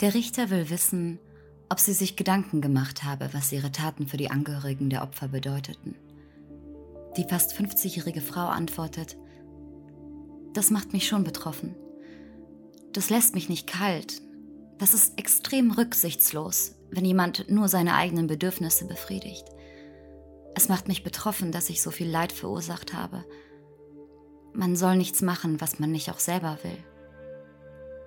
Der Richter will wissen, ob sie sich Gedanken gemacht habe, was ihre Taten für die Angehörigen der Opfer bedeuteten. Die fast 50-jährige Frau antwortet, das macht mich schon betroffen. Das lässt mich nicht kalt. Das ist extrem rücksichtslos, wenn jemand nur seine eigenen Bedürfnisse befriedigt. Es macht mich betroffen, dass ich so viel Leid verursacht habe. Man soll nichts machen, was man nicht auch selber will.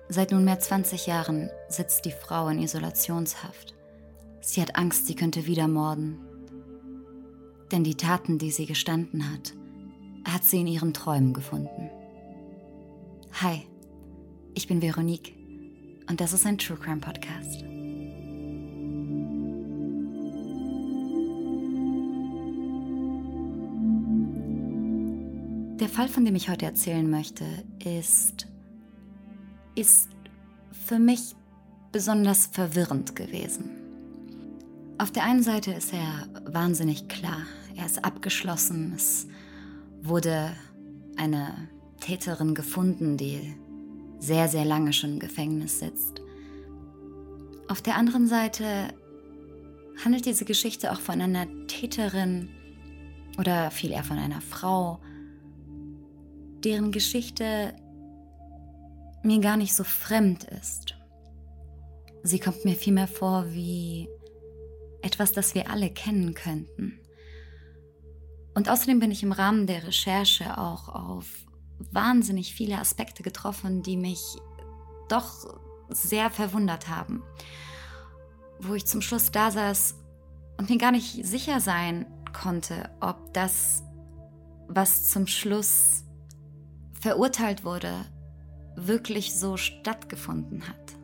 Seit nunmehr 20 Jahren sitzt die Frau in Isolationshaft. Sie hat Angst, sie könnte wieder morden. Denn die Taten, die sie gestanden hat, hat sie in ihren Träumen gefunden. Hi, ich bin Veronique und das ist ein True Crime Podcast. Der Fall, von dem ich heute erzählen möchte, ist, ist für mich besonders verwirrend gewesen. Auf der einen Seite ist er wahnsinnig klar, er ist abgeschlossen, es wurde eine Täterin gefunden, die sehr, sehr lange schon im Gefängnis sitzt. Auf der anderen Seite handelt diese Geschichte auch von einer Täterin oder viel eher von einer Frau, deren Geschichte mir gar nicht so fremd ist. Sie kommt mir vielmehr vor wie etwas, das wir alle kennen könnten. Und außerdem bin ich im Rahmen der Recherche auch auf wahnsinnig viele Aspekte getroffen, die mich doch sehr verwundert haben. Wo ich zum Schluss da saß und mir gar nicht sicher sein konnte, ob das, was zum Schluss verurteilt wurde, wirklich so stattgefunden hat.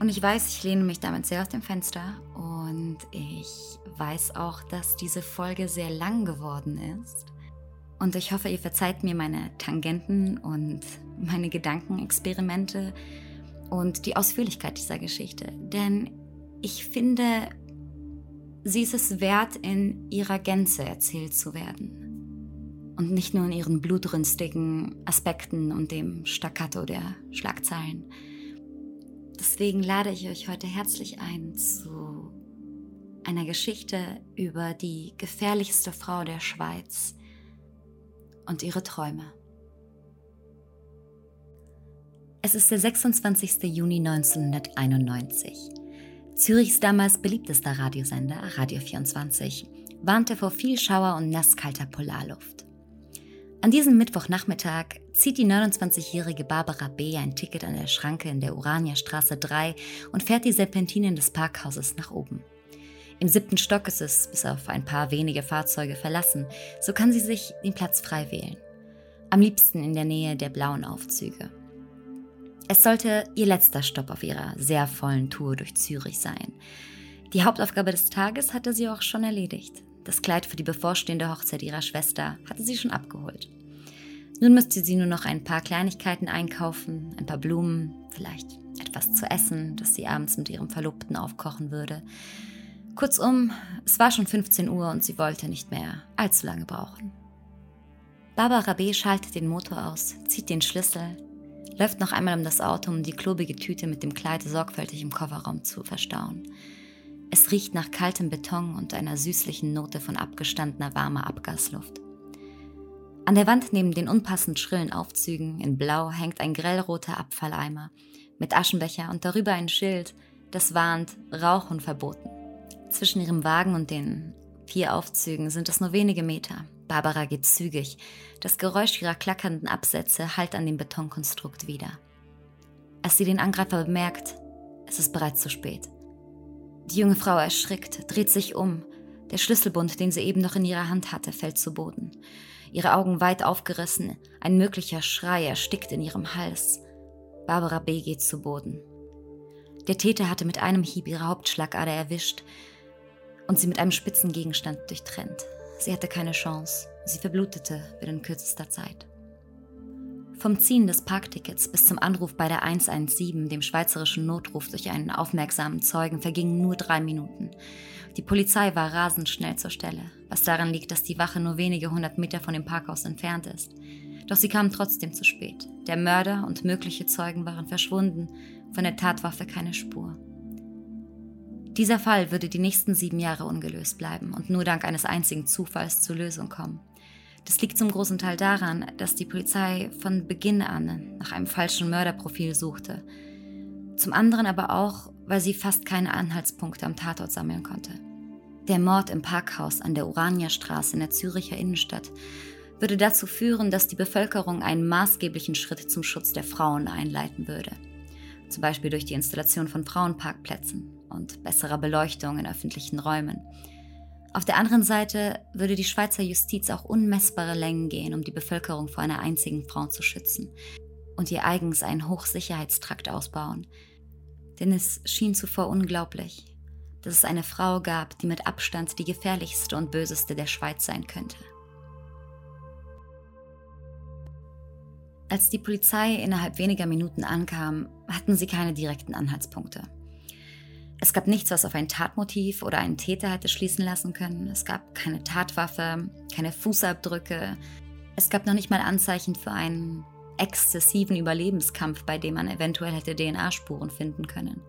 Und ich weiß, ich lehne mich damit sehr aus dem Fenster und ich weiß auch, dass diese Folge sehr lang geworden ist. Und ich hoffe, ihr verzeiht mir meine Tangenten und meine Gedankenexperimente und die Ausführlichkeit dieser Geschichte. Denn ich finde, sie ist es wert, in ihrer Gänze erzählt zu werden. Und nicht nur in ihren blutrünstigen Aspekten und dem Staccato der Schlagzeilen. Deswegen lade ich euch heute herzlich ein zu einer Geschichte über die gefährlichste Frau der Schweiz, und ihre Träume. Es ist der 26. Juni 1991. Zürichs damals beliebtester Radiosender, Radio 24, warnte vor viel Schauer und nasskalter Polarluft. An diesem Mittwochnachmittag zieht die 29-jährige Barbara B. ein Ticket an der Schranke in der Uranierstraße 3 und fährt die Serpentinen des Parkhauses nach oben. Im siebten Stock ist es, bis auf ein paar wenige Fahrzeuge, verlassen, so kann sie sich den Platz frei wählen. Am liebsten in der Nähe der blauen Aufzüge. Es sollte ihr letzter Stopp auf ihrer sehr vollen Tour durch Zürich sein. Die Hauptaufgabe des Tages hatte sie auch schon erledigt. Das Kleid für die bevorstehende Hochzeit ihrer Schwester hatte sie schon abgeholt. Nun müsste sie nur noch ein paar Kleinigkeiten einkaufen, ein paar Blumen, vielleicht etwas zu essen, das sie abends mit ihrem Verlobten aufkochen würde. Kurzum, es war schon 15 Uhr und sie wollte nicht mehr allzu lange brauchen. Barbara B. schaltet den Motor aus, zieht den Schlüssel, läuft noch einmal um das Auto, um die klobige Tüte mit dem Kleid sorgfältig im Kofferraum zu verstauen. Es riecht nach kaltem Beton und einer süßlichen Note von abgestandener warmer Abgasluft. An der Wand neben den unpassend schrillen Aufzügen in Blau hängt ein grellroter Abfalleimer mit Aschenbecher und darüber ein Schild, das warnt Rauchen verboten. Zwischen ihrem Wagen und den vier Aufzügen sind es nur wenige Meter. Barbara geht zügig. Das Geräusch ihrer klackernden Absätze hallt an dem Betonkonstrukt wieder. Als sie den Angreifer bemerkt, ist es bereits zu spät. Die junge Frau erschrickt, dreht sich um. Der Schlüsselbund, den sie eben noch in ihrer Hand hatte, fällt zu Boden. Ihre Augen weit aufgerissen, ein möglicher Schrei erstickt in ihrem Hals. Barbara B. geht zu Boden. Der Täter hatte mit einem Hieb ihre Hauptschlagader erwischt, und sie mit einem spitzen Gegenstand durchtrennt. Sie hatte keine Chance. Sie verblutete binnen kürzester Zeit. Vom Ziehen des Parktickets bis zum Anruf bei der 117, dem schweizerischen Notruf durch einen aufmerksamen Zeugen, vergingen nur drei Minuten. Die Polizei war rasend schnell zur Stelle, was daran liegt, dass die Wache nur wenige hundert Meter von dem Parkhaus entfernt ist. Doch sie kamen trotzdem zu spät. Der Mörder und mögliche Zeugen waren verschwunden von der Tatwaffe keine Spur. Dieser Fall würde die nächsten sieben Jahre ungelöst bleiben und nur dank eines einzigen Zufalls zur Lösung kommen. Das liegt zum großen Teil daran, dass die Polizei von Beginn an nach einem falschen Mörderprofil suchte. Zum anderen aber auch, weil sie fast keine Anhaltspunkte am Tatort sammeln konnte. Der Mord im Parkhaus an der Uranierstraße in der Züricher Innenstadt würde dazu führen, dass die Bevölkerung einen maßgeblichen Schritt zum Schutz der Frauen einleiten würde. Zum Beispiel durch die Installation von Frauenparkplätzen und besserer Beleuchtung in öffentlichen Räumen. Auf der anderen Seite würde die Schweizer Justiz auch unmessbare Längen gehen, um die Bevölkerung vor einer einzigen Frau zu schützen und ihr eigens einen Hochsicherheitstrakt ausbauen. Denn es schien zuvor unglaublich, dass es eine Frau gab, die mit Abstand die gefährlichste und böseste der Schweiz sein könnte. Als die Polizei innerhalb weniger Minuten ankam, hatten sie keine direkten Anhaltspunkte. Es gab nichts, was auf ein Tatmotiv oder einen Täter hätte schließen lassen können. Es gab keine Tatwaffe, keine Fußabdrücke. Es gab noch nicht mal Anzeichen für einen exzessiven Überlebenskampf, bei dem man eventuell hätte DNA-Spuren finden können.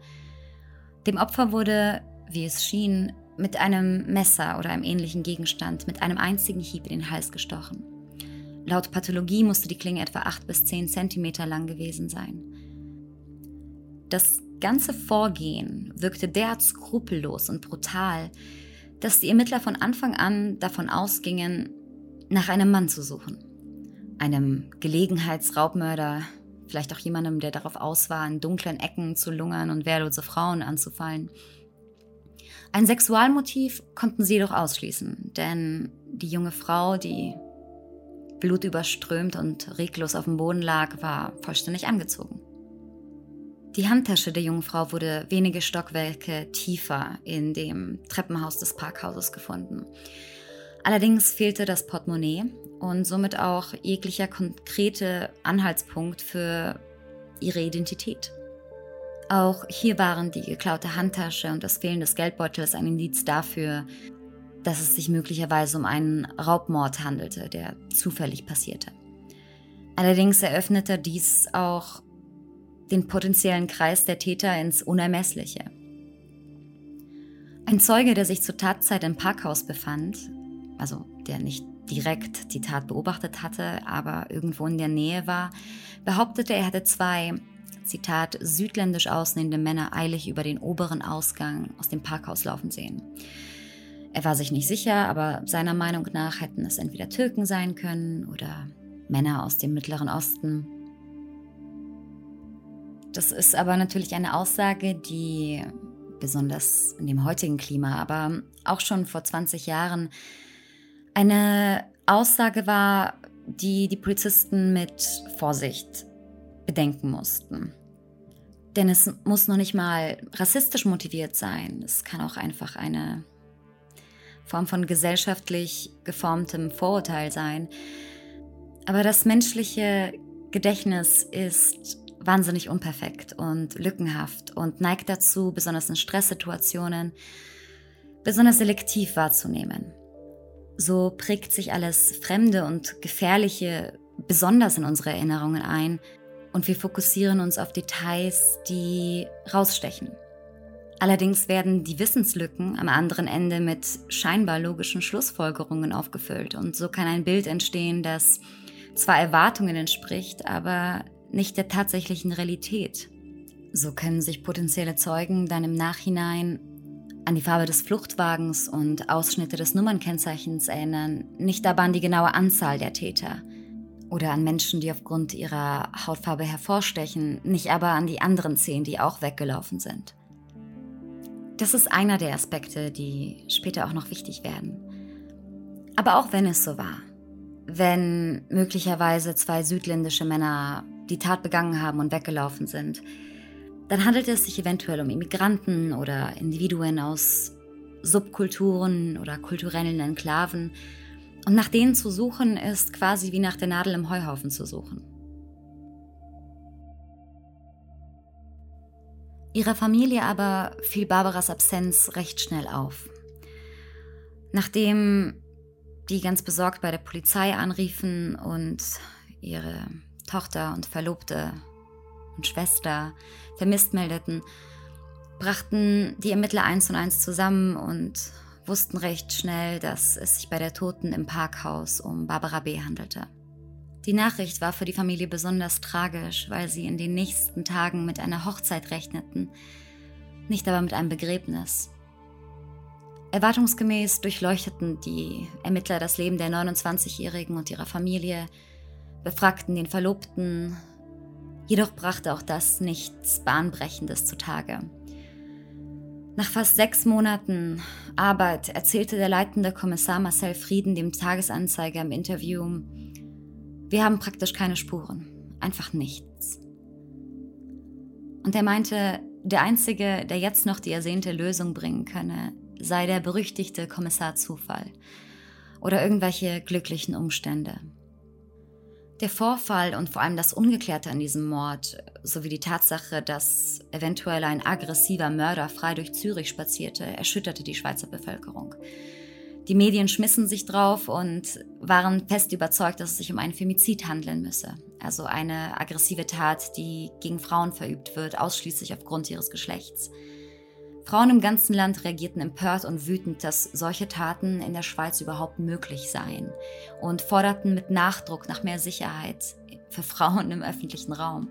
Dem Opfer wurde wie es schien, mit einem Messer oder einem ähnlichen Gegenstand mit einem einzigen Hieb in den Hals gestochen. Laut Pathologie musste die Klinge etwa 8 bis 10 Zentimeter lang gewesen sein. Das ganze Vorgehen wirkte derart skrupellos und brutal, dass die Ermittler von Anfang an davon ausgingen, nach einem Mann zu suchen. Einem Gelegenheitsraubmörder, vielleicht auch jemandem, der darauf aus war, in dunklen Ecken zu lungern und wehrlose Frauen anzufallen. Ein Sexualmotiv konnten sie jedoch ausschließen, denn die junge Frau, die blutüberströmt und reglos auf dem Boden lag, war vollständig angezogen. Die Handtasche der jungen Frau wurde wenige Stockwerke tiefer in dem Treppenhaus des Parkhauses gefunden. Allerdings fehlte das Portemonnaie und somit auch jeglicher konkrete Anhaltspunkt für ihre Identität. Auch hier waren die geklaute Handtasche und das Fehlen des Geldbeutels ein Indiz dafür, dass es sich möglicherweise um einen Raubmord handelte, der zufällig passierte. Allerdings eröffnete dies auch den potenziellen Kreis der Täter ins Unermessliche. Ein Zeuge, der sich zur Tatzeit im Parkhaus befand, also der nicht direkt die Tat beobachtet hatte, aber irgendwo in der Nähe war, behauptete, er hätte zwei Zitat, südländisch aussehende Männer eilig über den oberen Ausgang aus dem Parkhaus laufen sehen. Er war sich nicht sicher, aber seiner Meinung nach hätten es entweder Türken sein können oder Männer aus dem Mittleren Osten. Das ist aber natürlich eine Aussage, die besonders in dem heutigen Klima, aber auch schon vor 20 Jahren eine Aussage war, die die Polizisten mit Vorsicht bedenken mussten. Denn es muss noch nicht mal rassistisch motiviert sein. Es kann auch einfach eine Form von gesellschaftlich geformtem Vorurteil sein. Aber das menschliche Gedächtnis ist wahnsinnig unperfekt und lückenhaft und neigt dazu, besonders in Stresssituationen, besonders selektiv wahrzunehmen. So prägt sich alles Fremde und Gefährliche besonders in unsere Erinnerungen ein und wir fokussieren uns auf Details, die rausstechen. Allerdings werden die Wissenslücken am anderen Ende mit scheinbar logischen Schlussfolgerungen aufgefüllt und so kann ein Bild entstehen, das zwar Erwartungen entspricht, aber nicht der tatsächlichen Realität. So können sich potenzielle Zeugen dann im Nachhinein an die Farbe des Fluchtwagens und Ausschnitte des Nummernkennzeichens erinnern, nicht aber an die genaue Anzahl der Täter oder an Menschen, die aufgrund ihrer Hautfarbe hervorstechen, nicht aber an die anderen zehn, die auch weggelaufen sind. Das ist einer der Aspekte, die später auch noch wichtig werden. Aber auch wenn es so war, wenn möglicherweise zwei südländische Männer die Tat begangen haben und weggelaufen sind, dann handelt es sich eventuell um Immigranten oder Individuen aus Subkulturen oder kulturellen Enklaven, und nach denen zu suchen, ist quasi wie nach der Nadel im Heuhaufen zu suchen. Ihrer Familie aber fiel Barbaras Absenz recht schnell auf. Nachdem die ganz besorgt bei der Polizei anriefen und ihre Tochter und Verlobte und Schwester vermisst meldeten, brachten die Ermittler eins und eins zusammen und wussten recht schnell, dass es sich bei der Toten im Parkhaus um Barbara B. handelte. Die Nachricht war für die Familie besonders tragisch, weil sie in den nächsten Tagen mit einer Hochzeit rechneten, nicht aber mit einem Begräbnis. Erwartungsgemäß durchleuchteten die Ermittler das Leben der 29-Jährigen und ihrer Familie, befragten den Verlobten, jedoch brachte auch das nichts Bahnbrechendes zutage. Nach fast sechs Monaten Arbeit erzählte der leitende Kommissar Marcel Frieden dem Tagesanzeiger im Interview, wir haben praktisch keine Spuren, einfach nichts. Und er meinte, der Einzige, der jetzt noch die ersehnte Lösung bringen könne, sei der berüchtigte Kommissar Zufall oder irgendwelche glücklichen Umstände. Der Vorfall und vor allem das Ungeklärte an diesem Mord sowie die Tatsache, dass eventuell ein aggressiver Mörder frei durch Zürich spazierte, erschütterte die Schweizer Bevölkerung. Die Medien schmissen sich drauf und waren fest überzeugt, dass es sich um einen Femizid handeln müsse. Also eine aggressive Tat, die gegen Frauen verübt wird, ausschließlich aufgrund ihres Geschlechts. Frauen im ganzen Land reagierten empört und wütend, dass solche Taten in der Schweiz überhaupt möglich seien und forderten mit Nachdruck nach mehr Sicherheit für Frauen im öffentlichen Raum.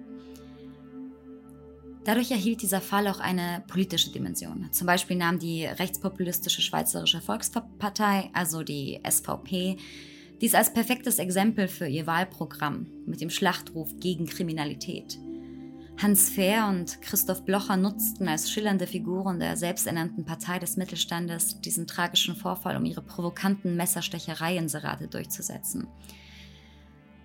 Dadurch erhielt dieser Fall auch eine politische Dimension. Zum Beispiel nahm die rechtspopulistische Schweizerische Volkspartei, also die SVP, dies als perfektes Exempel für ihr Wahlprogramm mit dem Schlachtruf gegen Kriminalität. Hans Fehr und Christoph Blocher nutzten als schillernde Figuren der selbsternannten Partei des Mittelstandes diesen tragischen Vorfall, um ihre provokanten Messerstecherei-Inserate durchzusetzen.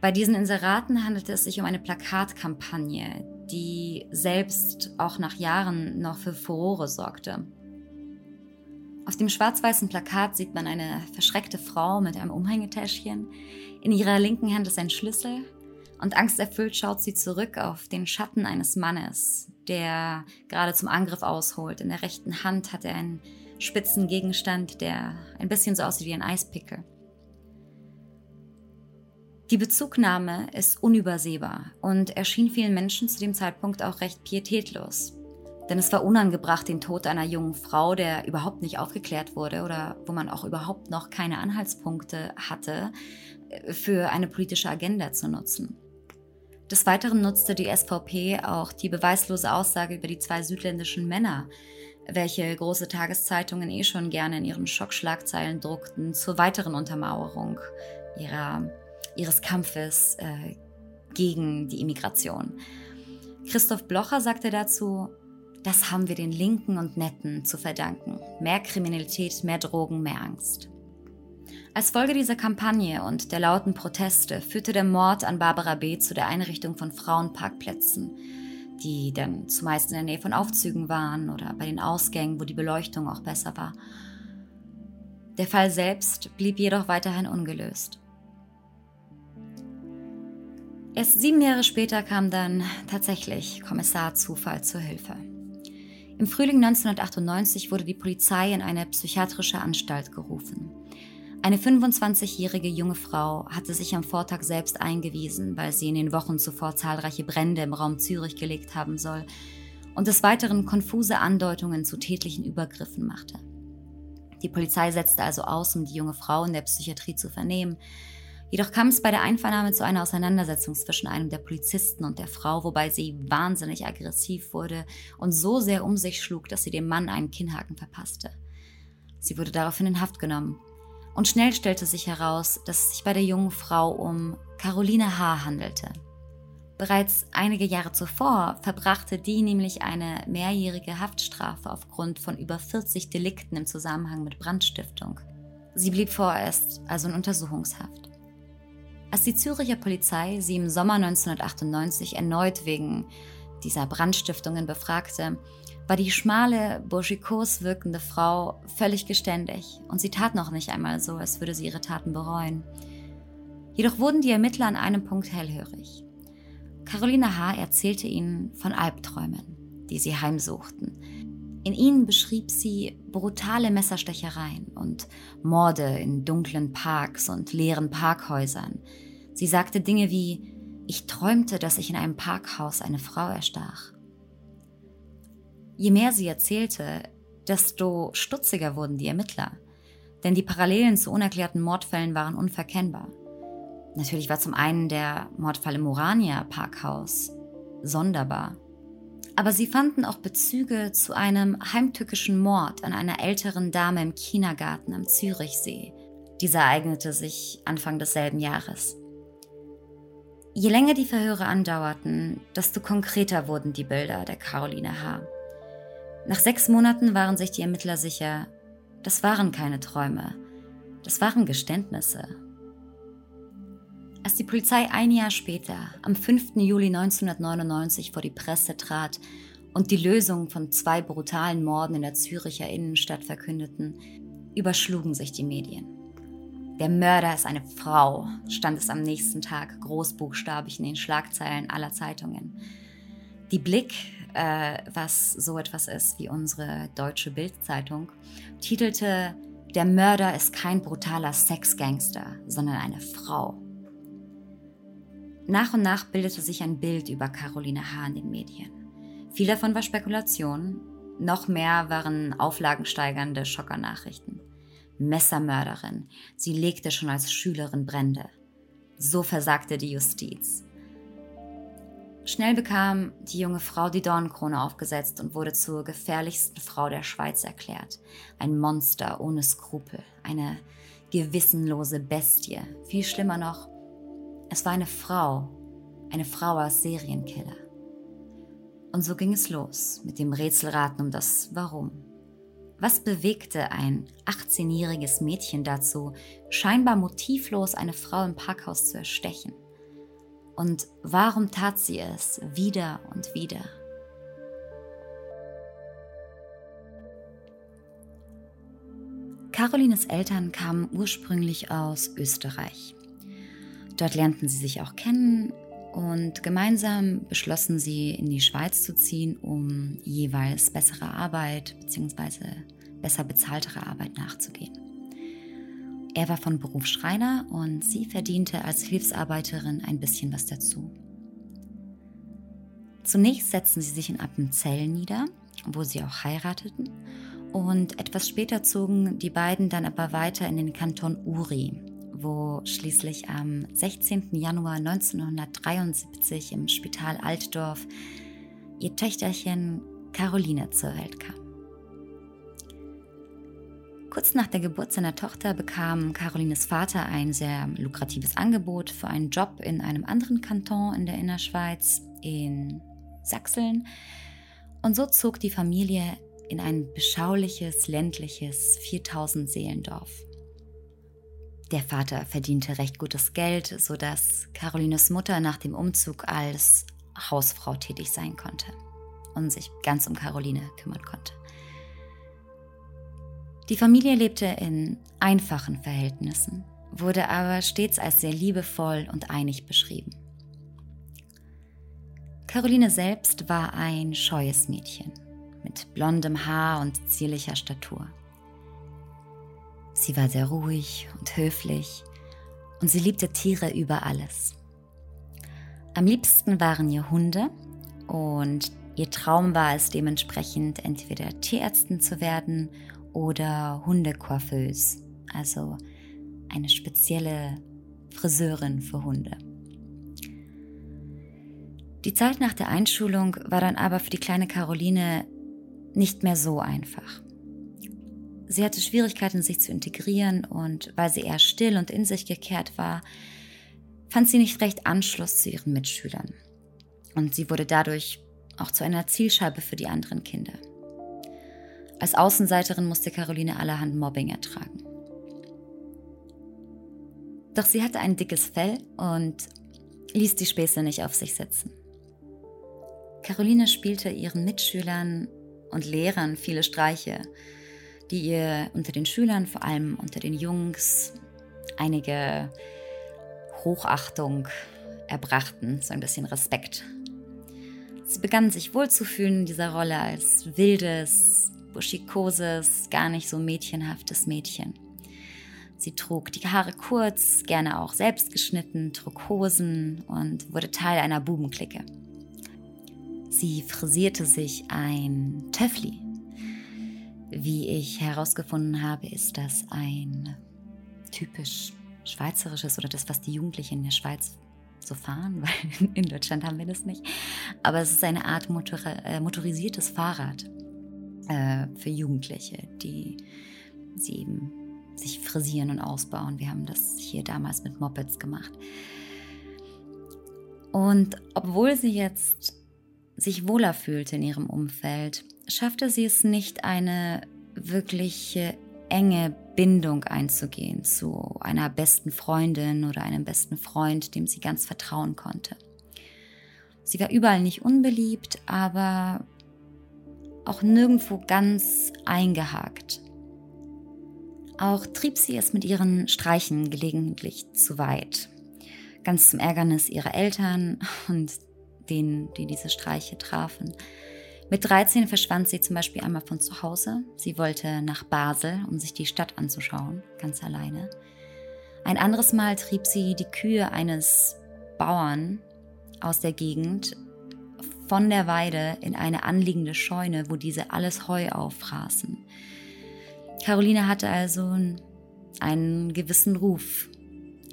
Bei diesen Inseraten handelte es sich um eine Plakatkampagne, die selbst auch nach Jahren noch für Furore sorgte. Auf dem schwarz-weißen Plakat sieht man eine verschreckte Frau mit einem Umhängetäschchen. In ihrer linken Hand ist ein Schlüssel, und angsterfüllt schaut sie zurück auf den Schatten eines Mannes, der gerade zum Angriff ausholt. In der rechten Hand hat er einen spitzen Gegenstand, der ein bisschen so aussieht wie ein Eispickel. Die Bezugnahme ist unübersehbar und erschien vielen Menschen zu dem Zeitpunkt auch recht pietätlos. Denn es war unangebracht, den Tod einer jungen Frau, der überhaupt nicht aufgeklärt wurde oder wo man auch überhaupt noch keine Anhaltspunkte hatte, für eine politische Agenda zu nutzen. Des Weiteren nutzte die SVP auch die beweislose Aussage über die zwei südländischen Männer, welche große Tageszeitungen eh schon gerne in ihren Schockschlagzeilen druckten, zur weiteren Untermauerung ihrer, ihres Kampfes äh, gegen die Immigration. Christoph Blocher sagte dazu, das haben wir den Linken und Netten zu verdanken. Mehr Kriminalität, mehr Drogen, mehr Angst. Als Folge dieser Kampagne und der lauten Proteste führte der Mord an Barbara B. zu der Einrichtung von Frauenparkplätzen, die dann zumeist in der Nähe von Aufzügen waren oder bei den Ausgängen, wo die Beleuchtung auch besser war. Der Fall selbst blieb jedoch weiterhin ungelöst. Erst sieben Jahre später kam dann tatsächlich Kommissar Zufall zur Hilfe. Im Frühling 1998 wurde die Polizei in eine psychiatrische Anstalt gerufen. Eine 25-jährige junge Frau hatte sich am Vortag selbst eingewiesen, weil sie in den Wochen zuvor zahlreiche Brände im Raum Zürich gelegt haben soll und des Weiteren konfuse Andeutungen zu tätlichen Übergriffen machte. Die Polizei setzte also aus, um die junge Frau in der Psychiatrie zu vernehmen. Jedoch kam es bei der Einvernahme zu einer Auseinandersetzung zwischen einem der Polizisten und der Frau, wobei sie wahnsinnig aggressiv wurde und so sehr um sich schlug, dass sie dem Mann einen Kinnhaken verpasste. Sie wurde daraufhin in Haft genommen und schnell stellte sich heraus, dass es sich bei der jungen Frau um Caroline H. handelte. Bereits einige Jahre zuvor verbrachte die nämlich eine mehrjährige Haftstrafe aufgrund von über 40 Delikten im Zusammenhang mit Brandstiftung. Sie blieb vorerst also in Untersuchungshaft. Als die Züricher Polizei sie im Sommer 1998 erneut wegen dieser Brandstiftungen befragte, war die schmale, burschikos wirkende Frau völlig geständig und sie tat noch nicht einmal so, als würde sie ihre Taten bereuen. Jedoch wurden die Ermittler an einem Punkt hellhörig. Caroline H. erzählte ihnen von Albträumen, die sie heimsuchten. In ihnen beschrieb sie brutale Messerstechereien und Morde in dunklen Parks und leeren Parkhäusern. Sie sagte Dinge wie, Ich träumte, dass ich in einem Parkhaus eine Frau erstach. Je mehr sie erzählte, desto stutziger wurden die Ermittler, denn die Parallelen zu unerklärten Mordfällen waren unverkennbar. Natürlich war zum einen der Mordfall im Urania Parkhaus sonderbar. Aber sie fanden auch Bezüge zu einem heimtückischen Mord an einer älteren Dame im Kindergarten am Zürichsee. Dieser ereignete sich Anfang desselben Jahres. Je länger die Verhöre andauerten, desto konkreter wurden die Bilder der Caroline H. Nach sechs Monaten waren sich die Ermittler sicher, das waren keine Träume, das waren Geständnisse. Als die Polizei ein Jahr später, am 5. Juli 1999, vor die Presse trat und die Lösung von zwei brutalen Morden in der Züricher Innenstadt verkündeten, überschlugen sich die Medien. Der Mörder ist eine Frau, stand es am nächsten Tag großbuchstabig in den Schlagzeilen aller Zeitungen. Die Blick, äh, was so etwas ist wie unsere deutsche Bildzeitung, titelte Der Mörder ist kein brutaler Sexgangster, sondern eine Frau. Nach und nach bildete sich ein Bild über Caroline H. in den Medien. Viel davon war Spekulation, noch mehr waren auflagensteigernde Schockernachrichten. Messermörderin, sie legte schon als Schülerin Brände. So versagte die Justiz. Schnell bekam die junge Frau die Dornkrone aufgesetzt und wurde zur gefährlichsten Frau der Schweiz erklärt. Ein Monster ohne Skrupel, eine gewissenlose Bestie. Viel schlimmer noch, es war eine Frau, eine Frau als Serienkiller. Und so ging es los mit dem Rätselraten um das Warum. Was bewegte ein 18-jähriges Mädchen dazu, scheinbar motivlos eine Frau im Parkhaus zu erstechen? Und warum tat sie es wieder und wieder? Carolines Eltern kamen ursprünglich aus Österreich. Dort lernten sie sich auch kennen und gemeinsam beschlossen sie, in die Schweiz zu ziehen, um jeweils bessere Arbeit bzw. besser bezahltere Arbeit nachzugehen. Er war von Beruf Schreiner und sie verdiente als Hilfsarbeiterin ein bisschen was dazu. Zunächst setzten sie sich in Appenzell nieder, wo sie auch heirateten, und etwas später zogen die beiden dann aber weiter in den Kanton Uri, wo schließlich am 16. Januar 1973 im Spital Altdorf ihr Töchterchen Caroline zur Welt kam. Kurz nach der Geburt seiner Tochter bekam Carolines Vater ein sehr lukratives Angebot für einen Job in einem anderen Kanton in der Innerschweiz, in Sachseln. Und so zog die Familie in ein beschauliches, ländliches 4000 Seelendorf. Der Vater verdiente recht gutes Geld, sodass Carolines Mutter nach dem Umzug als Hausfrau tätig sein konnte und sich ganz um Caroline kümmern konnte. Die Familie lebte in einfachen Verhältnissen, wurde aber stets als sehr liebevoll und einig beschrieben. Caroline selbst war ein scheues Mädchen mit blondem Haar und zierlicher Statur. Sie war sehr ruhig und höflich und sie liebte Tiere über alles. Am liebsten waren ihr Hunde und ihr Traum war es dementsprechend entweder Tierärztin zu werden oder Hundecoiffeuse, also eine spezielle Friseurin für Hunde. Die Zeit nach der Einschulung war dann aber für die kleine Caroline nicht mehr so einfach. Sie hatte Schwierigkeiten, sich zu integrieren und weil sie eher still und in sich gekehrt war, fand sie nicht recht Anschluss zu ihren Mitschülern. Und sie wurde dadurch auch zu einer Zielscheibe für die anderen Kinder. Als Außenseiterin musste Caroline allerhand Mobbing ertragen. Doch sie hatte ein dickes Fell und ließ die Späße nicht auf sich sitzen. Caroline spielte ihren Mitschülern und Lehrern viele Streiche, die ihr unter den Schülern, vor allem unter den Jungs, einige Hochachtung erbrachten, so ein bisschen Respekt. Sie begannen sich wohlzufühlen in dieser Rolle als wildes, buschikoses, gar nicht so mädchenhaftes Mädchen. Sie trug die Haare kurz, gerne auch selbst geschnitten, trug Hosen und wurde Teil einer Bubenklicke. Sie frisierte sich ein Töffli. Wie ich herausgefunden habe, ist das ein typisch schweizerisches oder das, was die Jugendlichen in der Schweiz so fahren, weil in Deutschland haben wir das nicht. Aber es ist eine Art motor äh, motorisiertes Fahrrad äh, für Jugendliche, die sie eben sich frisieren und ausbauen. Wir haben das hier damals mit Mopeds gemacht. Und obwohl sie jetzt sich wohler fühlte in ihrem Umfeld, schaffte sie es nicht, eine wirkliche enge Bindung einzugehen zu einer besten Freundin oder einem besten Freund, dem sie ganz vertrauen konnte. Sie war überall nicht unbeliebt, aber auch nirgendwo ganz eingehakt. Auch trieb sie es mit ihren Streichen gelegentlich zu weit. Ganz zum Ärgernis ihrer Eltern und denen, die diese Streiche trafen. Mit 13 verschwand sie zum Beispiel einmal von zu Hause. Sie wollte nach Basel, um sich die Stadt anzuschauen, ganz alleine. Ein anderes Mal trieb sie die Kühe eines Bauern aus der Gegend von der Weide in eine anliegende Scheune, wo diese alles Heu auffraßen. Caroline hatte also einen gewissen Ruf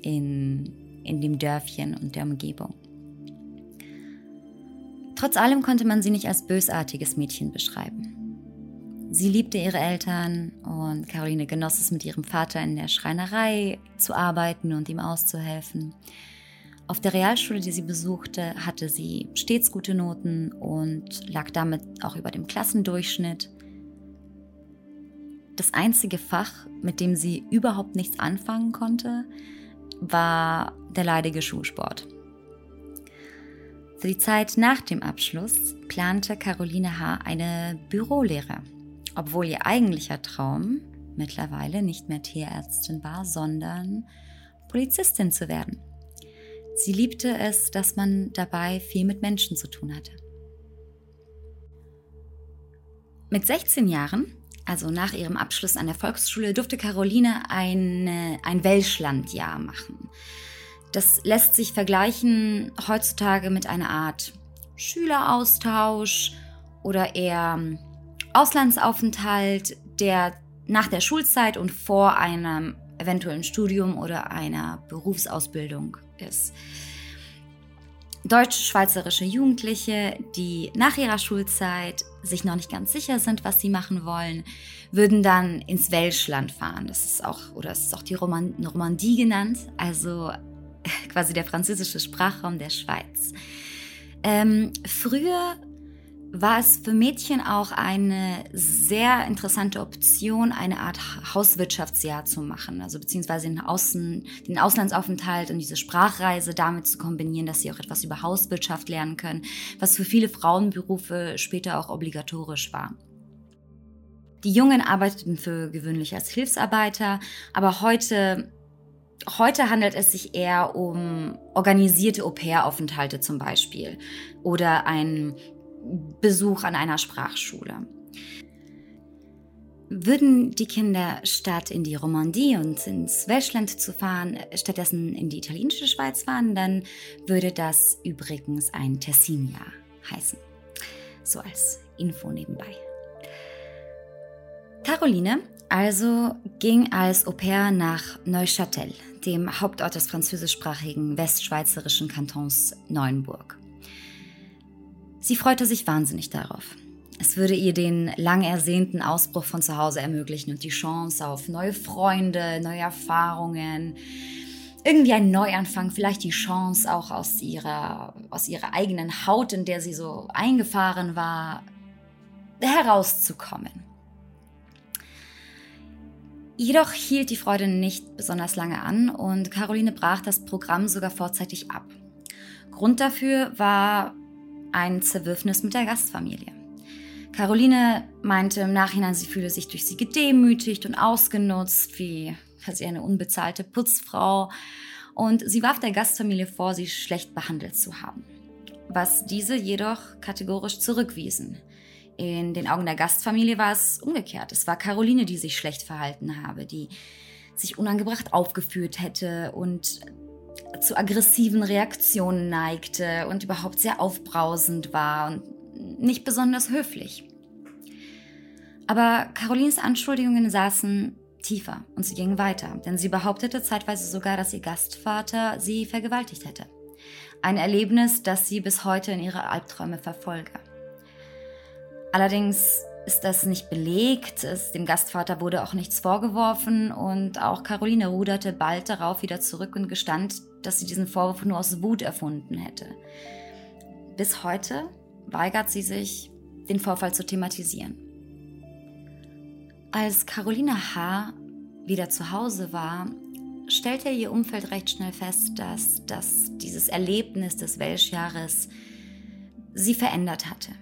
in, in dem Dörfchen und der Umgebung. Trotz allem konnte man sie nicht als bösartiges Mädchen beschreiben. Sie liebte ihre Eltern und Caroline genoss es mit ihrem Vater in der Schreinerei zu arbeiten und ihm auszuhelfen. Auf der Realschule, die sie besuchte, hatte sie stets gute Noten und lag damit auch über dem Klassendurchschnitt. Das einzige Fach, mit dem sie überhaupt nichts anfangen konnte, war der leidige Schulsport. Für die Zeit nach dem Abschluss plante Caroline H. eine Bürolehre, obwohl ihr eigentlicher Traum mittlerweile nicht mehr Tierärztin war, sondern Polizistin zu werden. Sie liebte es, dass man dabei viel mit Menschen zu tun hatte. Mit 16 Jahren also nach ihrem Abschluss an der Volksschule, durfte Caroline eine, ein Welschlandjahr machen. Das lässt sich vergleichen heutzutage mit einer Art Schüleraustausch oder eher Auslandsaufenthalt, der nach der Schulzeit und vor einem eventuellen Studium oder einer Berufsausbildung ist deutsch-schweizerische Jugendliche, die nach ihrer Schulzeit sich noch nicht ganz sicher sind, was sie machen wollen, würden dann ins Welschland fahren. Das ist auch, oder es ist auch die Roman Romandie genannt, also quasi der französische Sprachraum der Schweiz. Ähm, früher war es für Mädchen auch eine sehr interessante Option, eine Art Hauswirtschaftsjahr zu machen, also beziehungsweise den, Außen, den Auslandsaufenthalt und diese Sprachreise damit zu kombinieren, dass sie auch etwas über Hauswirtschaft lernen können, was für viele Frauenberufe später auch obligatorisch war. Die Jungen arbeiteten für gewöhnlich als Hilfsarbeiter, aber heute Heute handelt es sich eher um organisierte Au-pair-Aufenthalte zum Beispiel oder ein Besuch an einer Sprachschule. Würden die Kinder statt in die Romandie und ins Welschland zu fahren, stattdessen in die italienische Schweiz fahren, dann würde das übrigens ein Tessin-Jahr heißen. So als Info nebenbei. Caroline also ging als Au pair nach Neuchâtel, dem Hauptort des französischsprachigen westschweizerischen Kantons Neuenburg. Sie freute sich wahnsinnig darauf. Es würde ihr den lang ersehnten Ausbruch von zu Hause ermöglichen und die Chance auf neue Freunde, neue Erfahrungen, irgendwie ein Neuanfang, vielleicht die Chance auch aus ihrer, aus ihrer eigenen Haut, in der sie so eingefahren war, herauszukommen. Jedoch hielt die Freude nicht besonders lange an und Caroline brach das Programm sogar vorzeitig ab. Grund dafür war ein Zerwürfnis mit der Gastfamilie. Caroline meinte im Nachhinein, sie fühle sich durch sie gedemütigt und ausgenutzt, wie quasi eine unbezahlte Putzfrau. Und sie warf der Gastfamilie vor, sie schlecht behandelt zu haben. Was diese jedoch kategorisch zurückwiesen. In den Augen der Gastfamilie war es umgekehrt. Es war Caroline, die sich schlecht verhalten habe, die sich unangebracht aufgeführt hätte und zu aggressiven Reaktionen neigte und überhaupt sehr aufbrausend war und nicht besonders höflich. Aber Carolines Anschuldigungen saßen tiefer und sie gingen weiter, denn sie behauptete zeitweise sogar, dass ihr Gastvater sie vergewaltigt hätte. Ein Erlebnis, das sie bis heute in ihre Albträume verfolge. Allerdings ist das nicht belegt, es, dem Gastvater wurde auch nichts vorgeworfen und auch Caroline ruderte bald darauf wieder zurück und gestand, dass sie diesen Vorwurf nur aus Wut erfunden hätte. Bis heute weigert sie sich, den Vorfall zu thematisieren. Als Caroline H. wieder zu Hause war, stellte ihr Umfeld recht schnell fest, dass, dass dieses Erlebnis des Welschjahres sie verändert hatte.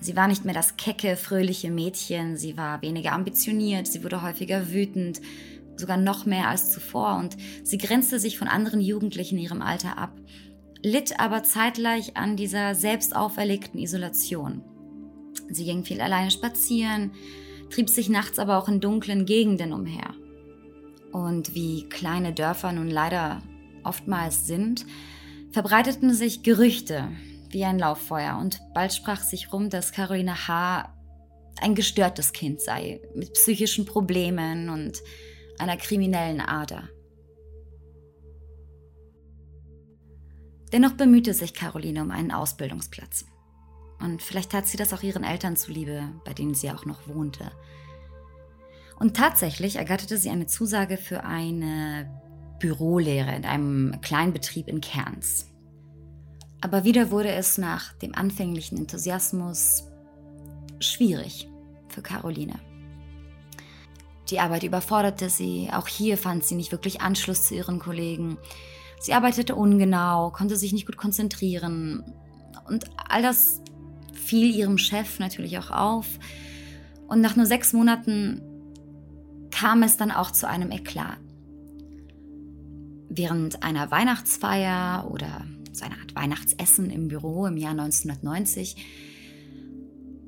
Sie war nicht mehr das kecke, fröhliche Mädchen, sie war weniger ambitioniert, sie wurde häufiger wütend, sogar noch mehr als zuvor und sie grenzte sich von anderen Jugendlichen in ihrem Alter ab, litt aber zeitgleich an dieser selbst auferlegten Isolation. Sie ging viel alleine spazieren, trieb sich nachts aber auch in dunklen Gegenden umher. Und wie kleine Dörfer nun leider oftmals sind, verbreiteten sich Gerüchte, wie ein Lauffeuer und bald sprach sich rum, dass Carolina H. ein gestörtes Kind sei, mit psychischen Problemen und einer kriminellen Ader. Dennoch bemühte sich Caroline um einen Ausbildungsplatz. Und vielleicht tat sie das auch ihren Eltern zuliebe, bei denen sie auch noch wohnte. Und tatsächlich ergatterte sie eine Zusage für eine Bürolehre in einem Kleinbetrieb in Kerns. Aber wieder wurde es nach dem anfänglichen Enthusiasmus schwierig für Caroline. Die Arbeit überforderte sie, auch hier fand sie nicht wirklich Anschluss zu ihren Kollegen. Sie arbeitete ungenau, konnte sich nicht gut konzentrieren und all das fiel ihrem Chef natürlich auch auf. Und nach nur sechs Monaten kam es dann auch zu einem Eklat. Während einer Weihnachtsfeier oder so eine Art Weihnachtsessen im Büro im Jahr 1990,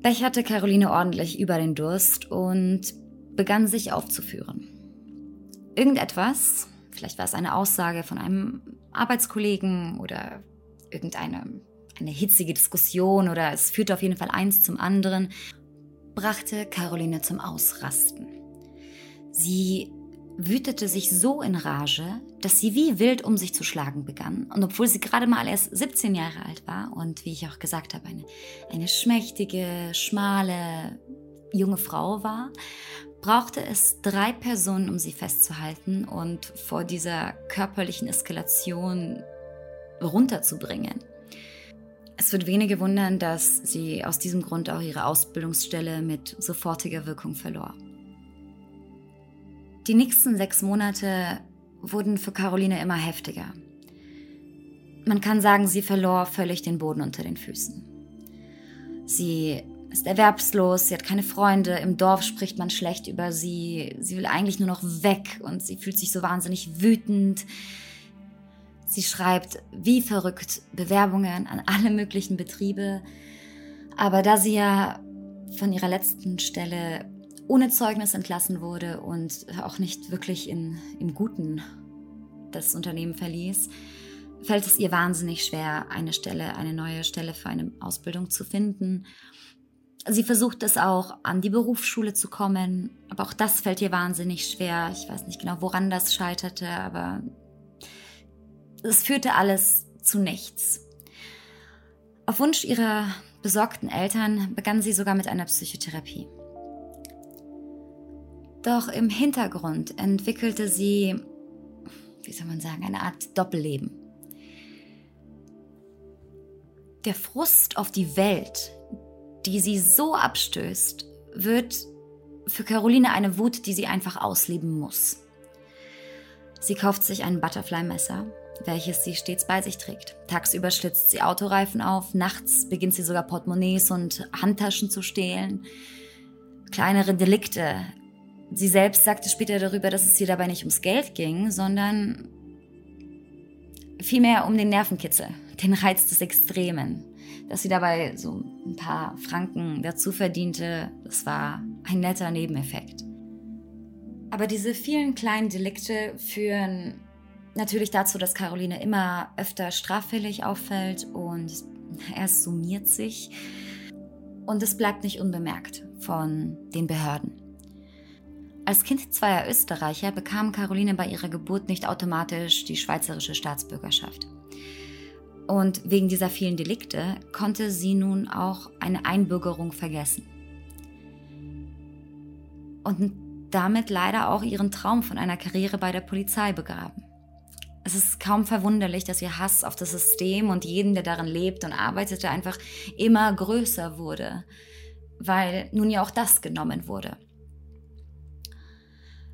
becherte Caroline ordentlich über den Durst und begann sich aufzuführen. Irgendetwas, vielleicht war es eine Aussage von einem Arbeitskollegen oder irgendeine eine hitzige Diskussion oder es führte auf jeden Fall eins zum anderen, brachte Caroline zum Ausrasten. Sie wütete sich so in Rage, dass sie wie wild um sich zu schlagen begann. Und obwohl sie gerade mal erst 17 Jahre alt war und wie ich auch gesagt habe, eine, eine schmächtige, schmale, junge Frau war, brauchte es drei Personen, um sie festzuhalten und vor dieser körperlichen Eskalation runterzubringen. Es wird wenige wundern, dass sie aus diesem Grund auch ihre Ausbildungsstelle mit sofortiger Wirkung verlor. Die nächsten sechs Monate wurden für Caroline immer heftiger. Man kann sagen, sie verlor völlig den Boden unter den Füßen. Sie ist erwerbslos, sie hat keine Freunde, im Dorf spricht man schlecht über sie, sie will eigentlich nur noch weg und sie fühlt sich so wahnsinnig wütend. Sie schreibt wie verrückt Bewerbungen an alle möglichen Betriebe, aber da sie ja von ihrer letzten Stelle ohne Zeugnis entlassen wurde und auch nicht wirklich in, im Guten das Unternehmen verließ, fällt es ihr wahnsinnig schwer, eine Stelle, eine neue Stelle für eine Ausbildung zu finden. Sie versucht es auch, an die Berufsschule zu kommen, aber auch das fällt ihr wahnsinnig schwer. Ich weiß nicht genau, woran das scheiterte, aber es führte alles zu nichts. Auf Wunsch ihrer besorgten Eltern begann sie sogar mit einer Psychotherapie. Doch im Hintergrund entwickelte sie, wie soll man sagen, eine Art Doppelleben. Der Frust auf die Welt, die sie so abstößt, wird für Caroline eine Wut, die sie einfach ausleben muss. Sie kauft sich ein Butterfly-Messer, welches sie stets bei sich trägt. Tagsüber schlitzt sie Autoreifen auf, nachts beginnt sie sogar Portemonnaies und Handtaschen zu stehlen. Kleinere Delikte Sie selbst sagte später darüber, dass es ihr dabei nicht ums Geld ging, sondern vielmehr um den Nervenkitzel, den Reiz des Extremen. Dass sie dabei so ein paar Franken dazu verdiente, das war ein netter Nebeneffekt. Aber diese vielen kleinen Delikte führen natürlich dazu, dass Caroline immer öfter straffällig auffällt und es summiert sich und es bleibt nicht unbemerkt von den Behörden. Als Kind zweier Österreicher bekam Caroline bei ihrer Geburt nicht automatisch die schweizerische Staatsbürgerschaft. Und wegen dieser vielen Delikte konnte sie nun auch eine Einbürgerung vergessen. Und damit leider auch ihren Traum von einer Karriere bei der Polizei begraben. Es ist kaum verwunderlich, dass ihr Hass auf das System und jeden, der darin lebt und arbeitete, einfach immer größer wurde, weil nun ja auch das genommen wurde.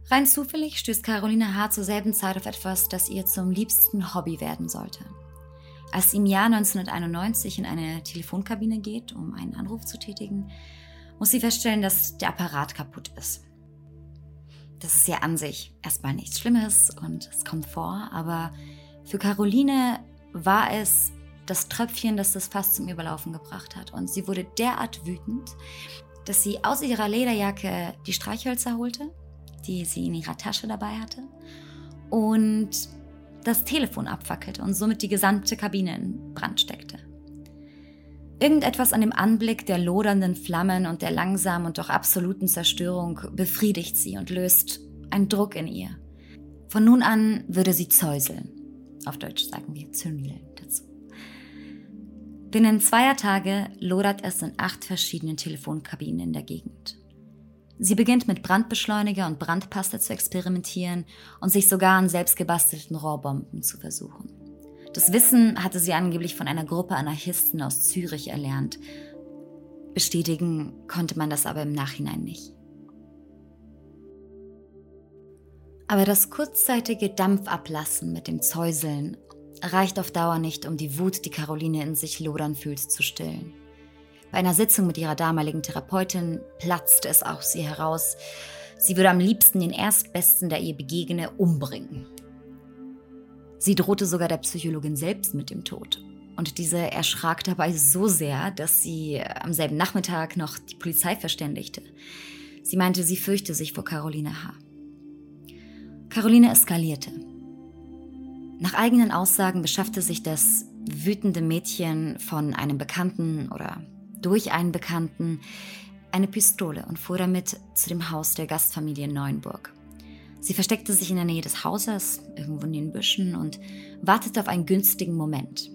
Rein zufällig stößt Caroline H. zur selben Zeit auf etwas, das ihr zum liebsten Hobby werden sollte. Als sie im Jahr 1991 in eine Telefonkabine geht, um einen Anruf zu tätigen, muss sie feststellen, dass der Apparat kaputt ist. Das ist ja an sich erstmal nichts Schlimmes und es kommt vor, aber für Caroline war es das Tröpfchen, das das Fass zum Überlaufen gebracht hat. Und sie wurde derart wütend, dass sie aus ihrer Lederjacke die Streichhölzer holte, die sie in ihrer Tasche dabei hatte, und das Telefon abfackelte und somit die gesamte Kabine in Brand steckte. Irgendetwas an dem Anblick der lodernden Flammen und der langsamen und doch absoluten Zerstörung befriedigt sie und löst einen Druck in ihr. Von nun an würde sie zäuseln. Auf Deutsch sagen wir zündeln dazu. Binnen zweier Tage lodert es in acht verschiedenen Telefonkabinen in der Gegend. Sie beginnt mit Brandbeschleuniger und Brandpasta zu experimentieren und sich sogar an selbstgebastelten Rohrbomben zu versuchen. Das Wissen hatte sie angeblich von einer Gruppe Anarchisten aus Zürich erlernt. Bestätigen konnte man das aber im Nachhinein nicht. Aber das kurzzeitige Dampfablassen mit dem Zäuseln reicht auf Dauer nicht, um die Wut, die Caroline in sich lodern fühlt, zu stillen. Bei einer Sitzung mit ihrer damaligen Therapeutin platzte es aus sie heraus, sie würde am liebsten den Erstbesten, der ihr begegne, umbringen. Sie drohte sogar der Psychologin selbst mit dem Tod. Und diese erschrak dabei so sehr, dass sie am selben Nachmittag noch die Polizei verständigte. Sie meinte, sie fürchte sich vor Caroline H. Caroline eskalierte. Nach eigenen Aussagen beschaffte sich das wütende Mädchen von einem Bekannten oder durch einen Bekannten eine Pistole und fuhr damit zu dem Haus der Gastfamilie Neuenburg. Sie versteckte sich in der Nähe des Hauses, irgendwo in den Büschen, und wartete auf einen günstigen Moment.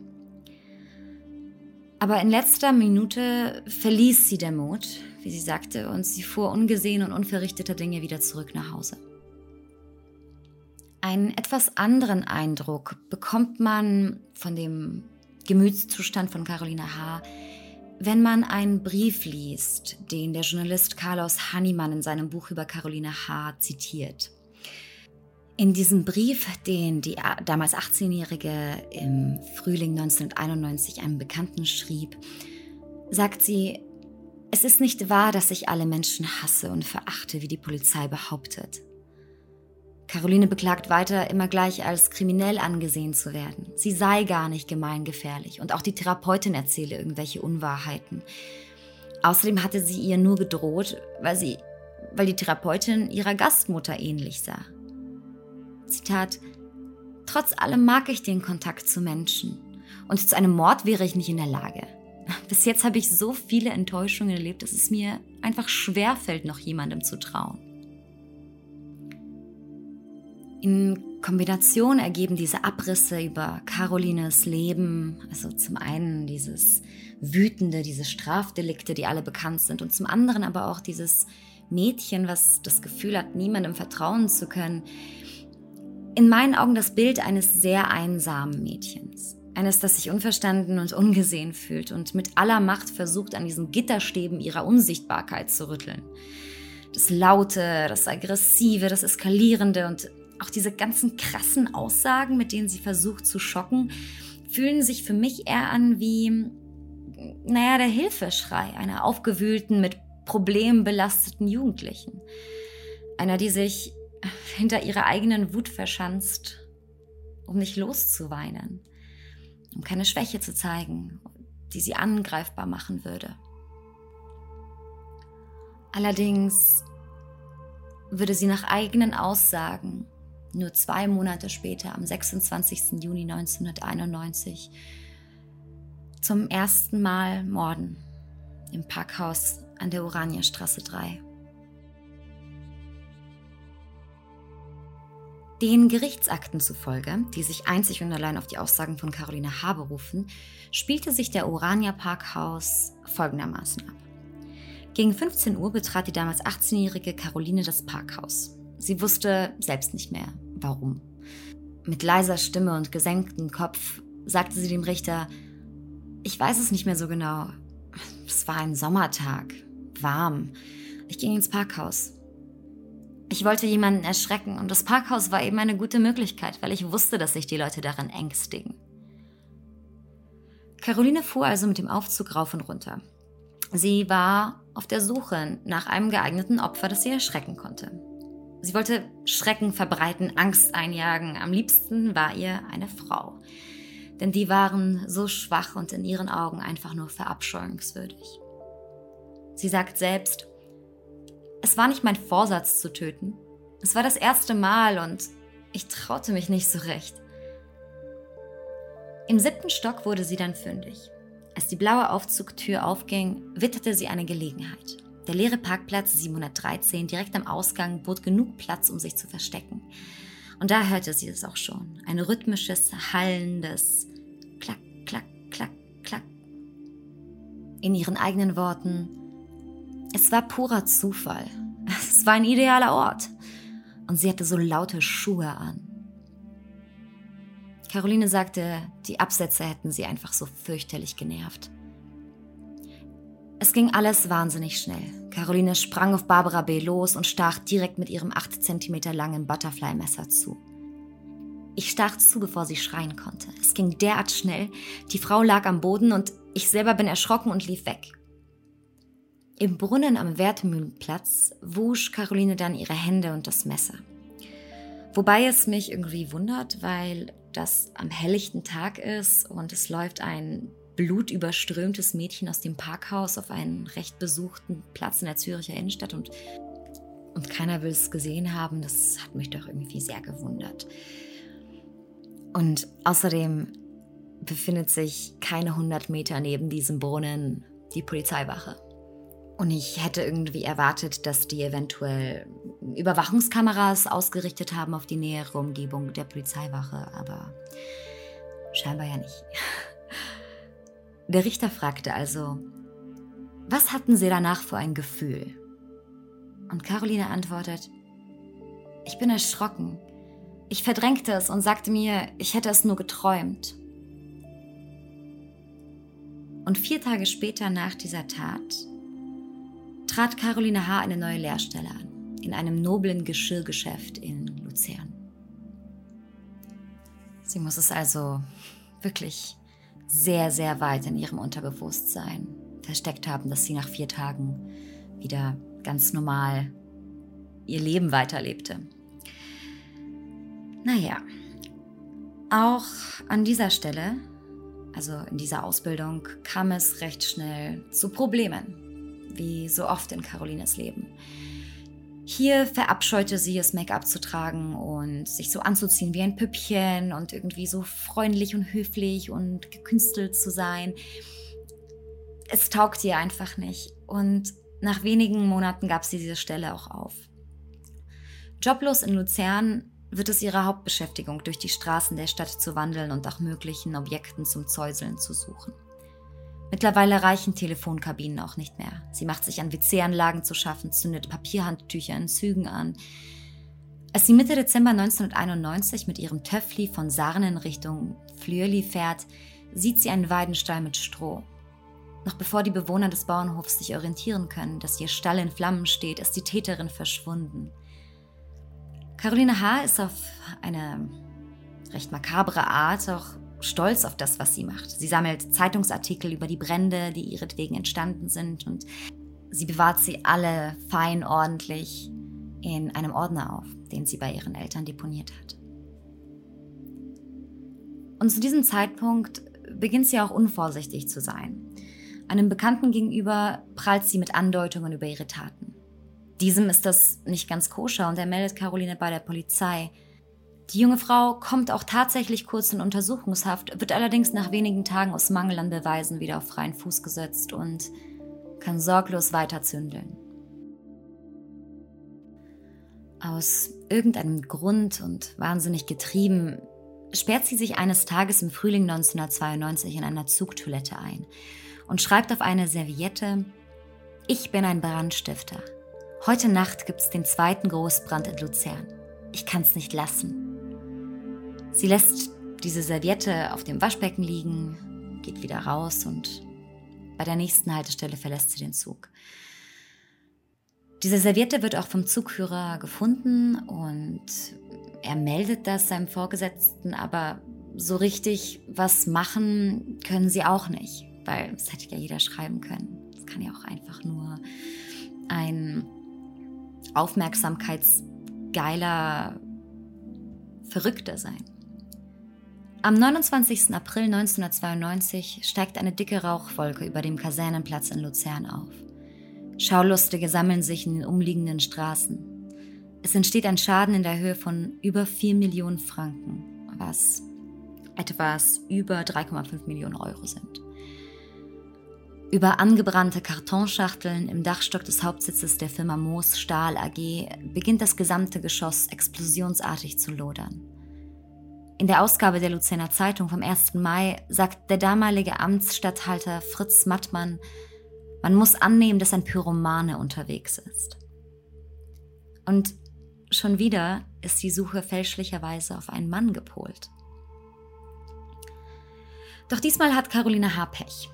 Aber in letzter Minute verließ sie der Mut, wie sie sagte, und sie fuhr ungesehen und unverrichteter Dinge wieder zurück nach Hause. Einen etwas anderen Eindruck bekommt man von dem Gemütszustand von Carolina H., wenn man einen Brief liest, den der Journalist Carlos Hannemann in seinem Buch über Carolina H. zitiert. In diesem Brief, den die damals 18-Jährige im Frühling 1991 einem Bekannten schrieb, sagt sie, es ist nicht wahr, dass ich alle Menschen hasse und verachte, wie die Polizei behauptet. Caroline beklagt weiter, immer gleich als kriminell angesehen zu werden. Sie sei gar nicht gemeingefährlich und auch die Therapeutin erzähle irgendwelche Unwahrheiten. Außerdem hatte sie ihr nur gedroht, weil sie, weil die Therapeutin ihrer Gastmutter ähnlich sah. Zitat, Trotz allem mag ich den Kontakt zu Menschen. Und zu einem Mord wäre ich nicht in der Lage. Bis jetzt habe ich so viele Enttäuschungen erlebt, dass es mir einfach schwer fällt, noch jemandem zu trauen. In Kombination ergeben diese Abrisse über Carolines Leben, also zum einen dieses Wütende, diese Strafdelikte, die alle bekannt sind, und zum anderen aber auch dieses Mädchen, was das Gefühl hat, niemandem vertrauen zu können, in meinen Augen das Bild eines sehr einsamen Mädchens. Eines, das sich unverstanden und ungesehen fühlt und mit aller Macht versucht, an diesen Gitterstäben ihrer Unsichtbarkeit zu rütteln. Das Laute, das Aggressive, das Eskalierende und auch diese ganzen krassen Aussagen, mit denen sie versucht zu schocken, fühlen sich für mich eher an wie, naja, der Hilfeschrei einer aufgewühlten, mit Problemen belasteten Jugendlichen. Einer, die sich hinter ihrer eigenen Wut verschanzt, um nicht loszuweinen, um keine Schwäche zu zeigen, die sie angreifbar machen würde. Allerdings würde sie nach eigenen Aussagen nur zwei Monate später, am 26. Juni 1991, zum ersten Mal morden im Parkhaus an der Oranierstraße 3. Den Gerichtsakten zufolge, die sich einzig und allein auf die Aussagen von Caroline H. berufen, spielte sich der Orania Parkhaus folgendermaßen ab. Gegen 15 Uhr betrat die damals 18-jährige Caroline das Parkhaus. Sie wusste selbst nicht mehr, warum. Mit leiser Stimme und gesenktem Kopf sagte sie dem Richter, ich weiß es nicht mehr so genau. Es war ein Sommertag, warm. Ich ging ins Parkhaus. Ich wollte jemanden erschrecken und das Parkhaus war eben eine gute Möglichkeit, weil ich wusste, dass sich die Leute daran ängstigen. Caroline fuhr also mit dem Aufzug rauf und runter. Sie war auf der Suche nach einem geeigneten Opfer, das sie erschrecken konnte. Sie wollte Schrecken verbreiten, Angst einjagen. Am liebsten war ihr eine Frau. Denn die waren so schwach und in ihren Augen einfach nur verabscheuungswürdig. Sie sagt selbst, es war nicht mein Vorsatz zu töten. Es war das erste Mal und ich traute mich nicht so recht. Im siebten Stock wurde sie dann fündig. Als die blaue Aufzugtür aufging, witterte sie eine Gelegenheit. Der leere Parkplatz 713 direkt am Ausgang bot genug Platz, um sich zu verstecken. Und da hörte sie es auch schon. Ein rhythmisches, hallendes Klack, Klack, Klack, Klack. In ihren eigenen Worten, es war purer Zufall. Es war ein idealer Ort. Und sie hatte so laute Schuhe an. Caroline sagte, die Absätze hätten sie einfach so fürchterlich genervt. Es ging alles wahnsinnig schnell. Caroline sprang auf Barbara B. los und stach direkt mit ihrem 8 cm langen Butterfly-Messer zu. Ich stach zu, bevor sie schreien konnte. Es ging derart schnell. Die Frau lag am Boden und ich selber bin erschrocken und lief weg. Im Brunnen am Wertmühlenplatz wusch Caroline dann ihre Hände und das Messer. Wobei es mich irgendwie wundert, weil das am helllichten Tag ist und es läuft ein blutüberströmtes Mädchen aus dem Parkhaus auf einen recht besuchten Platz in der Züricher Innenstadt und, und keiner will es gesehen haben. Das hat mich doch irgendwie sehr gewundert. Und außerdem befindet sich keine 100 Meter neben diesem Brunnen die Polizeiwache. Und ich hätte irgendwie erwartet, dass die eventuell Überwachungskameras ausgerichtet haben auf die nähere Umgebung der Polizeiwache, aber scheinbar ja nicht. Der Richter fragte also, was hatten Sie danach für ein Gefühl? Und Caroline antwortet, ich bin erschrocken. Ich verdrängte es und sagte mir, ich hätte es nur geträumt. Und vier Tage später nach dieser Tat trat Caroline H. eine neue Lehrstelle an, in einem noblen Geschirrgeschäft in Luzern. Sie muss es also wirklich sehr, sehr weit in ihrem Unterbewusstsein versteckt haben, dass sie nach vier Tagen wieder ganz normal ihr Leben weiterlebte. Naja, auch an dieser Stelle, also in dieser Ausbildung, kam es recht schnell zu Problemen wie so oft in Carolines Leben. Hier verabscheute sie es, Make-up zu tragen und sich so anzuziehen wie ein Püppchen und irgendwie so freundlich und höflich und gekünstelt zu sein. Es taugte ihr einfach nicht und nach wenigen Monaten gab sie diese Stelle auch auf. Joblos in Luzern wird es ihre Hauptbeschäftigung, durch die Straßen der Stadt zu wandeln und nach möglichen Objekten zum Zäuseln zu suchen. Mittlerweile reichen Telefonkabinen auch nicht mehr. Sie macht sich an WC-Anlagen zu schaffen, zündet Papierhandtücher in Zügen an. Als sie Mitte Dezember 1991 mit ihrem Töffli von Sarnen Richtung Flürli fährt, sieht sie einen Weidenstall mit Stroh. Noch bevor die Bewohner des Bauernhofs sich orientieren können, dass ihr Stall in Flammen steht, ist die Täterin verschwunden. Caroline H. ist auf eine recht makabre Art auch stolz auf das, was sie macht. Sie sammelt Zeitungsartikel über die Brände, die ihretwegen entstanden sind und sie bewahrt sie alle fein ordentlich in einem Ordner auf, den sie bei ihren Eltern deponiert hat. Und zu diesem Zeitpunkt beginnt sie auch unvorsichtig zu sein. Einem Bekannten gegenüber prallt sie mit Andeutungen über ihre Taten. Diesem ist das nicht ganz koscher und er meldet Caroline bei der Polizei. Die junge Frau kommt auch tatsächlich kurz in Untersuchungshaft, wird allerdings nach wenigen Tagen aus Mangel an Beweisen wieder auf freien Fuß gesetzt und kann sorglos weiter zündeln. Aus irgendeinem Grund und wahnsinnig getrieben sperrt sie sich eines Tages im Frühling 1992 in einer Zugtoilette ein und schreibt auf eine Serviette, ich bin ein Brandstifter. Heute Nacht gibt es den zweiten Großbrand in Luzern. Ich kann es nicht lassen. Sie lässt diese Serviette auf dem Waschbecken liegen, geht wieder raus und bei der nächsten Haltestelle verlässt sie den Zug. Diese Serviette wird auch vom Zugführer gefunden und er meldet das seinem Vorgesetzten, aber so richtig was machen können sie auch nicht, weil das hätte ja jeder schreiben können. Es kann ja auch einfach nur ein aufmerksamkeitsgeiler Verrückter sein. Am 29. April 1992 steigt eine dicke Rauchwolke über dem Kasernenplatz in Luzern auf. Schaulustige sammeln sich in den umliegenden Straßen. Es entsteht ein Schaden in der Höhe von über 4 Millionen Franken, was etwas über 3,5 Millionen Euro sind. Über angebrannte Kartonschachteln im Dachstock des Hauptsitzes der Firma Moos Stahl AG beginnt das gesamte Geschoss explosionsartig zu lodern. In der Ausgabe der Luzerner Zeitung vom 1. Mai sagt der damalige Amtsstatthalter Fritz Mattmann, man muss annehmen, dass ein Pyromane unterwegs ist. Und schon wieder ist die Suche fälschlicherweise auf einen Mann gepolt. Doch diesmal hat Caroline H. Pech.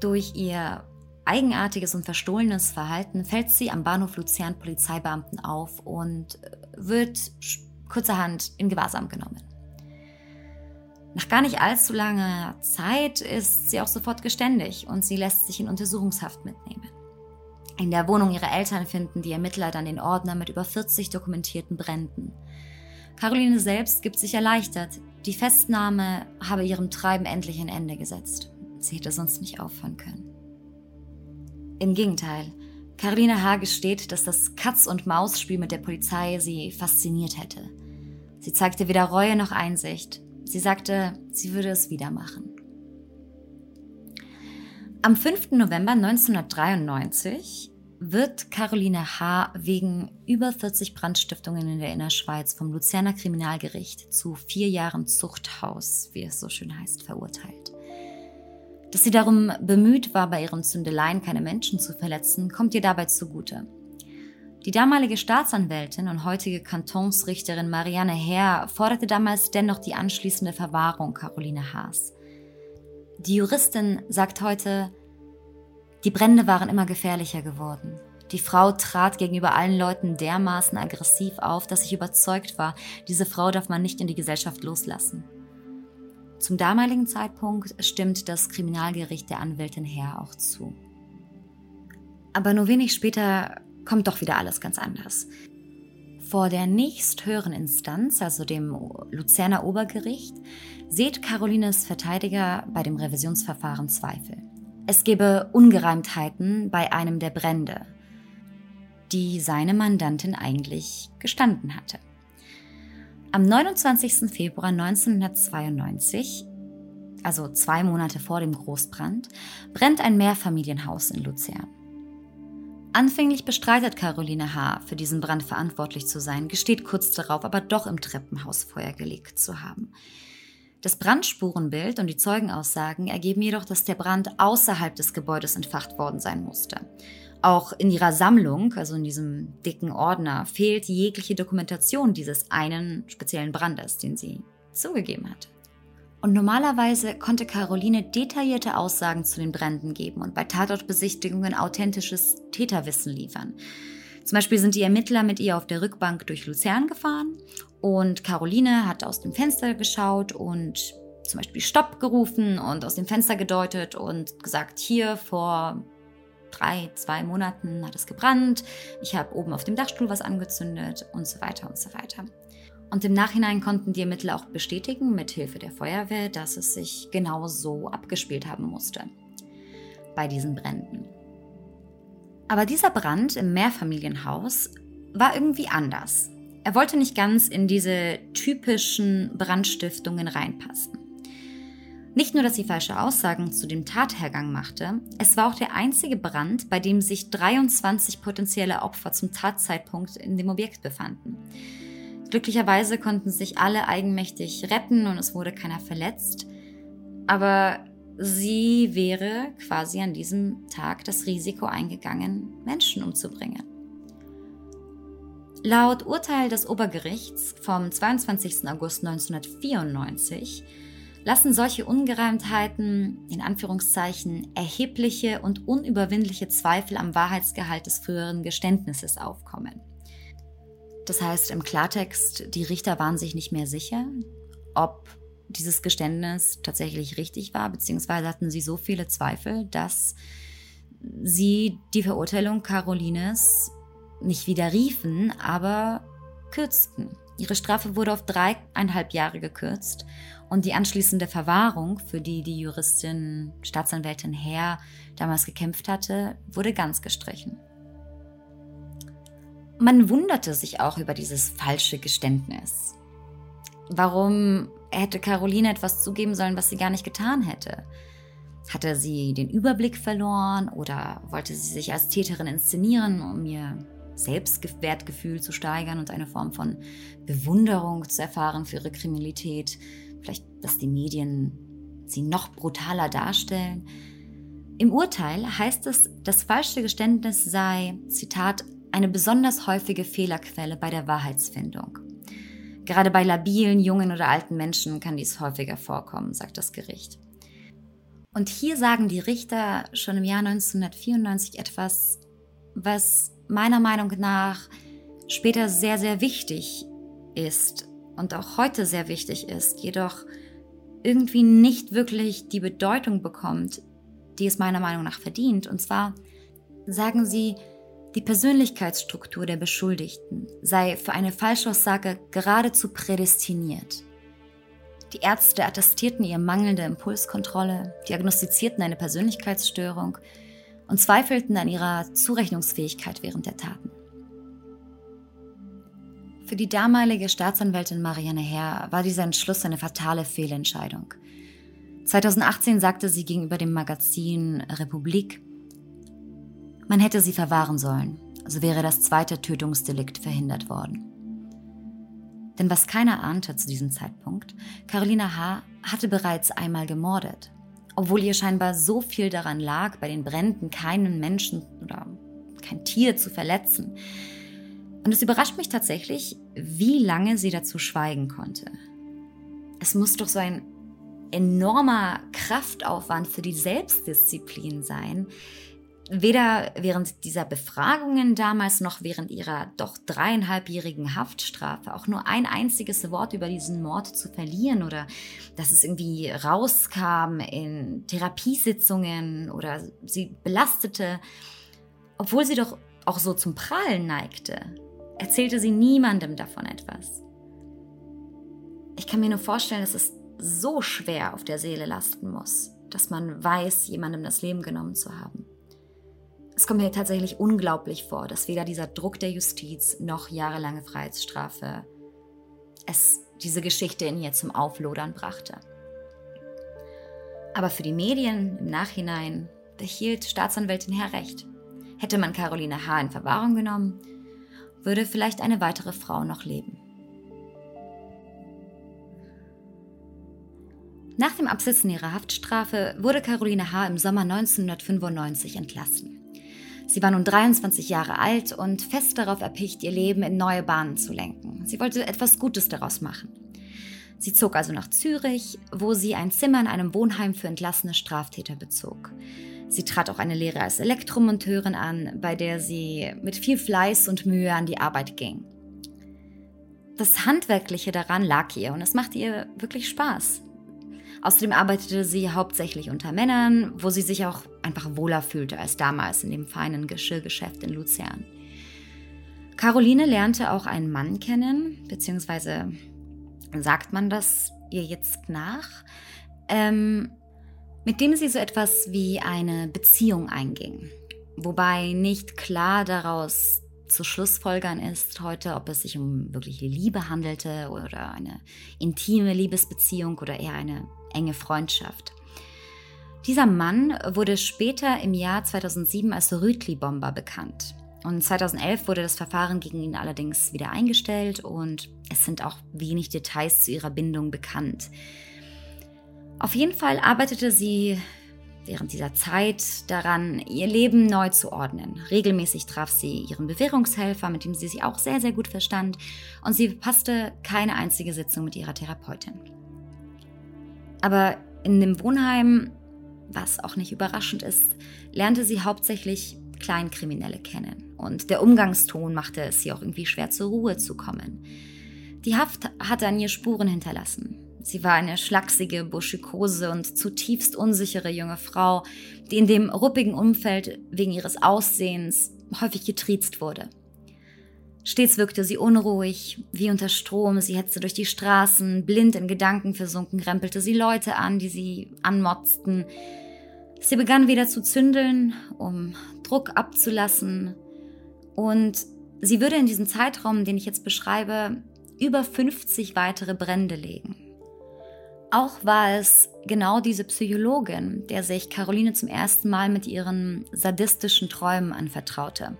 Durch ihr eigenartiges und verstohlenes Verhalten fällt sie am Bahnhof Luzern Polizeibeamten auf und wird kurzerhand in Gewahrsam genommen. Nach gar nicht allzu langer Zeit ist sie auch sofort geständig und sie lässt sich in Untersuchungshaft mitnehmen. In der Wohnung ihrer Eltern finden die Ermittler dann den Ordner mit über 40 dokumentierten Bränden. Caroline selbst gibt sich erleichtert. Die Festnahme habe ihrem Treiben endlich ein Ende gesetzt. Sie hätte sonst nicht aufhören können. Im Gegenteil, Caroline H. gesteht, dass das Katz-und-Maus-Spiel mit der Polizei sie fasziniert hätte. Sie zeigte weder Reue noch Einsicht. Sie sagte, sie würde es wieder machen. Am 5. November 1993 wird Caroline H. wegen über 40 Brandstiftungen in der Innerschweiz vom Luzerner Kriminalgericht zu vier Jahren Zuchthaus, wie es so schön heißt, verurteilt. Dass sie darum bemüht war, bei ihren Zündeleien keine Menschen zu verletzen, kommt ihr dabei zugute. Die damalige Staatsanwältin und heutige Kantonsrichterin Marianne Herr forderte damals dennoch die anschließende Verwahrung Caroline Haas. Die Juristin sagt heute, die Brände waren immer gefährlicher geworden. Die Frau trat gegenüber allen Leuten dermaßen aggressiv auf, dass ich überzeugt war, diese Frau darf man nicht in die Gesellschaft loslassen. Zum damaligen Zeitpunkt stimmt das Kriminalgericht der Anwältin Herr auch zu. Aber nur wenig später kommt doch wieder alles ganz anders. Vor der nächsthöheren Instanz, also dem Luzerner Obergericht, sieht Carolines Verteidiger bei dem Revisionsverfahren Zweifel. Es gebe Ungereimtheiten bei einem der Brände, die seine Mandantin eigentlich gestanden hatte. Am 29. Februar 1992, also zwei Monate vor dem Großbrand, brennt ein Mehrfamilienhaus in Luzern. Anfänglich bestreitet Caroline H., für diesen Brand verantwortlich zu sein, gesteht kurz darauf aber doch im Treppenhaus Feuer gelegt zu haben. Das Brandspurenbild und die Zeugenaussagen ergeben jedoch, dass der Brand außerhalb des Gebäudes entfacht worden sein musste. Auch in ihrer Sammlung, also in diesem dicken Ordner, fehlt jegliche Dokumentation dieses einen speziellen Brandes, den sie zugegeben hat. Und normalerweise konnte Caroline detaillierte Aussagen zu den Bränden geben und bei Tatortbesichtigungen authentisches Täterwissen liefern. Zum Beispiel sind die Ermittler mit ihr auf der Rückbank durch Luzern gefahren und Caroline hat aus dem Fenster geschaut und zum Beispiel Stopp gerufen und aus dem Fenster gedeutet und gesagt, hier vor drei, zwei Monaten hat es gebrannt, ich habe oben auf dem Dachstuhl was angezündet und so weiter und so weiter. Und im Nachhinein konnten die Ermittler auch bestätigen, mit Hilfe der Feuerwehr, dass es sich genau so abgespielt haben musste bei diesen Bränden. Aber dieser Brand im Mehrfamilienhaus war irgendwie anders. Er wollte nicht ganz in diese typischen Brandstiftungen reinpassen. Nicht nur, dass sie falsche Aussagen zu dem Tathergang machte, es war auch der einzige Brand, bei dem sich 23 potenzielle Opfer zum Tatzeitpunkt in dem Objekt befanden. Glücklicherweise konnten sich alle eigenmächtig retten und es wurde keiner verletzt. Aber sie wäre quasi an diesem Tag das Risiko eingegangen, Menschen umzubringen. Laut Urteil des Obergerichts vom 22. August 1994 lassen solche Ungereimtheiten, in Anführungszeichen, erhebliche und unüberwindliche Zweifel am Wahrheitsgehalt des früheren Geständnisses aufkommen. Das heißt im Klartext, die Richter waren sich nicht mehr sicher, ob dieses Geständnis tatsächlich richtig war, beziehungsweise hatten sie so viele Zweifel, dass sie die Verurteilung Carolines nicht widerriefen, aber kürzten. Ihre Strafe wurde auf dreieinhalb Jahre gekürzt und die anschließende Verwahrung, für die die Juristin Staatsanwältin Herr damals gekämpft hatte, wurde ganz gestrichen. Man wunderte sich auch über dieses falsche Geständnis. Warum hätte Caroline etwas zugeben sollen, was sie gar nicht getan hätte? Hatte sie den Überblick verloren oder wollte sie sich als Täterin inszenieren, um ihr Selbstwertgefühl zu steigern und eine Form von Bewunderung zu erfahren für ihre Kriminalität? Vielleicht, dass die Medien sie noch brutaler darstellen? Im Urteil heißt es, das falsche Geständnis sei, Zitat, eine besonders häufige Fehlerquelle bei der Wahrheitsfindung. Gerade bei labilen, jungen oder alten Menschen kann dies häufiger vorkommen, sagt das Gericht. Und hier sagen die Richter schon im Jahr 1994 etwas, was meiner Meinung nach später sehr, sehr wichtig ist und auch heute sehr wichtig ist, jedoch irgendwie nicht wirklich die Bedeutung bekommt, die es meiner Meinung nach verdient. Und zwar sagen sie, die Persönlichkeitsstruktur der Beschuldigten sei für eine Falschaussage geradezu prädestiniert. Die Ärzte attestierten ihr mangelnde Impulskontrolle, diagnostizierten eine Persönlichkeitsstörung und zweifelten an ihrer Zurechnungsfähigkeit während der Taten. Für die damalige Staatsanwältin Marianne Herr war dieser Entschluss eine fatale Fehlentscheidung. 2018 sagte sie gegenüber dem Magazin Republik, man hätte sie verwahren sollen, so wäre das zweite Tötungsdelikt verhindert worden. Denn was keiner ahnte zu diesem Zeitpunkt, Carolina H. hatte bereits einmal gemordet, obwohl ihr scheinbar so viel daran lag, bei den Bränden keinen Menschen oder kein Tier zu verletzen. Und es überrascht mich tatsächlich, wie lange sie dazu schweigen konnte. Es muss doch so ein enormer Kraftaufwand für die Selbstdisziplin sein, weder während dieser Befragungen damals noch während ihrer doch dreieinhalbjährigen Haftstrafe auch nur ein einziges Wort über diesen Mord zu verlieren oder dass es irgendwie rauskam in Therapiesitzungen oder sie belastete, obwohl sie doch auch so zum Prahlen neigte, erzählte sie niemandem davon etwas. Ich kann mir nur vorstellen, dass es so schwer auf der Seele lasten muss, dass man weiß, jemandem das Leben genommen zu haben. Es kommt mir tatsächlich unglaublich vor, dass weder dieser Druck der Justiz noch jahrelange Freiheitsstrafe es diese Geschichte in ihr zum Auflodern brachte. Aber für die Medien im Nachhinein behielt Staatsanwältin Herr recht. Hätte man Caroline H. in Verwahrung genommen, würde vielleicht eine weitere Frau noch leben. Nach dem Absitzen ihrer Haftstrafe wurde Caroline H. im Sommer 1995 entlassen. Sie war nun 23 Jahre alt und fest darauf erpicht, ihr Leben in neue Bahnen zu lenken. Sie wollte etwas Gutes daraus machen. Sie zog also nach Zürich, wo sie ein Zimmer in einem Wohnheim für entlassene Straftäter bezog. Sie trat auch eine Lehre als Elektromonteurin an, bei der sie mit viel Fleiß und Mühe an die Arbeit ging. Das Handwerkliche daran lag ihr und es machte ihr wirklich Spaß. Außerdem arbeitete sie hauptsächlich unter Männern, wo sie sich auch einfach wohler fühlte als damals in dem feinen Geschirrgeschäft in Luzern. Caroline lernte auch einen Mann kennen, beziehungsweise sagt man das ihr jetzt nach, ähm, mit dem sie so etwas wie eine Beziehung einging. wobei nicht klar daraus zu Schlussfolgern ist heute, ob es sich um wirkliche Liebe handelte oder eine intime Liebesbeziehung oder eher eine enge Freundschaft. Dieser Mann wurde später im Jahr 2007 als Rütli-Bomber bekannt. Und 2011 wurde das Verfahren gegen ihn allerdings wieder eingestellt und es sind auch wenig Details zu ihrer Bindung bekannt. Auf jeden Fall arbeitete sie während dieser Zeit daran, ihr Leben neu zu ordnen. Regelmäßig traf sie ihren Bewährungshelfer, mit dem sie sich auch sehr, sehr gut verstand, und sie passte keine einzige Sitzung mit ihrer Therapeutin. Aber in dem Wohnheim, was auch nicht überraschend ist, lernte sie hauptsächlich Kleinkriminelle kennen. Und der Umgangston machte es ihr auch irgendwie schwer zur Ruhe zu kommen. Die Haft hatte an ihr Spuren hinterlassen. Sie war eine schlachsige, buschikose und zutiefst unsichere junge Frau, die in dem ruppigen Umfeld wegen ihres Aussehens häufig getriezt wurde. Stets wirkte sie unruhig, wie unter Strom, sie hetzte durch die Straßen, blind in Gedanken versunken, rempelte sie Leute an, die sie anmotzten. Sie begann wieder zu zündeln, um Druck abzulassen, und sie würde in diesem Zeitraum, den ich jetzt beschreibe, über 50 weitere Brände legen. Auch war es genau diese Psychologin, der sich Caroline zum ersten Mal mit ihren sadistischen Träumen anvertraute.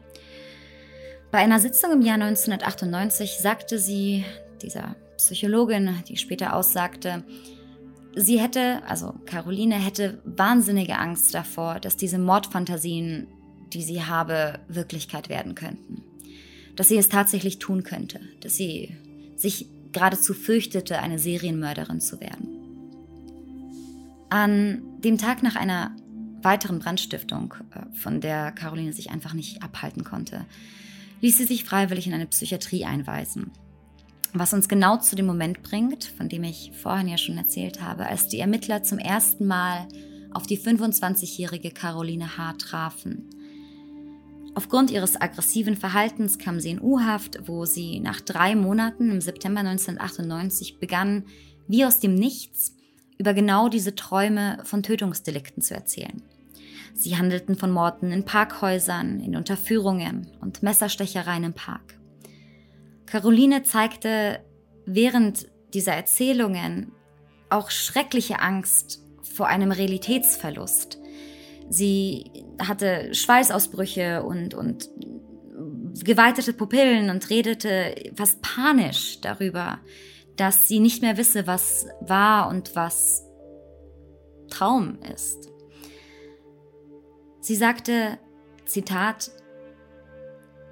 Bei einer Sitzung im Jahr 1998 sagte sie, dieser Psychologin, die später aussagte, sie hätte, also Caroline hätte wahnsinnige Angst davor, dass diese Mordfantasien, die sie habe, Wirklichkeit werden könnten. Dass sie es tatsächlich tun könnte, dass sie sich geradezu fürchtete, eine Serienmörderin zu werden. An dem Tag nach einer weiteren Brandstiftung, äh, von der Caroline sich einfach nicht abhalten konnte, ließ sie sich freiwillig in eine Psychiatrie einweisen. Was uns genau zu dem Moment bringt, von dem ich vorhin ja schon erzählt habe, als die Ermittler zum ersten Mal auf die 25-jährige Caroline H. trafen. Aufgrund ihres aggressiven Verhaltens kam sie in U-Haft, wo sie nach drei Monaten im September 1998 begann, wie aus dem Nichts über genau diese Träume von Tötungsdelikten zu erzählen. Sie handelten von Morden in Parkhäusern, in Unterführungen und Messerstechereien im Park. Caroline zeigte während dieser Erzählungen auch schreckliche Angst vor einem Realitätsverlust. Sie hatte Schweißausbrüche und, und geweitete Pupillen und redete fast panisch darüber, dass sie nicht mehr wisse, was wahr und was Traum ist. Sie sagte, Zitat,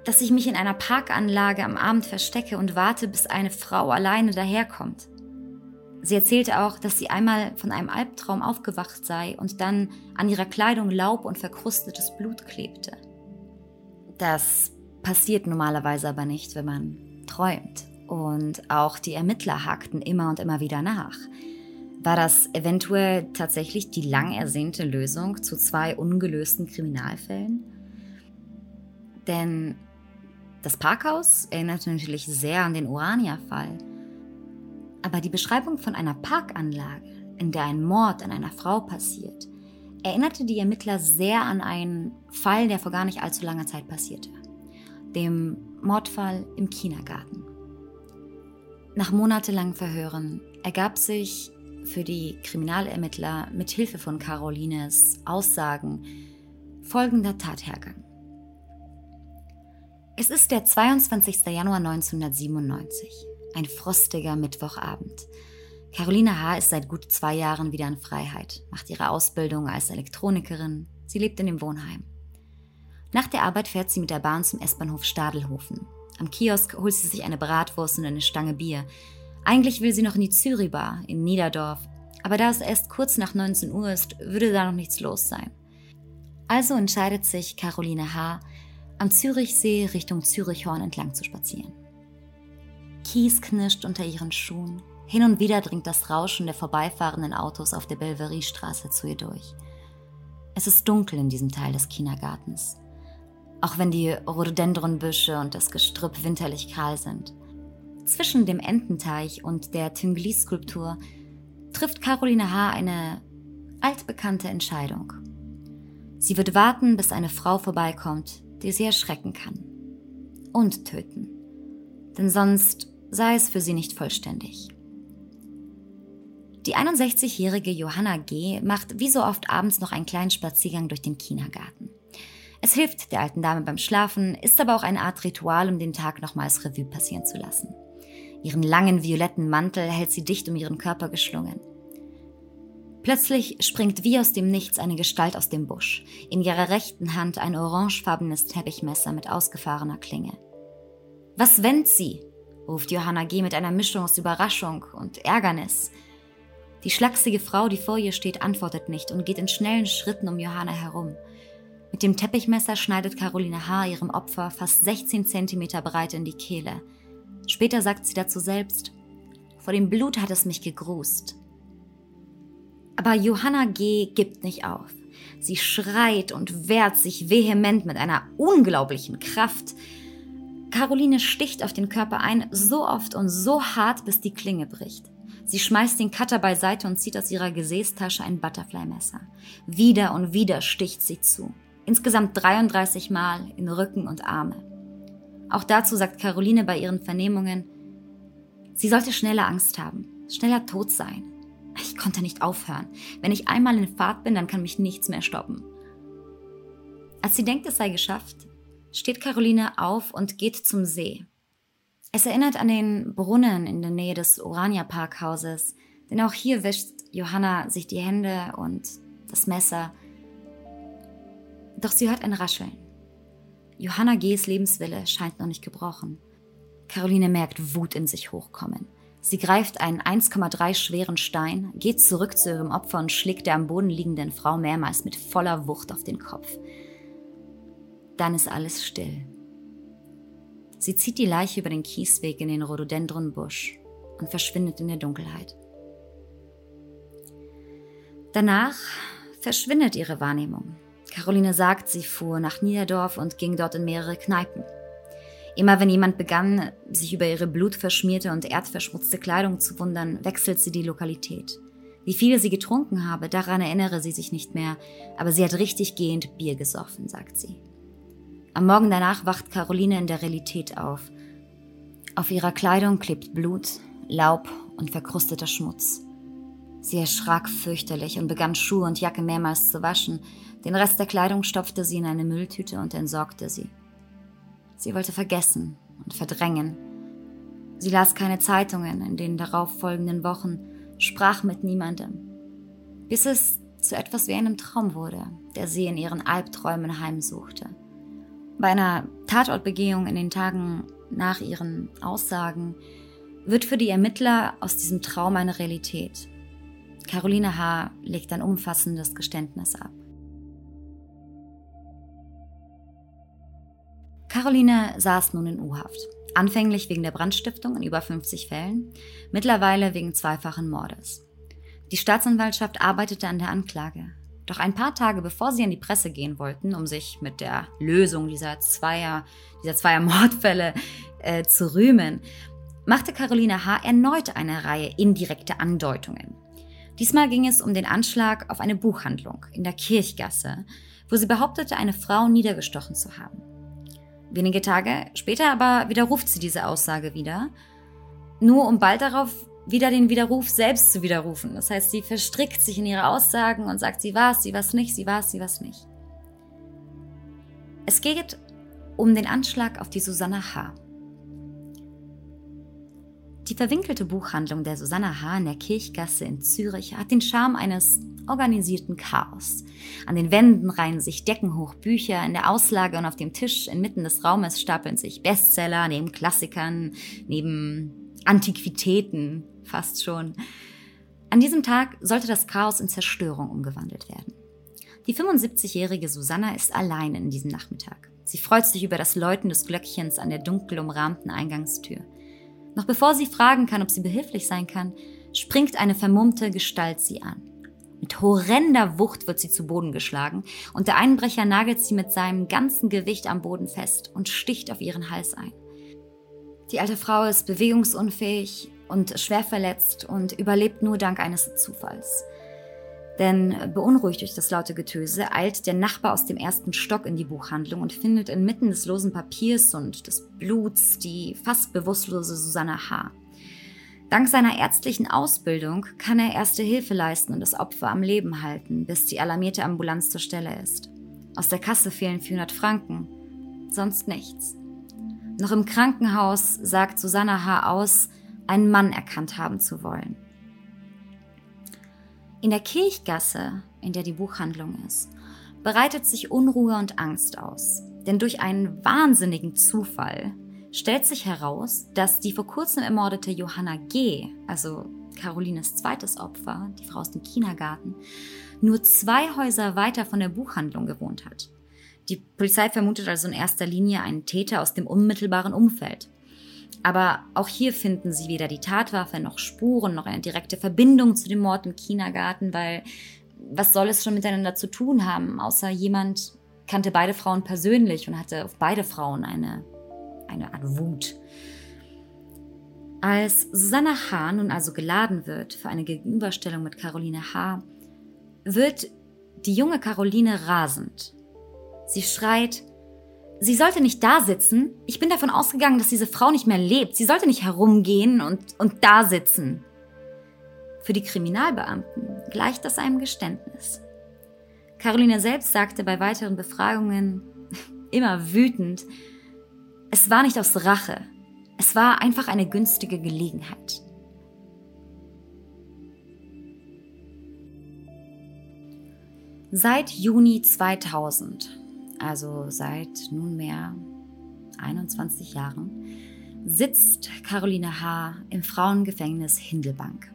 dass ich mich in einer Parkanlage am Abend verstecke und warte, bis eine Frau alleine daherkommt. Sie erzählte auch, dass sie einmal von einem Albtraum aufgewacht sei und dann an ihrer Kleidung Laub und verkrustetes Blut klebte. Das passiert normalerweise aber nicht, wenn man träumt. Und auch die Ermittler hakten immer und immer wieder nach. War das eventuell tatsächlich die lang ersehnte Lösung zu zwei ungelösten Kriminalfällen? Denn das Parkhaus erinnerte natürlich sehr an den Urania-Fall. Aber die Beschreibung von einer Parkanlage, in der ein Mord an einer Frau passiert, erinnerte die Ermittler sehr an einen Fall, der vor gar nicht allzu langer Zeit passierte. Dem Mordfall im Kindergarten. Nach monatelangen Verhören ergab sich für die Kriminalermittler mit Hilfe von Carolines Aussagen folgender Tathergang. Es ist der 22. Januar 1997, ein frostiger Mittwochabend. Caroline H. ist seit gut zwei Jahren wieder in Freiheit, macht ihre Ausbildung als Elektronikerin. Sie lebt in dem Wohnheim. Nach der Arbeit fährt sie mit der Bahn zum S-Bahnhof Stadelhofen. Am Kiosk holt sie sich eine Bratwurst und eine Stange Bier. Eigentlich will sie noch in die Zürichbar in Niederdorf, aber da es erst kurz nach 19 Uhr ist, würde da noch nichts los sein. Also entscheidet sich Caroline H., am Zürichsee Richtung Zürichhorn entlang zu spazieren. Kies knirscht unter ihren Schuhen. Hin und wieder dringt das Rauschen der vorbeifahrenden Autos auf der Belveriestraße zu ihr durch. Es ist dunkel in diesem Teil des Kindergartens auch wenn die Rhododendronbüsche und das Gestrüpp winterlich kahl sind. Zwischen dem Ententeich und der Tinguely-Skulptur trifft Caroline H. eine altbekannte Entscheidung. Sie wird warten, bis eine Frau vorbeikommt, die sie erschrecken kann. Und töten. Denn sonst sei es für sie nicht vollständig. Die 61-jährige Johanna G. macht wie so oft abends noch einen kleinen Spaziergang durch den Kindergarten. Es hilft der alten Dame beim Schlafen, ist aber auch eine Art Ritual, um den Tag nochmals Revue passieren zu lassen. Ihren langen violetten Mantel hält sie dicht um ihren Körper geschlungen. Plötzlich springt wie aus dem Nichts eine Gestalt aus dem Busch, in ihrer rechten Hand ein orangefarbenes Teppichmesser mit ausgefahrener Klinge. Was wendet sie? ruft Johanna G. mit einer Mischung aus Überraschung und Ärgernis. Die schlachsige Frau, die vor ihr steht, antwortet nicht und geht in schnellen Schritten um Johanna herum. Mit dem Teppichmesser schneidet Caroline H. ihrem Opfer fast 16 Zentimeter breit in die Kehle. Später sagt sie dazu selbst, vor dem Blut hat es mich gegrust. Aber Johanna G. gibt nicht auf. Sie schreit und wehrt sich vehement mit einer unglaublichen Kraft. Caroline sticht auf den Körper ein, so oft und so hart, bis die Klinge bricht. Sie schmeißt den Cutter beiseite und zieht aus ihrer Gesäßtasche ein Butterfly-Messer. Wieder und wieder sticht sie zu. Insgesamt 33 Mal in Rücken und Arme. Auch dazu sagt Caroline bei ihren Vernehmungen, sie sollte schneller Angst haben, schneller tot sein. Ich konnte nicht aufhören. Wenn ich einmal in Fahrt bin, dann kann mich nichts mehr stoppen. Als sie denkt, es sei geschafft, steht Caroline auf und geht zum See. Es erinnert an den Brunnen in der Nähe des Orania Parkhauses, denn auch hier wäscht Johanna sich die Hände und das Messer doch sie hört ein Rascheln. Johanna G.'s Lebenswille scheint noch nicht gebrochen. Caroline merkt Wut in sich hochkommen. Sie greift einen 1,3 schweren Stein, geht zurück zu ihrem Opfer und schlägt der am Boden liegenden Frau mehrmals mit voller Wucht auf den Kopf. Dann ist alles still. Sie zieht die Leiche über den Kiesweg in den Rhododendronbusch und verschwindet in der Dunkelheit. Danach verschwindet ihre Wahrnehmung. Caroline sagt, sie fuhr nach Niederdorf und ging dort in mehrere Kneipen. Immer wenn jemand begann, sich über ihre blutverschmierte und erdverschmutzte Kleidung zu wundern, wechselt sie die Lokalität. Wie viel sie getrunken habe, daran erinnere sie sich nicht mehr, aber sie hat richtig gehend Bier gesoffen, sagt sie. Am Morgen danach wacht Caroline in der Realität auf. Auf ihrer Kleidung klebt Blut, Laub und verkrusteter Schmutz. Sie erschrak fürchterlich und begann Schuhe und Jacke mehrmals zu waschen, den Rest der Kleidung stopfte sie in eine Mülltüte und entsorgte sie. Sie wollte vergessen und verdrängen. Sie las keine Zeitungen in den darauffolgenden Wochen, sprach mit niemandem, bis es zu etwas wie einem Traum wurde, der sie in ihren Albträumen heimsuchte. Bei einer Tatortbegehung in den Tagen nach ihren Aussagen wird für die Ermittler aus diesem Traum eine Realität. Caroline H. legt ein umfassendes Geständnis ab. Caroline saß nun in U-Haft. Anfänglich wegen der Brandstiftung in über 50 Fällen, mittlerweile wegen zweifachen Mordes. Die Staatsanwaltschaft arbeitete an der Anklage. Doch ein paar Tage bevor sie an die Presse gehen wollten, um sich mit der Lösung dieser zweier, dieser zweier Mordfälle äh, zu rühmen, machte Caroline H. erneut eine Reihe indirekter Andeutungen. Diesmal ging es um den Anschlag auf eine Buchhandlung in der Kirchgasse, wo sie behauptete, eine Frau niedergestochen zu haben. Wenige Tage später aber widerruft sie diese Aussage wieder, nur um bald darauf wieder den Widerruf selbst zu widerrufen. Das heißt, sie verstrickt sich in ihre Aussagen und sagt, sie war es, sie war es nicht, sie war es, sie war es nicht. Es geht um den Anschlag auf die Susanne H. Die verwinkelte Buchhandlung der Susanne H. in der Kirchgasse in Zürich hat den Charme eines organisierten Chaos. An den Wänden reihen sich deckenhoch Bücher, in der Auslage und auf dem Tisch inmitten des Raumes stapeln sich Bestseller neben Klassikern, neben Antiquitäten fast schon. An diesem Tag sollte das Chaos in Zerstörung umgewandelt werden. Die 75-jährige Susanna ist allein in diesem Nachmittag. Sie freut sich über das Läuten des Glöckchens an der dunkel umrahmten Eingangstür. Noch bevor sie fragen kann, ob sie behilflich sein kann, springt eine vermummte Gestalt sie an. Mit horrender Wucht wird sie zu Boden geschlagen und der Einbrecher nagelt sie mit seinem ganzen Gewicht am Boden fest und sticht auf ihren Hals ein. Die alte Frau ist bewegungsunfähig und schwer verletzt und überlebt nur dank eines Zufalls. Denn beunruhigt durch das laute Getöse eilt der Nachbar aus dem ersten Stock in die Buchhandlung und findet inmitten des losen Papiers und des Bluts die fast bewusstlose Susanna H. Dank seiner ärztlichen Ausbildung kann er erste Hilfe leisten und das Opfer am Leben halten, bis die alarmierte Ambulanz zur Stelle ist. Aus der Kasse fehlen 400 Franken, sonst nichts. Noch im Krankenhaus sagt Susanna H. aus, einen Mann erkannt haben zu wollen. In der Kirchgasse, in der die Buchhandlung ist, bereitet sich Unruhe und Angst aus. Denn durch einen wahnsinnigen Zufall stellt sich heraus, dass die vor kurzem ermordete Johanna G., also Carolines zweites Opfer, die Frau aus dem Kindergarten, nur zwei Häuser weiter von der Buchhandlung gewohnt hat. Die Polizei vermutet also in erster Linie einen Täter aus dem unmittelbaren Umfeld. Aber auch hier finden sie weder die Tatwaffe noch Spuren noch eine direkte Verbindung zu dem Mord im Kindergarten, weil was soll es schon miteinander zu tun haben, außer jemand kannte beide Frauen persönlich und hatte auf beide Frauen eine, eine Art Wut. Als Susanna H. nun also geladen wird für eine Gegenüberstellung mit Caroline H., wird die junge Caroline rasend. Sie schreit, Sie sollte nicht da sitzen. Ich bin davon ausgegangen, dass diese Frau nicht mehr lebt. Sie sollte nicht herumgehen und, und da sitzen. Für die Kriminalbeamten gleicht das einem Geständnis. Caroline selbst sagte bei weiteren Befragungen, immer wütend, es war nicht aus Rache, es war einfach eine günstige Gelegenheit. Seit Juni 2000 also seit nunmehr 21 Jahren, sitzt Caroline H. im Frauengefängnis Hindelbank.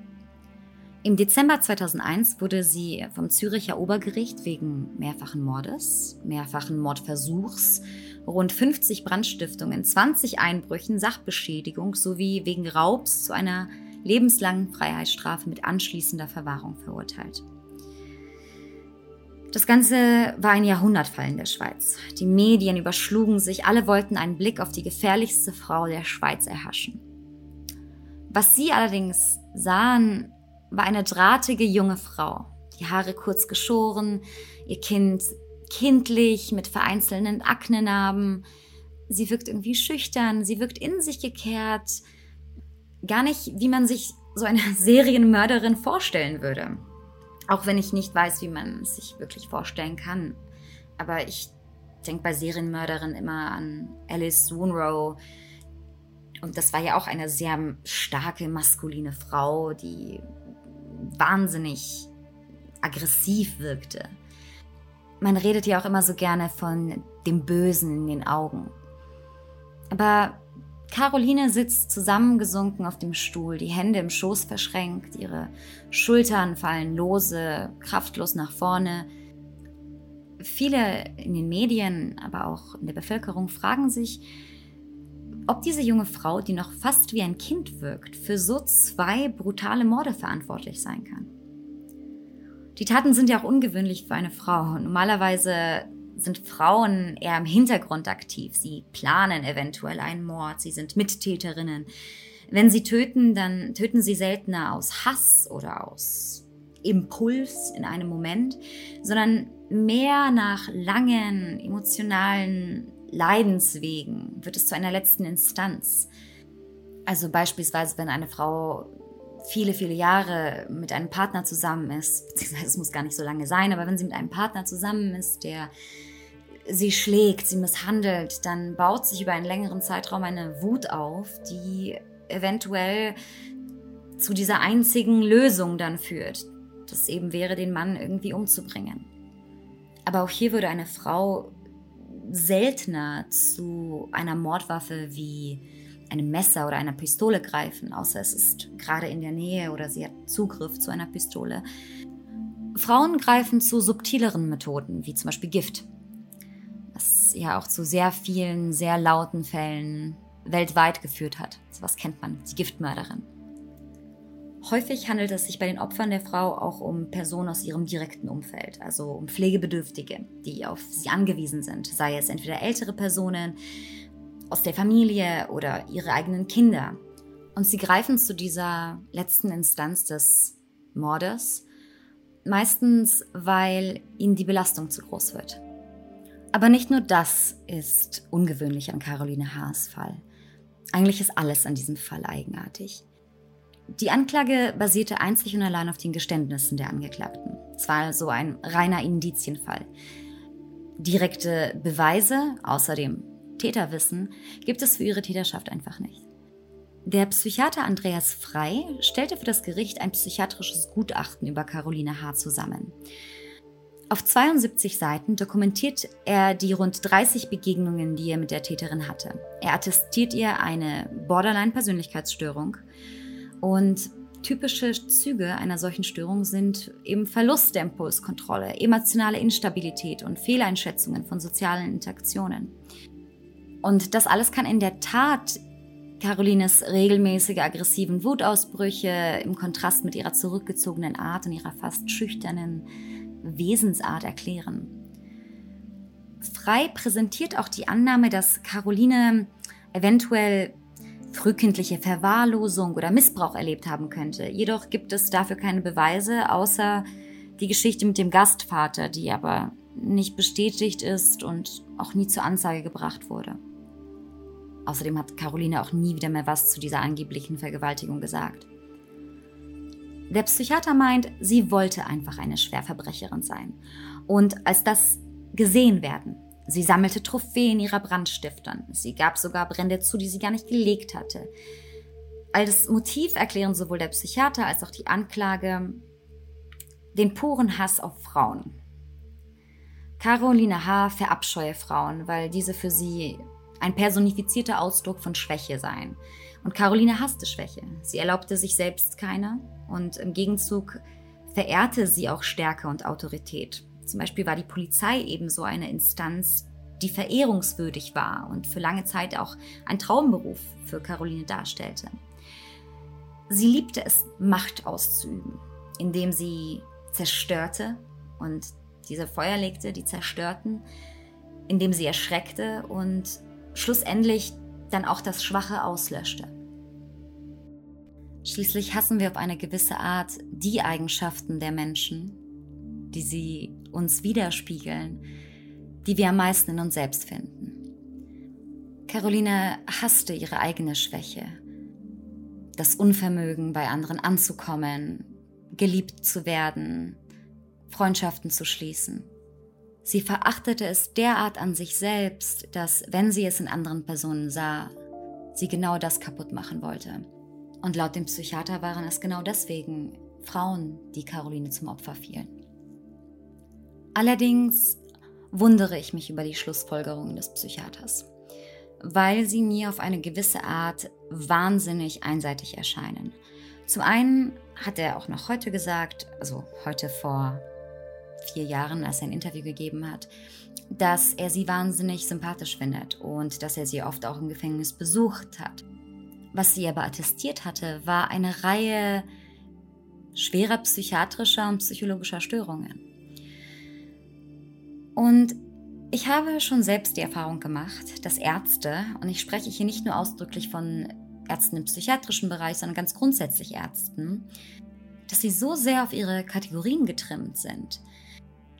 Im Dezember 2001 wurde sie vom Züricher Obergericht wegen mehrfachen Mordes, mehrfachen Mordversuchs, rund 50 Brandstiftungen, 20 Einbrüchen, Sachbeschädigung sowie wegen Raubs zu einer lebenslangen Freiheitsstrafe mit anschließender Verwahrung verurteilt. Das Ganze war ein Jahrhundertfall in der Schweiz. Die Medien überschlugen sich, alle wollten einen Blick auf die gefährlichste Frau der Schweiz erhaschen. Was sie allerdings sahen, war eine drahtige junge Frau, die Haare kurz geschoren, ihr Kind kindlich mit vereinzelten Aknenarben. Sie wirkt irgendwie schüchtern, sie wirkt in sich gekehrt, gar nicht, wie man sich so eine Serienmörderin vorstellen würde. Auch wenn ich nicht weiß, wie man sich wirklich vorstellen kann. Aber ich denke bei Serienmörderinnen immer an Alice Woonrow. Und das war ja auch eine sehr starke maskuline Frau, die wahnsinnig aggressiv wirkte. Man redet ja auch immer so gerne von dem Bösen in den Augen. Aber Caroline sitzt zusammengesunken auf dem Stuhl, die Hände im Schoß verschränkt, ihre Schultern fallen lose, kraftlos nach vorne. Viele in den Medien, aber auch in der Bevölkerung fragen sich, ob diese junge Frau, die noch fast wie ein Kind wirkt, für so zwei brutale Morde verantwortlich sein kann. Die Taten sind ja auch ungewöhnlich für eine Frau. Normalerweise sind Frauen eher im Hintergrund aktiv. Sie planen eventuell einen Mord, sie sind Mittäterinnen. Wenn sie töten, dann töten sie seltener aus Hass oder aus Impuls in einem Moment, sondern mehr nach langen emotionalen Leidenswegen wird es zu einer letzten Instanz. Also beispielsweise, wenn eine Frau viele, viele Jahre mit einem Partner zusammen ist, beziehungsweise es muss gar nicht so lange sein, aber wenn sie mit einem Partner zusammen ist, der sie schlägt, sie misshandelt, dann baut sich über einen längeren Zeitraum eine Wut auf, die eventuell zu dieser einzigen Lösung dann führt. Das eben wäre, den Mann irgendwie umzubringen. Aber auch hier würde eine Frau seltener zu einer Mordwaffe wie einem Messer oder einer Pistole greifen, außer es ist gerade in der Nähe oder sie hat Zugriff zu einer Pistole. Frauen greifen zu subtileren Methoden, wie zum Beispiel Gift, ja auch zu sehr vielen, sehr lauten Fällen weltweit geführt hat. was kennt man, die Giftmörderin. Häufig handelt es sich bei den Opfern der Frau auch um Personen aus ihrem direkten Umfeld, also um Pflegebedürftige, die auf sie angewiesen sind, sei es entweder ältere Personen, aus der Familie oder ihre eigenen Kinder. Und sie greifen zu dieser letzten Instanz des Mordes, Meistens, weil ihnen die Belastung zu groß wird. Aber nicht nur das ist ungewöhnlich an Caroline Haas Fall. Eigentlich ist alles an diesem Fall eigenartig. Die Anklage basierte einzig und allein auf den Geständnissen der Angeklagten. Es war also ein reiner Indizienfall. Direkte Beweise, außer dem Täterwissen, gibt es für ihre Täterschaft einfach nicht. Der Psychiater Andreas Frei stellte für das Gericht ein psychiatrisches Gutachten über Caroline H. zusammen. Auf 72 Seiten dokumentiert er die rund 30 Begegnungen, die er mit der Täterin hatte. Er attestiert ihr eine Borderline-Persönlichkeitsstörung und typische Züge einer solchen Störung sind eben Verlust der Impulskontrolle, emotionale Instabilität und Fehleinschätzungen von sozialen Interaktionen. Und das alles kann in der Tat Carolines regelmäßige aggressiven Wutausbrüche im Kontrast mit ihrer zurückgezogenen Art und ihrer fast schüchternen Wesensart erklären. Frei präsentiert auch die Annahme, dass Caroline eventuell frühkindliche Verwahrlosung oder Missbrauch erlebt haben könnte. Jedoch gibt es dafür keine Beweise, außer die Geschichte mit dem Gastvater, die aber nicht bestätigt ist und auch nie zur Anzeige gebracht wurde. Außerdem hat Caroline auch nie wieder mehr was zu dieser angeblichen Vergewaltigung gesagt. Der Psychiater meint, sie wollte einfach eine Schwerverbrecherin sein. Und als das gesehen werden, sie sammelte Trophäen ihrer Brandstiftern. Sie gab sogar Brände zu, die sie gar nicht gelegt hatte. Als Motiv erklären sowohl der Psychiater als auch die Anklage den puren Hass auf Frauen. Caroline H. verabscheue Frauen, weil diese für sie ein personifizierter Ausdruck von Schwäche seien. Und Caroline hasste Schwäche. Sie erlaubte sich selbst keine und im Gegenzug verehrte sie auch Stärke und Autorität. Zum Beispiel war die Polizei ebenso eine Instanz, die verehrungswürdig war und für lange Zeit auch ein Traumberuf für Caroline darstellte. Sie liebte es, Macht auszuüben, indem sie zerstörte und diese Feuer legte, die zerstörten, indem sie erschreckte und schlussendlich dann auch das Schwache auslöschte. Schließlich hassen wir auf eine gewisse Art die Eigenschaften der Menschen, die sie uns widerspiegeln, die wir am meisten in uns selbst finden. Caroline hasste ihre eigene Schwäche, das Unvermögen, bei anderen anzukommen, geliebt zu werden, Freundschaften zu schließen. Sie verachtete es derart an sich selbst, dass, wenn sie es in anderen Personen sah, sie genau das kaputt machen wollte. Und laut dem Psychiater waren es genau deswegen Frauen, die Caroline zum Opfer fielen. Allerdings wundere ich mich über die Schlussfolgerungen des Psychiaters, weil sie mir auf eine gewisse Art wahnsinnig einseitig erscheinen. Zum einen hat er auch noch heute gesagt, also heute vor vier Jahren, als er ein Interview gegeben hat, dass er sie wahnsinnig sympathisch findet und dass er sie oft auch im Gefängnis besucht hat. Was sie aber attestiert hatte, war eine Reihe schwerer psychiatrischer und psychologischer Störungen. Und ich habe schon selbst die Erfahrung gemacht, dass Ärzte, und ich spreche hier nicht nur ausdrücklich von Ärzten im psychiatrischen Bereich, sondern ganz grundsätzlich Ärzten, dass sie so sehr auf ihre Kategorien getrimmt sind,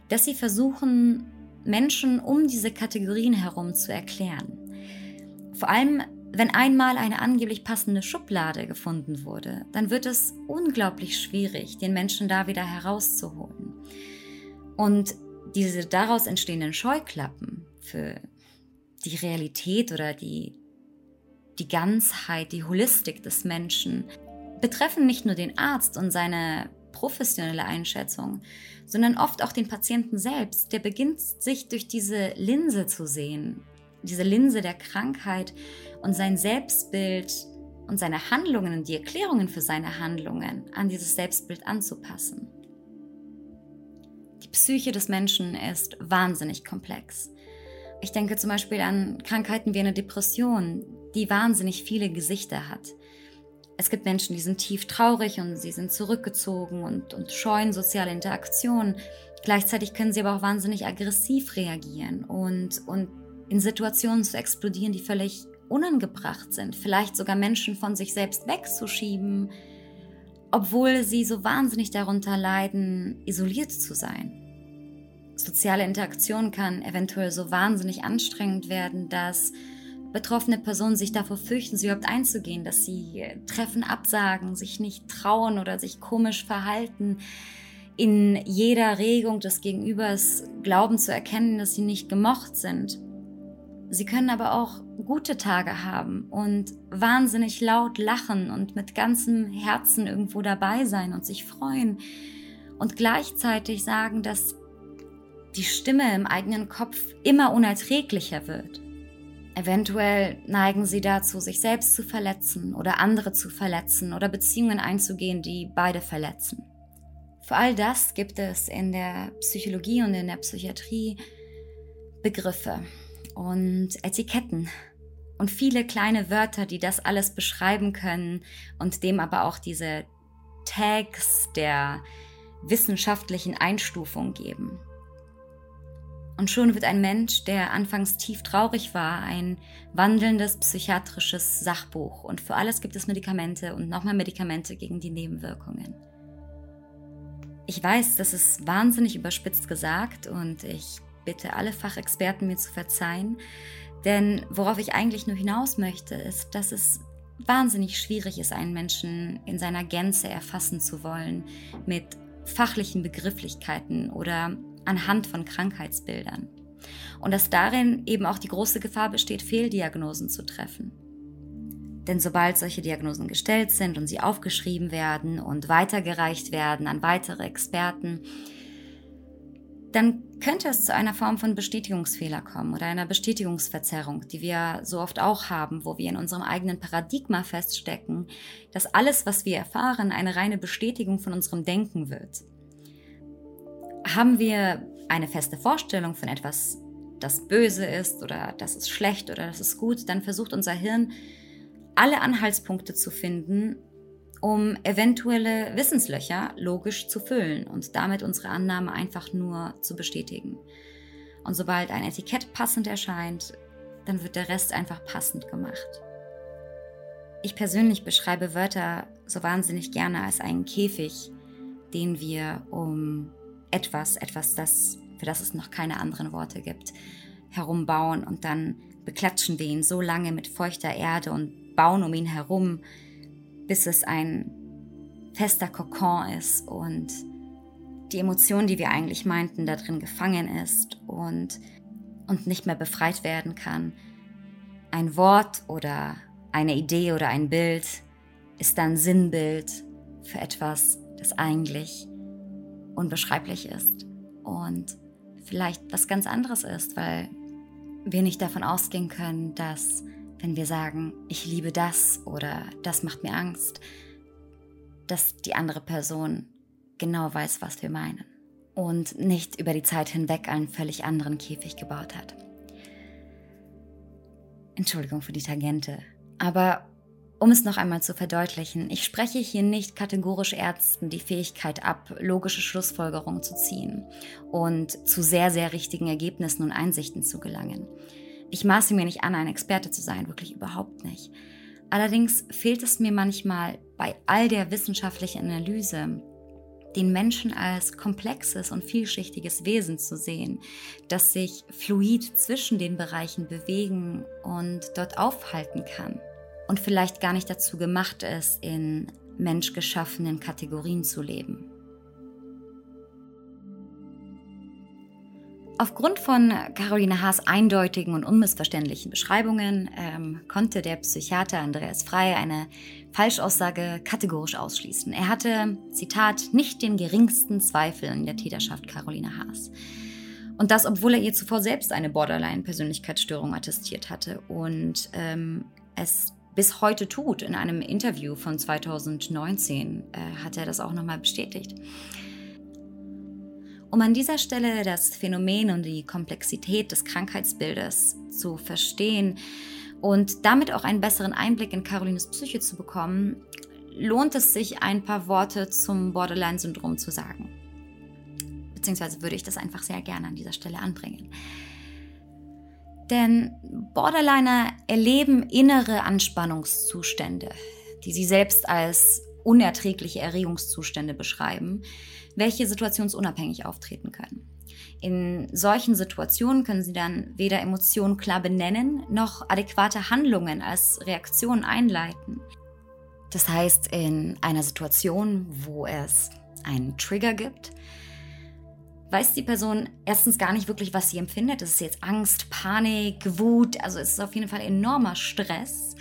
dass sie versuchen, Menschen um diese Kategorien herum zu erklären. Vor allem, wenn einmal eine angeblich passende Schublade gefunden wurde, dann wird es unglaublich schwierig, den Menschen da wieder herauszuholen. Und diese daraus entstehenden Scheuklappen für die Realität oder die, die Ganzheit, die Holistik des Menschen betreffen nicht nur den Arzt und seine professionelle Einschätzung, sondern oft auch den Patienten selbst, der beginnt sich durch diese Linse zu sehen, diese Linse der Krankheit und sein Selbstbild und seine Handlungen und die Erklärungen für seine Handlungen an dieses Selbstbild anzupassen. Die Psyche des Menschen ist wahnsinnig komplex. Ich denke zum Beispiel an Krankheiten wie eine Depression, die wahnsinnig viele Gesichter hat. Es gibt Menschen, die sind tief traurig und sie sind zurückgezogen und, und scheuen soziale Interaktionen. Gleichzeitig können sie aber auch wahnsinnig aggressiv reagieren und, und in Situationen zu explodieren, die völlig unangebracht sind. Vielleicht sogar Menschen von sich selbst wegzuschieben obwohl sie so wahnsinnig darunter leiden, isoliert zu sein. Soziale Interaktion kann eventuell so wahnsinnig anstrengend werden, dass betroffene Personen sich davor fürchten, sie überhaupt einzugehen, dass sie Treffen absagen, sich nicht trauen oder sich komisch verhalten, in jeder Regung des Gegenübers glauben zu erkennen, dass sie nicht gemocht sind. Sie können aber auch gute Tage haben und wahnsinnig laut lachen und mit ganzem Herzen irgendwo dabei sein und sich freuen und gleichzeitig sagen, dass die Stimme im eigenen Kopf immer unerträglicher wird. Eventuell neigen sie dazu, sich selbst zu verletzen oder andere zu verletzen oder Beziehungen einzugehen, die beide verletzen. Für all das gibt es in der Psychologie und in der Psychiatrie Begriffe und Etiketten und viele kleine Wörter, die das alles beschreiben können und dem aber auch diese Tags der wissenschaftlichen Einstufung geben. Und schon wird ein Mensch, der anfangs tief traurig war, ein wandelndes psychiatrisches Sachbuch. Und für alles gibt es Medikamente und nochmal Medikamente gegen die Nebenwirkungen. Ich weiß, das ist wahnsinnig überspitzt gesagt und ich bitte alle Fachexperten mir zu verzeihen, denn worauf ich eigentlich nur hinaus möchte, ist, dass es wahnsinnig schwierig ist, einen Menschen in seiner Gänze erfassen zu wollen mit fachlichen Begrifflichkeiten oder anhand von Krankheitsbildern. Und dass darin eben auch die große Gefahr besteht, Fehldiagnosen zu treffen. Denn sobald solche Diagnosen gestellt sind und sie aufgeschrieben werden und weitergereicht werden an weitere Experten, dann könnte es zu einer Form von Bestätigungsfehler kommen oder einer Bestätigungsverzerrung, die wir so oft auch haben, wo wir in unserem eigenen Paradigma feststecken, dass alles, was wir erfahren, eine reine Bestätigung von unserem Denken wird. Haben wir eine feste Vorstellung von etwas, das böse ist oder das ist schlecht oder das ist gut, dann versucht unser Hirn alle Anhaltspunkte zu finden, um eventuelle Wissenslöcher logisch zu füllen und damit unsere Annahme einfach nur zu bestätigen. Und sobald ein Etikett passend erscheint, dann wird der Rest einfach passend gemacht. Ich persönlich beschreibe Wörter so wahnsinnig gerne als einen Käfig, den wir um etwas, etwas, das, für das es noch keine anderen Worte gibt, herumbauen und dann beklatschen wir ihn so lange mit feuchter Erde und bauen um ihn herum, bis es ein fester Kokon ist und die Emotion, die wir eigentlich meinten, da drin gefangen ist und, und nicht mehr befreit werden kann. Ein Wort oder eine Idee oder ein Bild ist dann Sinnbild für etwas, das eigentlich unbeschreiblich ist und vielleicht was ganz anderes ist, weil wir nicht davon ausgehen können, dass wenn wir sagen, ich liebe das oder das macht mir Angst, dass die andere Person genau weiß, was wir meinen und nicht über die Zeit hinweg einen völlig anderen Käfig gebaut hat. Entschuldigung für die Tangente, aber um es noch einmal zu verdeutlichen, ich spreche hier nicht kategorisch Ärzten die Fähigkeit ab, logische Schlussfolgerungen zu ziehen und zu sehr, sehr richtigen Ergebnissen und Einsichten zu gelangen. Ich maße mir nicht an, ein Experte zu sein, wirklich überhaupt nicht. Allerdings fehlt es mir manchmal bei all der wissenschaftlichen Analyse, den Menschen als komplexes und vielschichtiges Wesen zu sehen, das sich fluid zwischen den Bereichen bewegen und dort aufhalten kann und vielleicht gar nicht dazu gemacht ist, in menschgeschaffenen Kategorien zu leben. Aufgrund von Caroline Haas eindeutigen und unmissverständlichen Beschreibungen ähm, konnte der Psychiater Andreas Frey eine Falschaussage kategorisch ausschließen. Er hatte, Zitat, nicht den geringsten Zweifel in der Täterschaft Caroline Haas. Und das, obwohl er ihr zuvor selbst eine Borderline-Persönlichkeitsstörung attestiert hatte und ähm, es bis heute tut. In einem Interview von 2019 äh, hat er das auch nochmal bestätigt. Um an dieser Stelle das Phänomen und die Komplexität des Krankheitsbildes zu verstehen und damit auch einen besseren Einblick in Carolines Psyche zu bekommen, lohnt es sich, ein paar Worte zum Borderline-Syndrom zu sagen. Beziehungsweise würde ich das einfach sehr gerne an dieser Stelle anbringen. Denn Borderliner erleben innere Anspannungszustände, die sie selbst als unerträgliche Erregungszustände beschreiben, welche situationsunabhängig auftreten können. In solchen Situationen können sie dann weder Emotionen klar benennen, noch adäquate Handlungen als Reaktion einleiten. Das heißt, in einer Situation, wo es einen Trigger gibt, weiß die Person erstens gar nicht wirklich, was sie empfindet. Das ist jetzt Angst, Panik, Wut, also es ist auf jeden Fall enormer Stress.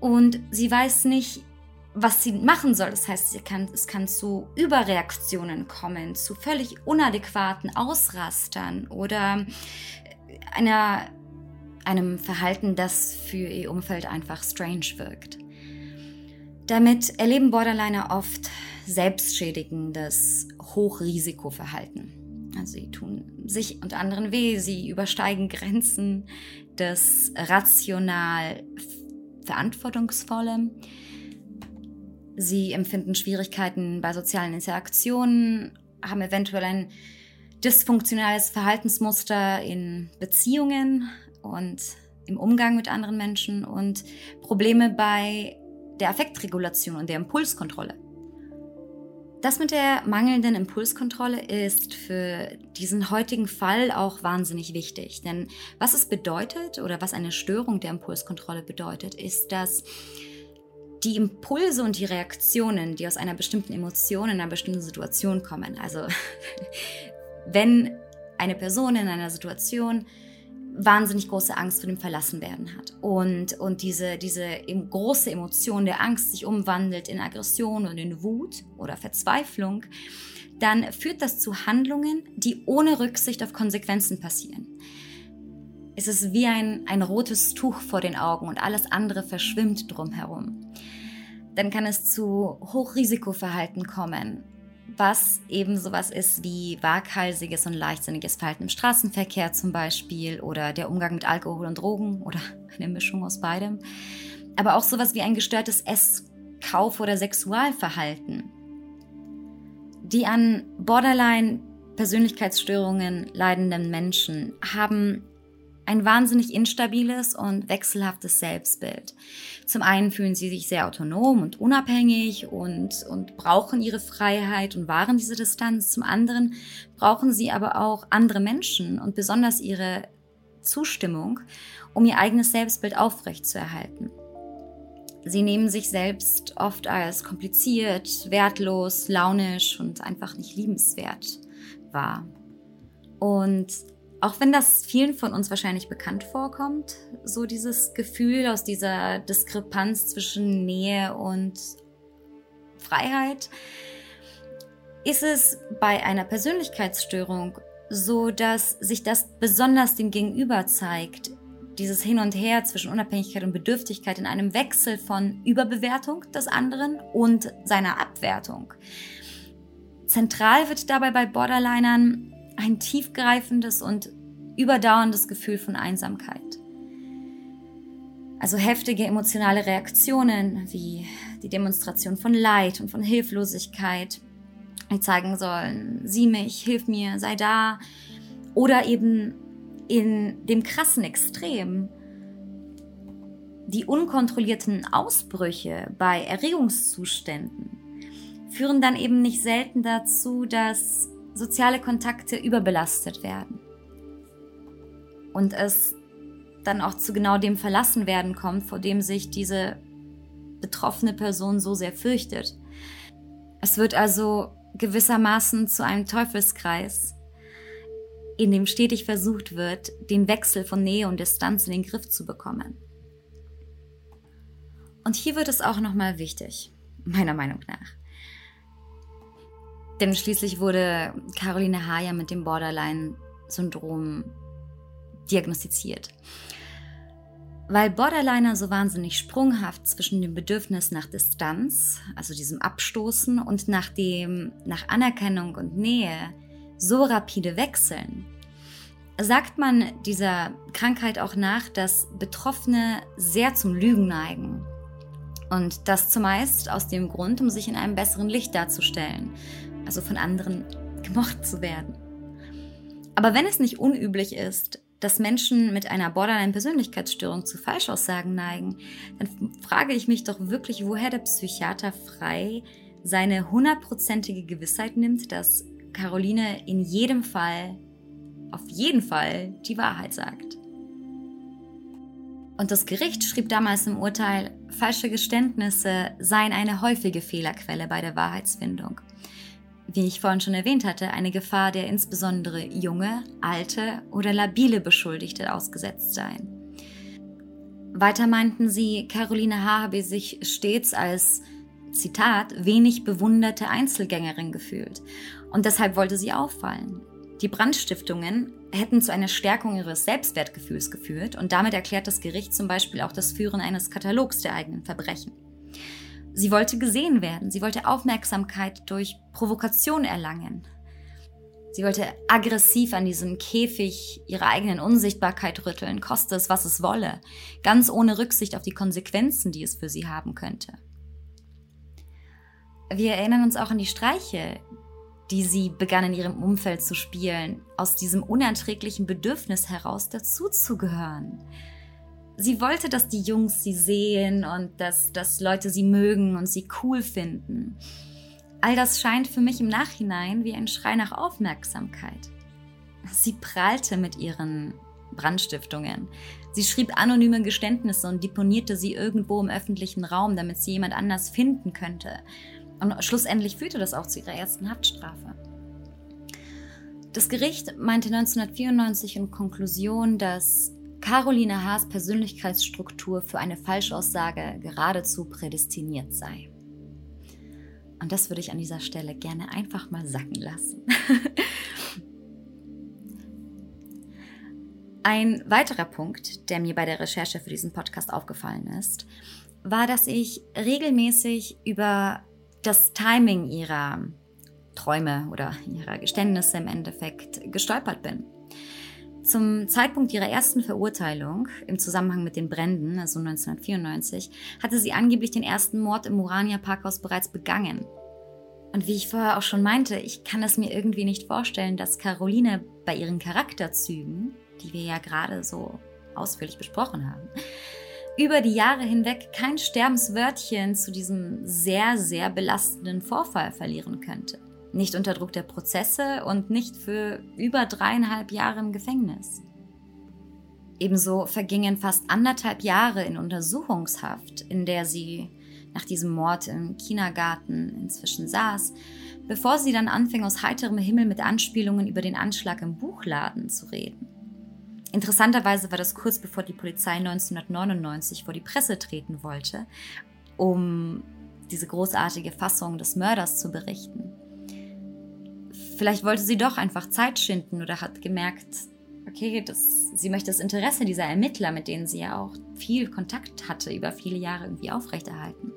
Und sie weiß nicht, was sie machen soll. Das heißt, kann, es kann zu Überreaktionen kommen, zu völlig unadäquaten Ausrastern oder einer, einem Verhalten, das für ihr Umfeld einfach strange wirkt. Damit erleben Borderliner oft selbstschädigendes Hochrisikoverhalten. Also sie tun sich und anderen weh, sie übersteigen Grenzen des rational Verantwortungsvollen. Sie empfinden Schwierigkeiten bei sozialen Interaktionen, haben eventuell ein dysfunktionales Verhaltensmuster in Beziehungen und im Umgang mit anderen Menschen und Probleme bei der Affektregulation und der Impulskontrolle. Das mit der mangelnden Impulskontrolle ist für diesen heutigen Fall auch wahnsinnig wichtig. Denn was es bedeutet oder was eine Störung der Impulskontrolle bedeutet, ist, dass die Impulse und die Reaktionen, die aus einer bestimmten Emotion in einer bestimmten Situation kommen, also wenn eine Person in einer Situation wahnsinnig große Angst vor dem Verlassenwerden hat und, und diese, diese große Emotion der Angst sich umwandelt in Aggression und in Wut oder Verzweiflung, dann führt das zu Handlungen, die ohne Rücksicht auf Konsequenzen passieren. Es ist wie ein, ein rotes Tuch vor den Augen und alles andere verschwimmt drumherum. Dann kann es zu Hochrisikoverhalten kommen, was eben sowas ist wie waghalsiges und leichtsinniges Verhalten im Straßenverkehr zum Beispiel oder der Umgang mit Alkohol und Drogen oder eine Mischung aus beidem. Aber auch sowas wie ein gestörtes Ess-, Kauf- oder Sexualverhalten. Die an Borderline Persönlichkeitsstörungen leidenden Menschen haben ein wahnsinnig instabiles und wechselhaftes Selbstbild. Zum einen fühlen sie sich sehr autonom und unabhängig und, und brauchen ihre Freiheit und wahren diese Distanz. Zum anderen brauchen sie aber auch andere Menschen und besonders ihre Zustimmung, um ihr eigenes Selbstbild aufrechtzuerhalten. Sie nehmen sich selbst oft als kompliziert, wertlos, launisch und einfach nicht liebenswert wahr. Und auch wenn das vielen von uns wahrscheinlich bekannt vorkommt, so dieses Gefühl aus dieser Diskrepanz zwischen Nähe und Freiheit, ist es bei einer Persönlichkeitsstörung so, dass sich das besonders dem Gegenüber zeigt. Dieses Hin und Her zwischen Unabhängigkeit und Bedürftigkeit in einem Wechsel von Überbewertung des anderen und seiner Abwertung. Zentral wird dabei bei Borderlinern ein tiefgreifendes und überdauerndes Gefühl von Einsamkeit. Also heftige emotionale Reaktionen wie die Demonstration von Leid und von Hilflosigkeit, die zeigen sollen, sieh mich, hilf mir, sei da. Oder eben in dem krassen Extrem die unkontrollierten Ausbrüche bei Erregungszuständen führen dann eben nicht selten dazu, dass soziale Kontakte überbelastet werden. Und es dann auch zu genau dem Verlassenwerden kommt, vor dem sich diese betroffene Person so sehr fürchtet. Es wird also gewissermaßen zu einem Teufelskreis, in dem stetig versucht wird, den Wechsel von Nähe und Distanz in den Griff zu bekommen. Und hier wird es auch nochmal wichtig, meiner Meinung nach. Denn schließlich wurde Caroline Hayer mit dem Borderline-Syndrom diagnostiziert. Weil Borderliner so wahnsinnig sprunghaft zwischen dem Bedürfnis nach Distanz, also diesem Abstoßen, und nach dem nach Anerkennung und Nähe so rapide wechseln, sagt man dieser Krankheit auch nach, dass Betroffene sehr zum Lügen neigen. Und das zumeist aus dem Grund, um sich in einem besseren Licht darzustellen, also von anderen gemocht zu werden. Aber wenn es nicht unüblich ist, dass Menschen mit einer Borderline-Persönlichkeitsstörung zu Falschaussagen neigen, dann frage ich mich doch wirklich, woher der Psychiater frei seine hundertprozentige Gewissheit nimmt, dass Caroline in jedem Fall, auf jeden Fall, die Wahrheit sagt. Und das Gericht schrieb damals im Urteil, falsche Geständnisse seien eine häufige Fehlerquelle bei der Wahrheitsfindung. Wie ich vorhin schon erwähnt hatte, eine Gefahr, der insbesondere junge, alte oder labile Beschuldigte ausgesetzt seien. Weiter meinten sie, Caroline H. habe sich stets als, Zitat, wenig bewunderte Einzelgängerin gefühlt und deshalb wollte sie auffallen. Die Brandstiftungen hätten zu einer Stärkung ihres Selbstwertgefühls geführt und damit erklärt das Gericht zum Beispiel auch das Führen eines Katalogs der eigenen Verbrechen. Sie wollte gesehen werden, sie wollte Aufmerksamkeit durch Provokation erlangen. Sie wollte aggressiv an diesem Käfig ihrer eigenen Unsichtbarkeit rütteln, koste es, was es wolle, ganz ohne Rücksicht auf die Konsequenzen, die es für sie haben könnte. Wir erinnern uns auch an die Streiche, die sie begann in ihrem Umfeld zu spielen, aus diesem unerträglichen Bedürfnis heraus dazuzugehören. Sie wollte, dass die Jungs sie sehen und dass, dass Leute sie mögen und sie cool finden. All das scheint für mich im Nachhinein wie ein Schrei nach Aufmerksamkeit. Sie prahlte mit ihren Brandstiftungen. Sie schrieb anonyme Geständnisse und deponierte sie irgendwo im öffentlichen Raum, damit sie jemand anders finden könnte. Und schlussendlich führte das auch zu ihrer ersten Haftstrafe. Das Gericht meinte 1994 in Konklusion, dass Caroline Haas Persönlichkeitsstruktur für eine Falschaussage geradezu prädestiniert sei. Und das würde ich an dieser Stelle gerne einfach mal sacken lassen. Ein weiterer Punkt, der mir bei der Recherche für diesen Podcast aufgefallen ist, war, dass ich regelmäßig über das Timing ihrer Träume oder ihrer Geständnisse im Endeffekt gestolpert bin. Zum Zeitpunkt ihrer ersten Verurteilung im Zusammenhang mit den Bränden, also 1994, hatte sie angeblich den ersten Mord im Urania Parkhaus bereits begangen. Und wie ich vorher auch schon meinte, ich kann es mir irgendwie nicht vorstellen, dass Caroline bei ihren Charakterzügen, die wir ja gerade so ausführlich besprochen haben, über die Jahre hinweg kein Sterbenswörtchen zu diesem sehr, sehr belastenden Vorfall verlieren könnte. Nicht unter Druck der Prozesse und nicht für über dreieinhalb Jahre im Gefängnis. Ebenso vergingen fast anderthalb Jahre in Untersuchungshaft, in der sie nach diesem Mord im Kindergarten inzwischen saß, bevor sie dann anfing, aus heiterem Himmel mit Anspielungen über den Anschlag im Buchladen zu reden. Interessanterweise war das kurz bevor die Polizei 1999 vor die Presse treten wollte, um diese großartige Fassung des Mörders zu berichten. Vielleicht wollte sie doch einfach Zeit schinden oder hat gemerkt, okay, das, sie möchte das Interesse dieser Ermittler, mit denen sie ja auch viel Kontakt hatte, über viele Jahre irgendwie aufrechterhalten.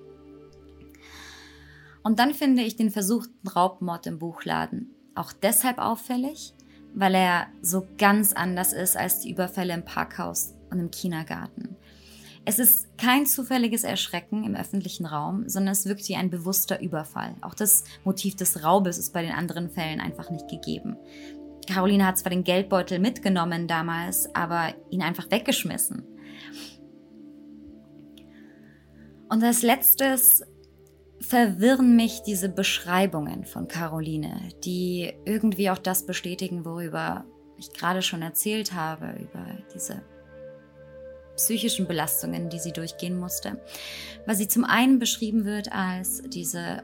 Und dann finde ich den versuchten Raubmord im Buchladen auch deshalb auffällig, weil er so ganz anders ist als die Überfälle im Parkhaus und im Kindergarten. Es ist kein zufälliges Erschrecken im öffentlichen Raum, sondern es wirkt wie ein bewusster Überfall. Auch das Motiv des Raubes ist bei den anderen Fällen einfach nicht gegeben. Caroline hat zwar den Geldbeutel mitgenommen damals, aber ihn einfach weggeschmissen. Und als letztes verwirren mich diese Beschreibungen von Caroline, die irgendwie auch das bestätigen, worüber ich gerade schon erzählt habe, über diese psychischen Belastungen, die sie durchgehen musste. Weil sie zum einen beschrieben wird als diese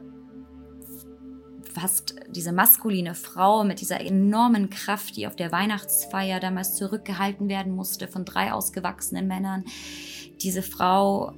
fast diese maskuline Frau mit dieser enormen Kraft, die auf der Weihnachtsfeier damals zurückgehalten werden musste von drei ausgewachsenen Männern. Diese Frau,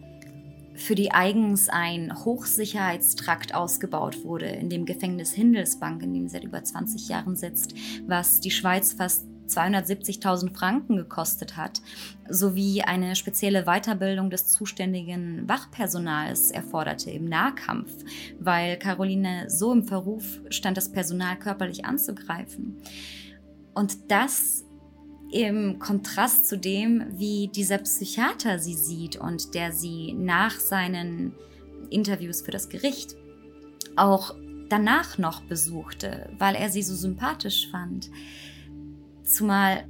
für die eigens ein Hochsicherheitstrakt ausgebaut wurde in dem Gefängnis Hindelsbank, in dem sie seit über 20 Jahren sitzt, was die Schweiz fast 270.000 Franken gekostet hat, sowie eine spezielle Weiterbildung des zuständigen Wachpersonals erforderte im Nahkampf, weil Caroline so im Verruf stand, das Personal körperlich anzugreifen. Und das im Kontrast zu dem, wie dieser Psychiater sie sieht und der sie nach seinen Interviews für das Gericht auch danach noch besuchte, weil er sie so sympathisch fand. Zumal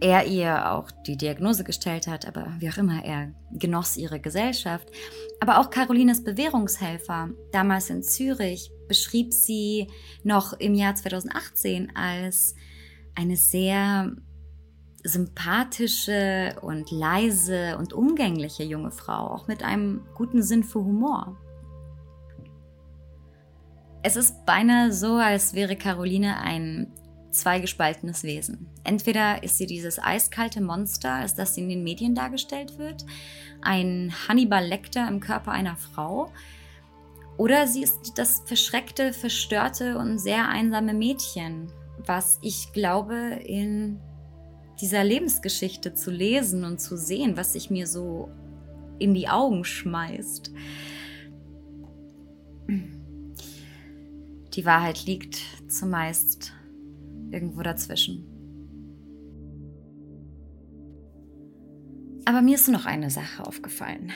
er ihr auch die Diagnose gestellt hat, aber wie auch immer, er genoss ihre Gesellschaft. Aber auch Carolines Bewährungshelfer, damals in Zürich, beschrieb sie noch im Jahr 2018 als eine sehr sympathische und leise und umgängliche junge Frau, auch mit einem guten Sinn für Humor. Es ist beinahe so, als wäre Caroline ein zweigespaltenes Wesen. Entweder ist sie dieses eiskalte Monster, als das in den Medien dargestellt wird, ein Hannibal Lecter im Körper einer Frau, oder sie ist das verschreckte, verstörte und sehr einsame Mädchen, was ich glaube in dieser Lebensgeschichte zu lesen und zu sehen, was sich mir so in die Augen schmeißt. Die Wahrheit liegt zumeist irgendwo dazwischen. Aber mir ist noch eine Sache aufgefallen.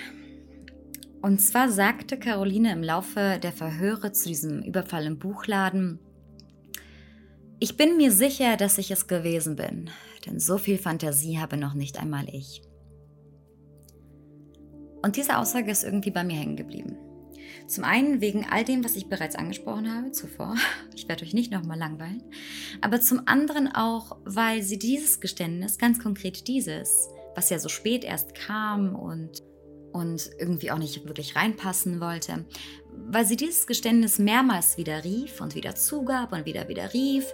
Und zwar sagte Caroline im Laufe der Verhöre zu diesem Überfall im Buchladen, ich bin mir sicher, dass ich es gewesen bin, denn so viel Fantasie habe noch nicht einmal ich. Und diese Aussage ist irgendwie bei mir hängen geblieben. Zum einen wegen all dem, was ich bereits angesprochen habe zuvor. Ich werde euch nicht nochmal langweilen. Aber zum anderen auch, weil sie dieses Geständnis, ganz konkret dieses, was ja so spät erst kam und, und irgendwie auch nicht wirklich reinpassen wollte, weil sie dieses Geständnis mehrmals wieder rief und wieder zugab und wieder wieder rief,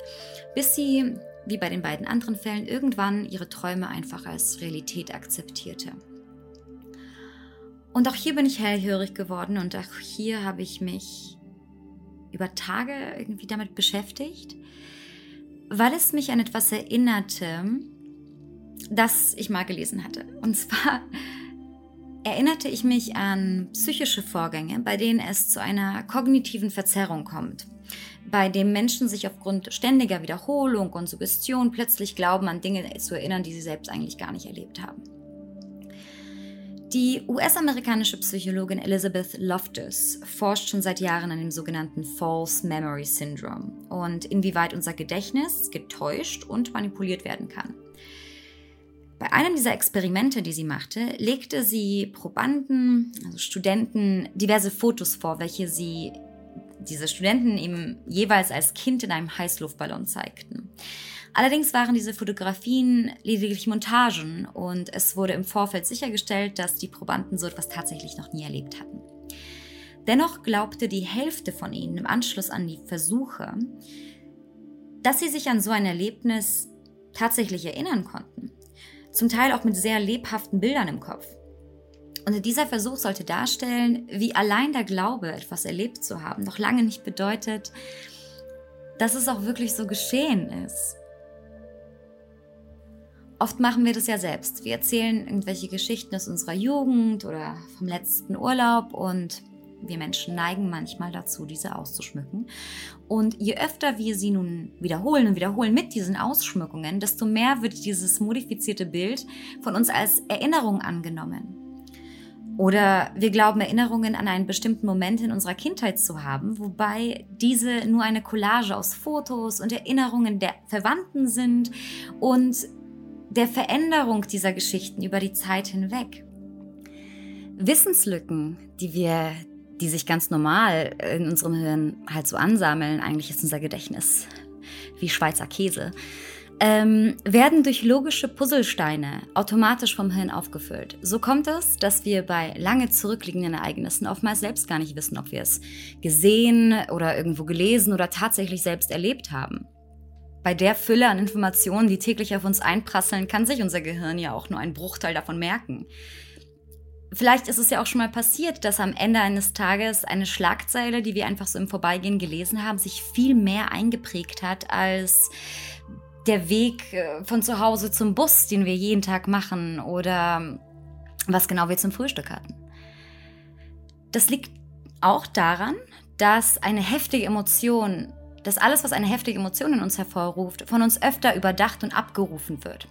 bis sie, wie bei den beiden anderen Fällen, irgendwann ihre Träume einfach als Realität akzeptierte. Und auch hier bin ich hellhörig geworden und auch hier habe ich mich über Tage irgendwie damit beschäftigt, weil es mich an etwas erinnerte, das ich mal gelesen hatte. Und zwar erinnerte ich mich an psychische Vorgänge, bei denen es zu einer kognitiven Verzerrung kommt, bei dem Menschen sich aufgrund ständiger Wiederholung und Suggestion plötzlich glauben, an Dinge zu erinnern, die sie selbst eigentlich gar nicht erlebt haben. Die US-amerikanische Psychologin Elizabeth Loftus forscht schon seit Jahren an dem sogenannten False Memory Syndrome und inwieweit unser Gedächtnis getäuscht und manipuliert werden kann. Bei einem dieser Experimente, die sie machte, legte sie Probanden, also Studenten, diverse Fotos vor, welche sie diese Studenten eben jeweils als Kind in einem Heißluftballon zeigten. Allerdings waren diese Fotografien lediglich Montagen und es wurde im Vorfeld sichergestellt, dass die Probanden so etwas tatsächlich noch nie erlebt hatten. Dennoch glaubte die Hälfte von ihnen im Anschluss an die Versuche, dass sie sich an so ein Erlebnis tatsächlich erinnern konnten. Zum Teil auch mit sehr lebhaften Bildern im Kopf. Und dieser Versuch sollte darstellen, wie allein der Glaube, etwas erlebt zu haben, noch lange nicht bedeutet, dass es auch wirklich so geschehen ist. Oft machen wir das ja selbst. Wir erzählen irgendwelche Geschichten aus unserer Jugend oder vom letzten Urlaub und wir Menschen neigen manchmal dazu, diese auszuschmücken. Und je öfter wir sie nun wiederholen und wiederholen mit diesen Ausschmückungen, desto mehr wird dieses modifizierte Bild von uns als Erinnerung angenommen. Oder wir glauben, Erinnerungen an einen bestimmten Moment in unserer Kindheit zu haben, wobei diese nur eine Collage aus Fotos und Erinnerungen der Verwandten sind und der Veränderung dieser Geschichten über die Zeit hinweg. Wissenslücken, die wir, die sich ganz normal in unserem Hirn halt so ansammeln, eigentlich ist unser Gedächtnis wie Schweizer Käse, ähm, werden durch logische Puzzlesteine automatisch vom Hirn aufgefüllt. So kommt es, dass wir bei lange zurückliegenden Ereignissen oftmals selbst gar nicht wissen, ob wir es gesehen oder irgendwo gelesen oder tatsächlich selbst erlebt haben. Bei der Fülle an Informationen, die täglich auf uns einprasseln, kann sich unser Gehirn ja auch nur einen Bruchteil davon merken. Vielleicht ist es ja auch schon mal passiert, dass am Ende eines Tages eine Schlagzeile, die wir einfach so im Vorbeigehen gelesen haben, sich viel mehr eingeprägt hat als der Weg äh, von zu Hause zum Bus, den wir jeden Tag machen oder was genau wir zum Frühstück hatten. Das liegt auch daran, dass eine heftige Emotion dass alles, was eine heftige Emotion in uns hervorruft, von uns öfter überdacht und abgerufen wird.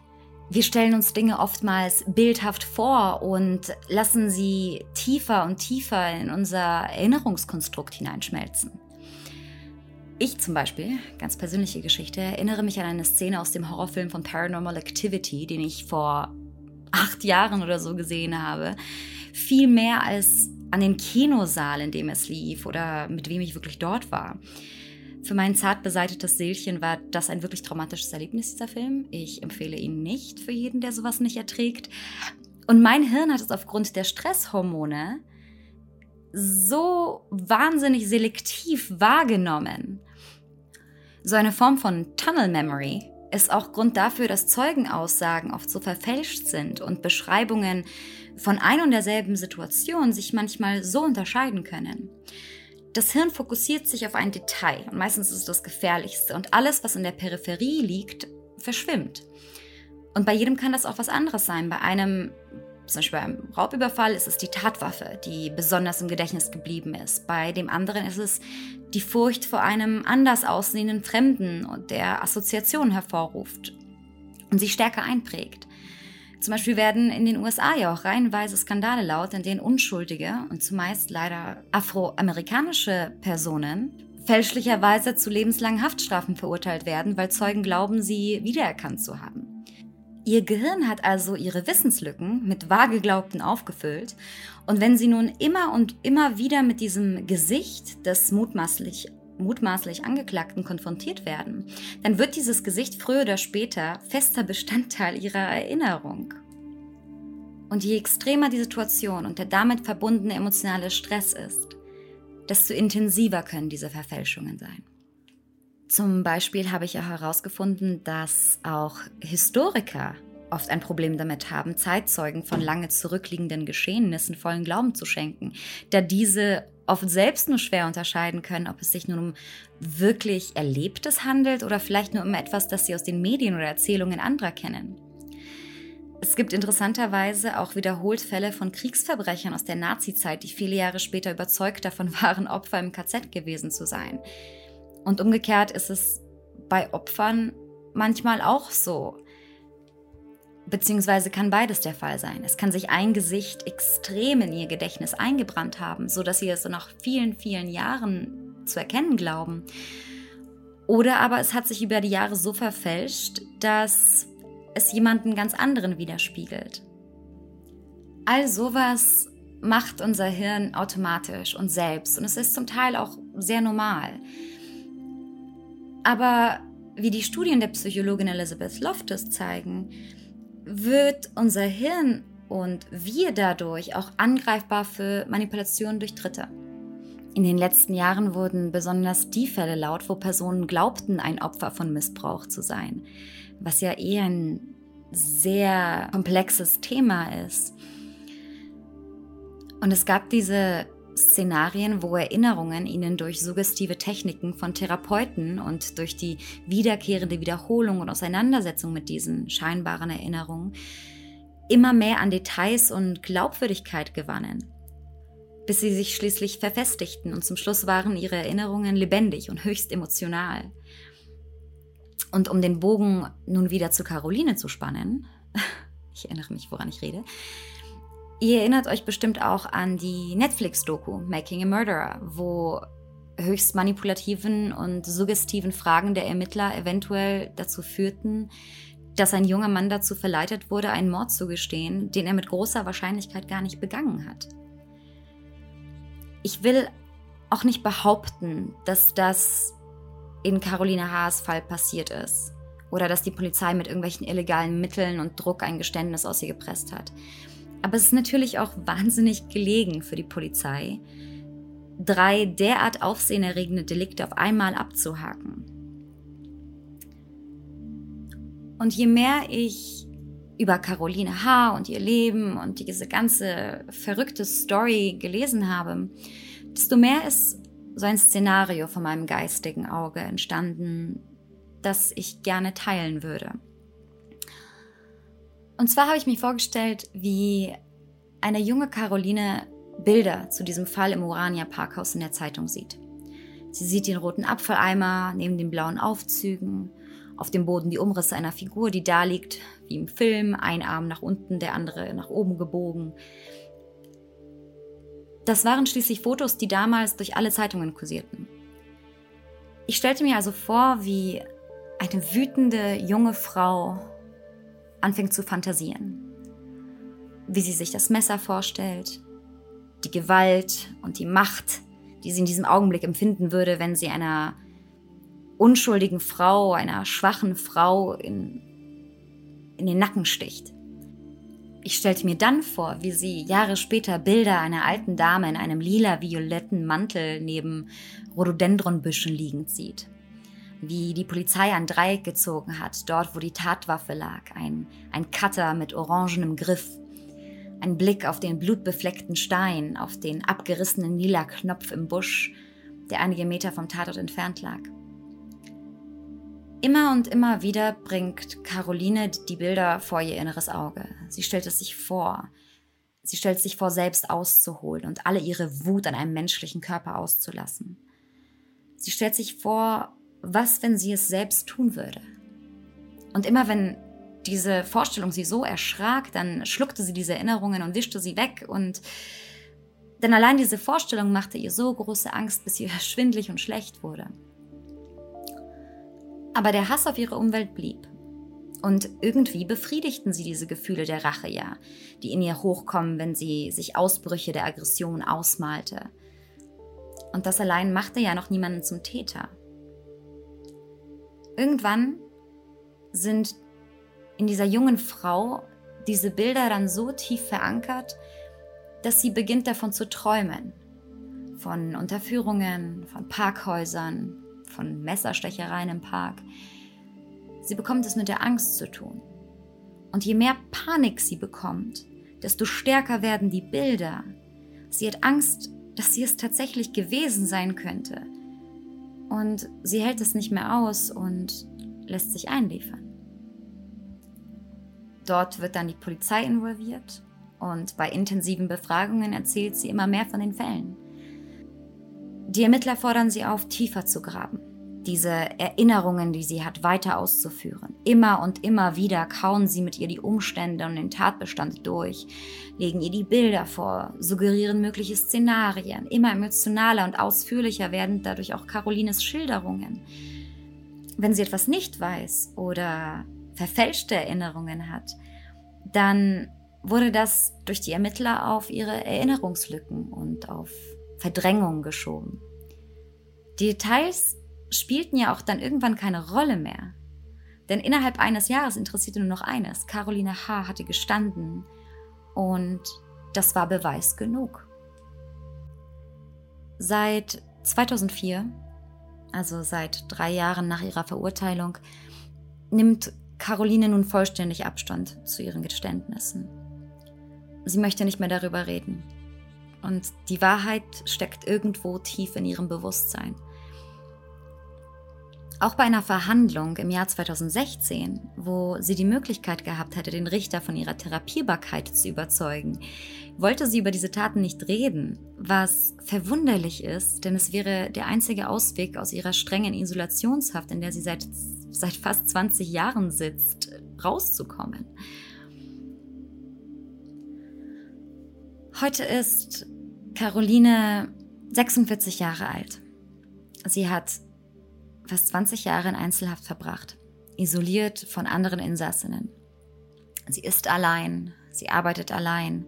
Wir stellen uns Dinge oftmals bildhaft vor und lassen sie tiefer und tiefer in unser Erinnerungskonstrukt hineinschmelzen. Ich zum Beispiel, ganz persönliche Geschichte, erinnere mich an eine Szene aus dem Horrorfilm von Paranormal Activity, den ich vor acht Jahren oder so gesehen habe. Viel mehr als an den Kinosaal, in dem es lief oder mit wem ich wirklich dort war. Für mein zart beseitetes Seelchen war das ein wirklich traumatisches Erlebnis, dieser Film. Ich empfehle ihn nicht für jeden, der sowas nicht erträgt. Und mein Hirn hat es aufgrund der Stresshormone so wahnsinnig selektiv wahrgenommen. So eine Form von Tunnel Memory ist auch Grund dafür, dass Zeugenaussagen oft so verfälscht sind und Beschreibungen von ein und derselben Situation sich manchmal so unterscheiden können. Das Hirn fokussiert sich auf ein Detail und meistens ist es das gefährlichste und alles, was in der Peripherie liegt, verschwimmt. Und bei jedem kann das auch was anderes sein. Bei einem zum Beispiel beim Raubüberfall ist es die Tatwaffe, die besonders im Gedächtnis geblieben ist. Bei dem anderen ist es die Furcht vor einem anders aussehenden Fremden der Assoziation hervorruft und sich stärker einprägt. Zum Beispiel werden in den USA ja auch reihenweise Skandale laut, in denen Unschuldige und zumeist leider afroamerikanische Personen fälschlicherweise zu lebenslangen Haftstrafen verurteilt werden, weil Zeugen glauben, sie wiedererkannt zu haben. Ihr Gehirn hat also ihre Wissenslücken mit Wahrgeglaubten aufgefüllt und wenn sie nun immer und immer wieder mit diesem Gesicht des mutmaßlich mutmaßlich Angeklagten konfrontiert werden, dann wird dieses Gesicht früher oder später fester Bestandteil ihrer Erinnerung. Und je extremer die Situation und der damit verbundene emotionale Stress ist, desto intensiver können diese Verfälschungen sein. Zum Beispiel habe ich ja herausgefunden, dass auch Historiker oft ein Problem damit haben, Zeitzeugen von lange zurückliegenden Geschehnissen vollen Glauben zu schenken, da diese oft selbst nur schwer unterscheiden können, ob es sich nun um wirklich Erlebtes handelt oder vielleicht nur um etwas, das sie aus den Medien oder Erzählungen anderer kennen. Es gibt interessanterweise auch wiederholt Fälle von Kriegsverbrechern aus der Nazizeit, die viele Jahre später überzeugt davon waren, Opfer im KZ gewesen zu sein. Und umgekehrt ist es bei Opfern manchmal auch so. Beziehungsweise kann beides der Fall sein. Es kann sich ein Gesicht extrem in ihr Gedächtnis eingebrannt haben, sodass sie es nach vielen, vielen Jahren zu erkennen glauben. Oder aber es hat sich über die Jahre so verfälscht, dass es jemanden ganz anderen widerspiegelt. All sowas macht unser Hirn automatisch und selbst und es ist zum Teil auch sehr normal. Aber wie die Studien der Psychologin Elizabeth Loftus zeigen, wird unser Hirn und wir dadurch auch angreifbar für Manipulationen durch Dritte. In den letzten Jahren wurden besonders die Fälle laut, wo Personen glaubten, ein Opfer von Missbrauch zu sein, was ja eher ein sehr komplexes Thema ist. Und es gab diese Szenarien, wo Erinnerungen ihnen durch suggestive Techniken von Therapeuten und durch die wiederkehrende Wiederholung und Auseinandersetzung mit diesen scheinbaren Erinnerungen immer mehr an Details und Glaubwürdigkeit gewannen, bis sie sich schließlich verfestigten und zum Schluss waren ihre Erinnerungen lebendig und höchst emotional. Und um den Bogen nun wieder zu Caroline zu spannen, ich erinnere mich, woran ich rede, Ihr erinnert euch bestimmt auch an die Netflix-Doku Making a Murderer, wo höchst manipulativen und suggestiven Fragen der Ermittler eventuell dazu führten, dass ein junger Mann dazu verleitet wurde, einen Mord zu gestehen, den er mit großer Wahrscheinlichkeit gar nicht begangen hat. Ich will auch nicht behaupten, dass das in Caroline Haas Fall passiert ist oder dass die Polizei mit irgendwelchen illegalen Mitteln und Druck ein Geständnis aus ihr gepresst hat. Aber es ist natürlich auch wahnsinnig gelegen für die Polizei, drei derart aufsehenerregende Delikte auf einmal abzuhaken. Und je mehr ich über Caroline H. und ihr Leben und diese ganze verrückte Story gelesen habe, desto mehr ist so ein Szenario von meinem geistigen Auge entstanden, das ich gerne teilen würde. Und zwar habe ich mir vorgestellt, wie eine junge Caroline Bilder zu diesem Fall im Urania Parkhaus in der Zeitung sieht. Sie sieht den roten Abfalleimer neben den blauen Aufzügen, auf dem Boden die Umrisse einer Figur, die da liegt, wie im Film, ein Arm nach unten, der andere nach oben gebogen. Das waren schließlich Fotos, die damals durch alle Zeitungen kursierten. Ich stellte mir also vor, wie eine wütende junge Frau anfängt zu fantasieren. Wie sie sich das Messer vorstellt, die Gewalt und die Macht, die sie in diesem Augenblick empfinden würde, wenn sie einer unschuldigen Frau, einer schwachen Frau in, in den Nacken sticht. Ich stellte mir dann vor, wie sie Jahre später Bilder einer alten Dame in einem lila-violetten Mantel neben Rhododendronbüschen liegend sieht. Wie die Polizei ein Dreieck gezogen hat, dort wo die Tatwaffe lag, ein, ein Cutter mit orangenem Griff. Ein Blick auf den blutbefleckten Stein, auf den abgerissenen lila Knopf im Busch, der einige Meter vom Tatort entfernt lag. Immer und immer wieder bringt Caroline die Bilder vor ihr inneres Auge. Sie stellt es sich vor. Sie stellt sich vor, selbst auszuholen und alle ihre Wut an einem menschlichen Körper auszulassen. Sie stellt sich vor, was, wenn sie es selbst tun würde. Und immer wenn diese Vorstellung sie so erschrak, dann schluckte sie diese Erinnerungen und wischte sie weg und denn allein diese Vorstellung machte ihr so große Angst, bis ihr schwindlig und schlecht wurde. Aber der Hass auf ihre Umwelt blieb. Und irgendwie befriedigten sie diese Gefühle der Rache ja, die in ihr hochkommen, wenn sie sich Ausbrüche der Aggression ausmalte. Und das allein machte ja noch niemanden zum Täter. Irgendwann sind in dieser jungen Frau diese Bilder dann so tief verankert, dass sie beginnt davon zu träumen. Von Unterführungen, von Parkhäusern, von Messerstechereien im Park. Sie bekommt es mit der Angst zu tun. Und je mehr Panik sie bekommt, desto stärker werden die Bilder. Sie hat Angst, dass sie es tatsächlich gewesen sein könnte. Und sie hält es nicht mehr aus und lässt sich einliefern. Dort wird dann die Polizei involviert und bei intensiven Befragungen erzählt sie immer mehr von den Fällen. Die Ermittler fordern sie auf, tiefer zu graben diese Erinnerungen, die sie hat, weiter auszuführen. Immer und immer wieder kauen sie mit ihr die Umstände und den Tatbestand durch, legen ihr die Bilder vor, suggerieren mögliche Szenarien. Immer emotionaler und ausführlicher werden dadurch auch Carolines Schilderungen. Wenn sie etwas nicht weiß oder verfälschte Erinnerungen hat, dann wurde das durch die Ermittler auf ihre Erinnerungslücken und auf Verdrängung geschoben. Die Details spielten ja auch dann irgendwann keine Rolle mehr. Denn innerhalb eines Jahres interessierte nur noch eines. Caroline H. hatte gestanden und das war Beweis genug. Seit 2004, also seit drei Jahren nach ihrer Verurteilung, nimmt Caroline nun vollständig Abstand zu ihren Geständnissen. Sie möchte nicht mehr darüber reden. Und die Wahrheit steckt irgendwo tief in ihrem Bewusstsein. Auch bei einer Verhandlung im Jahr 2016, wo sie die Möglichkeit gehabt hätte, den Richter von ihrer Therapierbarkeit zu überzeugen, wollte sie über diese Taten nicht reden, was verwunderlich ist, denn es wäre der einzige Ausweg aus ihrer strengen Isolationshaft, in der sie seit, seit fast 20 Jahren sitzt, rauszukommen. Heute ist Caroline 46 Jahre alt. Sie hat fast 20 Jahre in Einzelhaft verbracht, isoliert von anderen Insassinnen. Sie ist allein, sie arbeitet allein.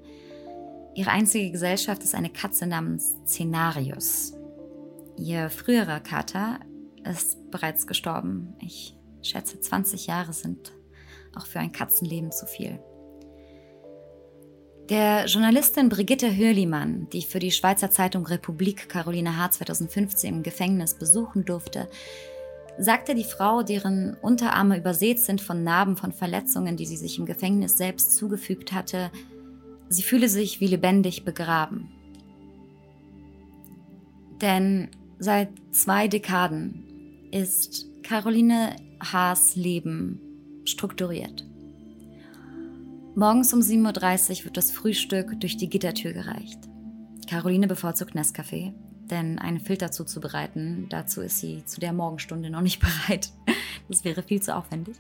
Ihre einzige Gesellschaft ist eine Katze namens Szenarius. Ihr früherer Kater ist bereits gestorben. Ich schätze, 20 Jahre sind auch für ein Katzenleben zu viel. Der Journalistin Brigitte Hörlimann, die für die Schweizer Zeitung Republik Caroline H. 2015 im Gefängnis besuchen durfte, sagte die Frau, deren Unterarme übersät sind von Narben von Verletzungen, die sie sich im Gefängnis selbst zugefügt hatte, sie fühle sich wie lebendig begraben. Denn seit zwei Dekaden ist Caroline Haas Leben strukturiert. Morgens um 7.30 Uhr wird das Frühstück durch die Gittertür gereicht. Caroline bevorzugt Nescafé, denn einen Filter zuzubereiten, dazu ist sie zu der Morgenstunde noch nicht bereit. Das wäre viel zu aufwendig.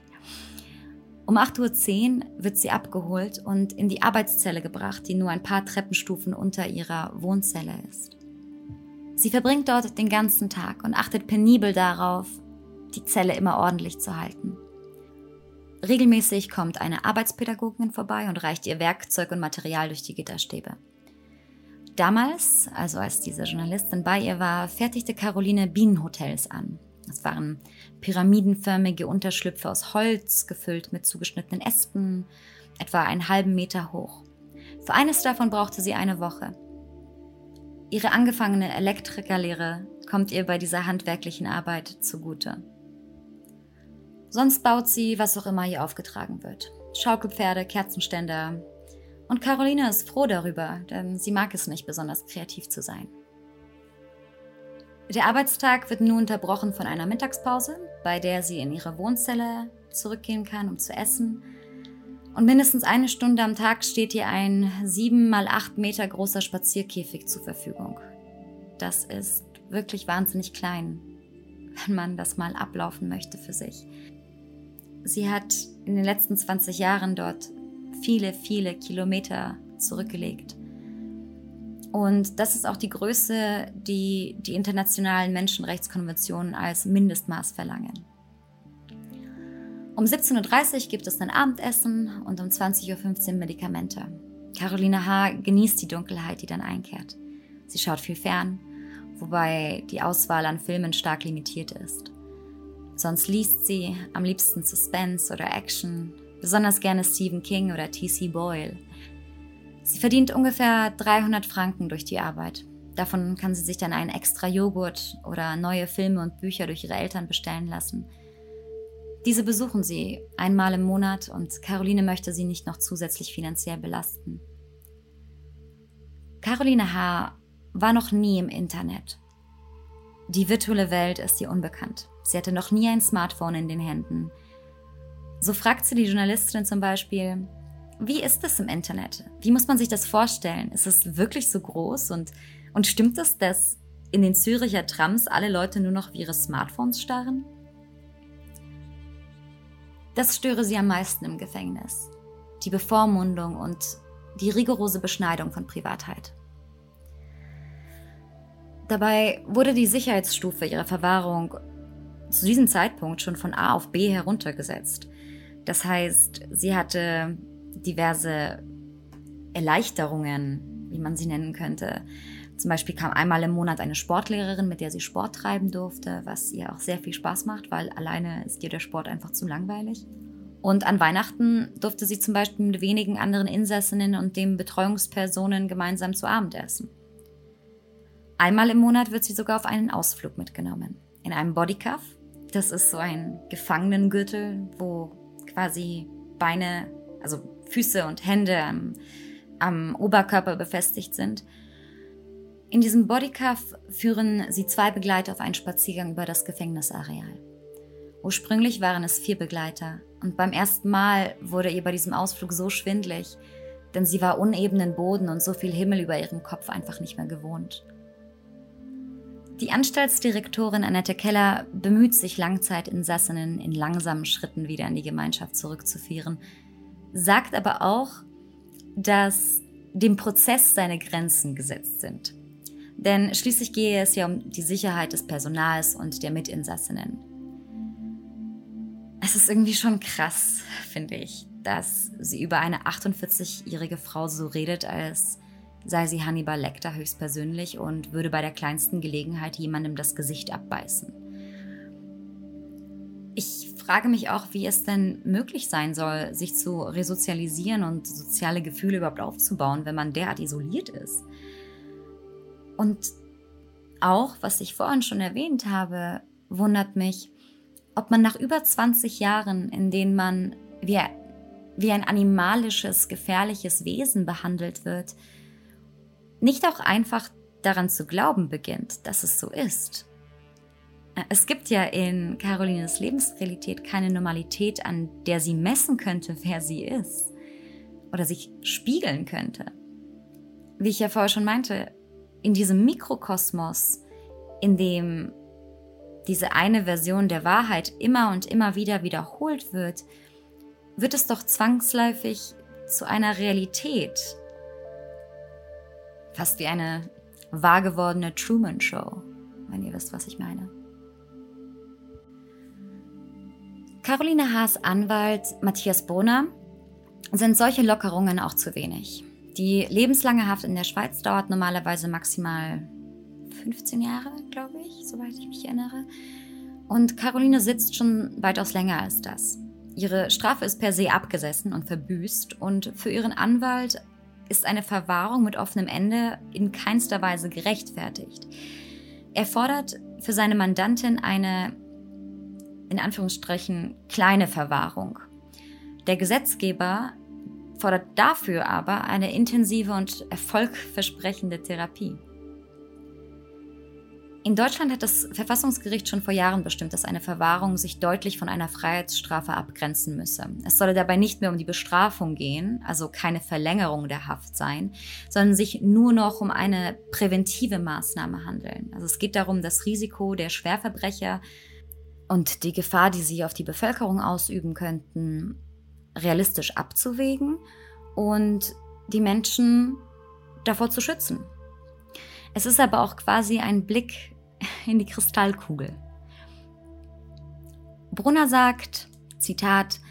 Um 8.10 Uhr wird sie abgeholt und in die Arbeitszelle gebracht, die nur ein paar Treppenstufen unter ihrer Wohnzelle ist. Sie verbringt dort den ganzen Tag und achtet penibel darauf, die Zelle immer ordentlich zu halten. Regelmäßig kommt eine Arbeitspädagogin vorbei und reicht ihr Werkzeug und Material durch die Gitterstäbe. Damals, also als diese Journalistin bei ihr war, fertigte Caroline Bienenhotels an. Es waren pyramidenförmige Unterschlüpfe aus Holz, gefüllt mit zugeschnittenen Ästen, etwa einen halben Meter hoch. Für eines davon brauchte sie eine Woche. Ihre angefangene Elektrikerlehre kommt ihr bei dieser handwerklichen Arbeit zugute. Sonst baut sie, was auch immer ihr aufgetragen wird. Schaukelpferde, Kerzenständer. Und Caroline ist froh darüber, denn sie mag es nicht, besonders kreativ zu sein. Der Arbeitstag wird nun unterbrochen von einer Mittagspause, bei der sie in ihre Wohnzelle zurückgehen kann, um zu essen und mindestens eine Stunde am Tag steht ihr ein sieben mal acht Meter großer Spazierkäfig zur Verfügung. Das ist wirklich wahnsinnig klein, wenn man das mal ablaufen möchte für sich. Sie hat in den letzten 20 Jahren dort viele, viele Kilometer zurückgelegt. Und das ist auch die Größe, die die internationalen Menschenrechtskonventionen als Mindestmaß verlangen. Um 17.30 Uhr gibt es dann Abendessen und um 20.15 Uhr Medikamente. Caroline H. genießt die Dunkelheit, die dann einkehrt. Sie schaut viel fern, wobei die Auswahl an Filmen stark limitiert ist. Sonst liest sie am liebsten Suspense oder Action, besonders gerne Stephen King oder T.C. Boyle. Sie verdient ungefähr 300 Franken durch die Arbeit. Davon kann sie sich dann einen extra Joghurt oder neue Filme und Bücher durch ihre Eltern bestellen lassen – diese besuchen sie einmal im Monat und Caroline möchte sie nicht noch zusätzlich finanziell belasten. Caroline H. war noch nie im Internet. Die virtuelle Welt ist ihr unbekannt. Sie hatte noch nie ein Smartphone in den Händen. So fragt sie die Journalistin zum Beispiel, wie ist es im Internet? Wie muss man sich das vorstellen? Ist es wirklich so groß? Und, und stimmt es, dass in den Züricher Trams alle Leute nur noch wie ihre Smartphones starren? Das störe sie am meisten im Gefängnis. Die Bevormundung und die rigorose Beschneidung von Privatheit. Dabei wurde die Sicherheitsstufe ihrer Verwahrung zu diesem Zeitpunkt schon von A auf B heruntergesetzt. Das heißt, sie hatte diverse Erleichterungen, wie man sie nennen könnte. Zum Beispiel kam einmal im Monat eine Sportlehrerin, mit der sie Sport treiben durfte, was ihr auch sehr viel Spaß macht, weil alleine ist ihr der Sport einfach zu langweilig. Und an Weihnachten durfte sie zum Beispiel mit wenigen anderen Insassinnen und den Betreuungspersonen gemeinsam zu Abend essen. Einmal im Monat wird sie sogar auf einen Ausflug mitgenommen. In einem Bodycuff. Das ist so ein Gefangenengürtel, wo quasi Beine, also Füße und Hände am, am Oberkörper befestigt sind. In diesem Bodycuff führen sie zwei Begleiter auf einen Spaziergang über das Gefängnisareal. Ursprünglich waren es vier Begleiter und beim ersten Mal wurde ihr bei diesem Ausflug so schwindlig, denn sie war unebenen Boden und so viel Himmel über ihrem Kopf einfach nicht mehr gewohnt. Die Anstaltsdirektorin Annette Keller bemüht sich, Langzeitinsassinnen in langsamen Schritten wieder in die Gemeinschaft zurückzuführen, sagt aber auch, dass dem Prozess seine Grenzen gesetzt sind. Denn schließlich gehe es ja um die Sicherheit des Personals und der Mitinsassinnen. Es ist irgendwie schon krass, finde ich, dass sie über eine 48-jährige Frau so redet, als sei sie Hannibal Lecter höchstpersönlich und würde bei der kleinsten Gelegenheit jemandem das Gesicht abbeißen. Ich frage mich auch, wie es denn möglich sein soll, sich zu resozialisieren und soziale Gefühle überhaupt aufzubauen, wenn man derart isoliert ist. Und auch, was ich vorhin schon erwähnt habe, wundert mich, ob man nach über 20 Jahren, in denen man wie, wie ein animalisches, gefährliches Wesen behandelt wird, nicht auch einfach daran zu glauben beginnt, dass es so ist. Es gibt ja in Carolines Lebensrealität keine Normalität, an der sie messen könnte, wer sie ist oder sich spiegeln könnte. Wie ich ja vorher schon meinte, in diesem Mikrokosmos, in dem diese eine Version der Wahrheit immer und immer wieder wiederholt wird, wird es doch zwangsläufig zu einer Realität. Fast wie eine wahrgewordene Truman Show, wenn ihr wisst, was ich meine. Caroline Haas Anwalt Matthias Brunner sind solche Lockerungen auch zu wenig. Die lebenslange Haft in der Schweiz dauert normalerweise maximal 15 Jahre, glaube ich, soweit ich mich erinnere. Und Caroline sitzt schon weitaus länger als das. Ihre Strafe ist per se abgesessen und verbüßt und für ihren Anwalt ist eine Verwahrung mit offenem Ende in keinster Weise gerechtfertigt. Er fordert für seine Mandantin eine in Anführungsstrichen kleine Verwahrung. Der Gesetzgeber fordert dafür aber eine intensive und erfolgversprechende Therapie. In Deutschland hat das Verfassungsgericht schon vor Jahren bestimmt, dass eine Verwahrung sich deutlich von einer Freiheitsstrafe abgrenzen müsse. Es solle dabei nicht mehr um die Bestrafung gehen, also keine Verlängerung der Haft sein, sondern sich nur noch um eine präventive Maßnahme handeln. Also es geht darum, das Risiko der Schwerverbrecher und die Gefahr, die sie auf die Bevölkerung ausüben könnten, realistisch abzuwägen und die Menschen davor zu schützen. Es ist aber auch quasi ein Blick in die Kristallkugel. Brunner sagt, Zitat,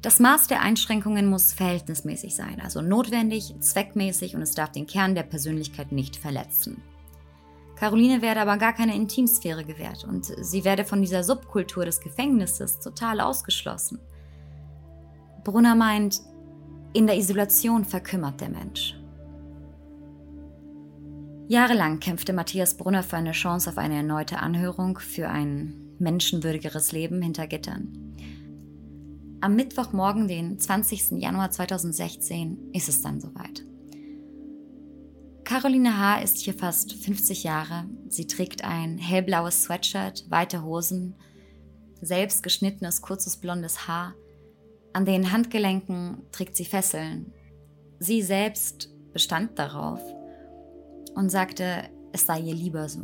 das Maß der Einschränkungen muss verhältnismäßig sein, also notwendig, zweckmäßig und es darf den Kern der Persönlichkeit nicht verletzen. Caroline werde aber gar keine Intimsphäre gewährt und sie werde von dieser Subkultur des Gefängnisses total ausgeschlossen. Brunner meint, in der Isolation verkümmert der Mensch. Jahrelang kämpfte Matthias Brunner für eine Chance auf eine erneute Anhörung für ein menschenwürdigeres Leben hinter Gittern. Am Mittwochmorgen, den 20. Januar 2016, ist es dann soweit. Caroline H. ist hier fast 50 Jahre. Sie trägt ein hellblaues Sweatshirt, weite Hosen, selbst geschnittenes kurzes blondes Haar. An den Handgelenken trägt sie Fesseln. Sie selbst bestand darauf und sagte, es sei ihr lieber so.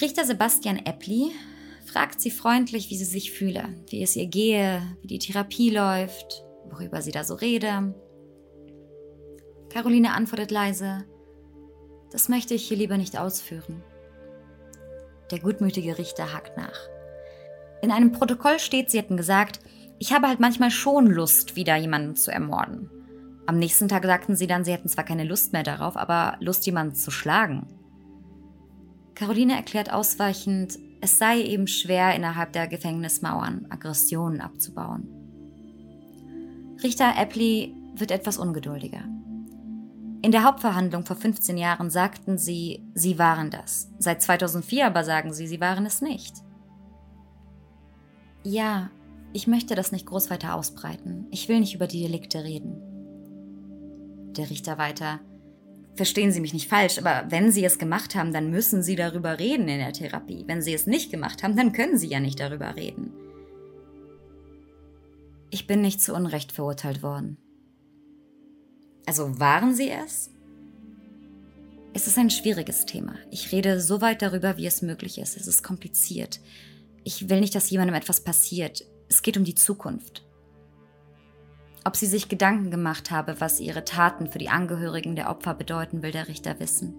Richter Sebastian Eppli fragt sie freundlich, wie sie sich fühle, wie es ihr gehe, wie die Therapie läuft, worüber sie da so rede. Caroline antwortet leise, das möchte ich hier lieber nicht ausführen. Der gutmütige Richter hakt nach. In einem Protokoll steht, sie hätten gesagt, ich habe halt manchmal schon Lust, wieder jemanden zu ermorden. Am nächsten Tag sagten sie dann, sie hätten zwar keine Lust mehr darauf, aber Lust, jemanden zu schlagen. Caroline erklärt ausweichend, es sei eben schwer, innerhalb der Gefängnismauern Aggressionen abzubauen. Richter Eppli wird etwas ungeduldiger. In der Hauptverhandlung vor 15 Jahren sagten sie, sie waren das. Seit 2004 aber sagen sie, sie waren es nicht. Ja, ich möchte das nicht groß weiter ausbreiten. Ich will nicht über die Delikte reden. Der Richter weiter. Verstehen Sie mich nicht falsch, aber wenn Sie es gemacht haben, dann müssen Sie darüber reden in der Therapie. Wenn Sie es nicht gemacht haben, dann können Sie ja nicht darüber reden. Ich bin nicht zu Unrecht verurteilt worden. Also waren sie es? Es ist ein schwieriges Thema. Ich rede so weit darüber, wie es möglich ist. Es ist kompliziert. Ich will nicht, dass jemandem etwas passiert. Es geht um die Zukunft. Ob sie sich Gedanken gemacht habe, was ihre Taten für die Angehörigen der Opfer bedeuten, will der Richter wissen.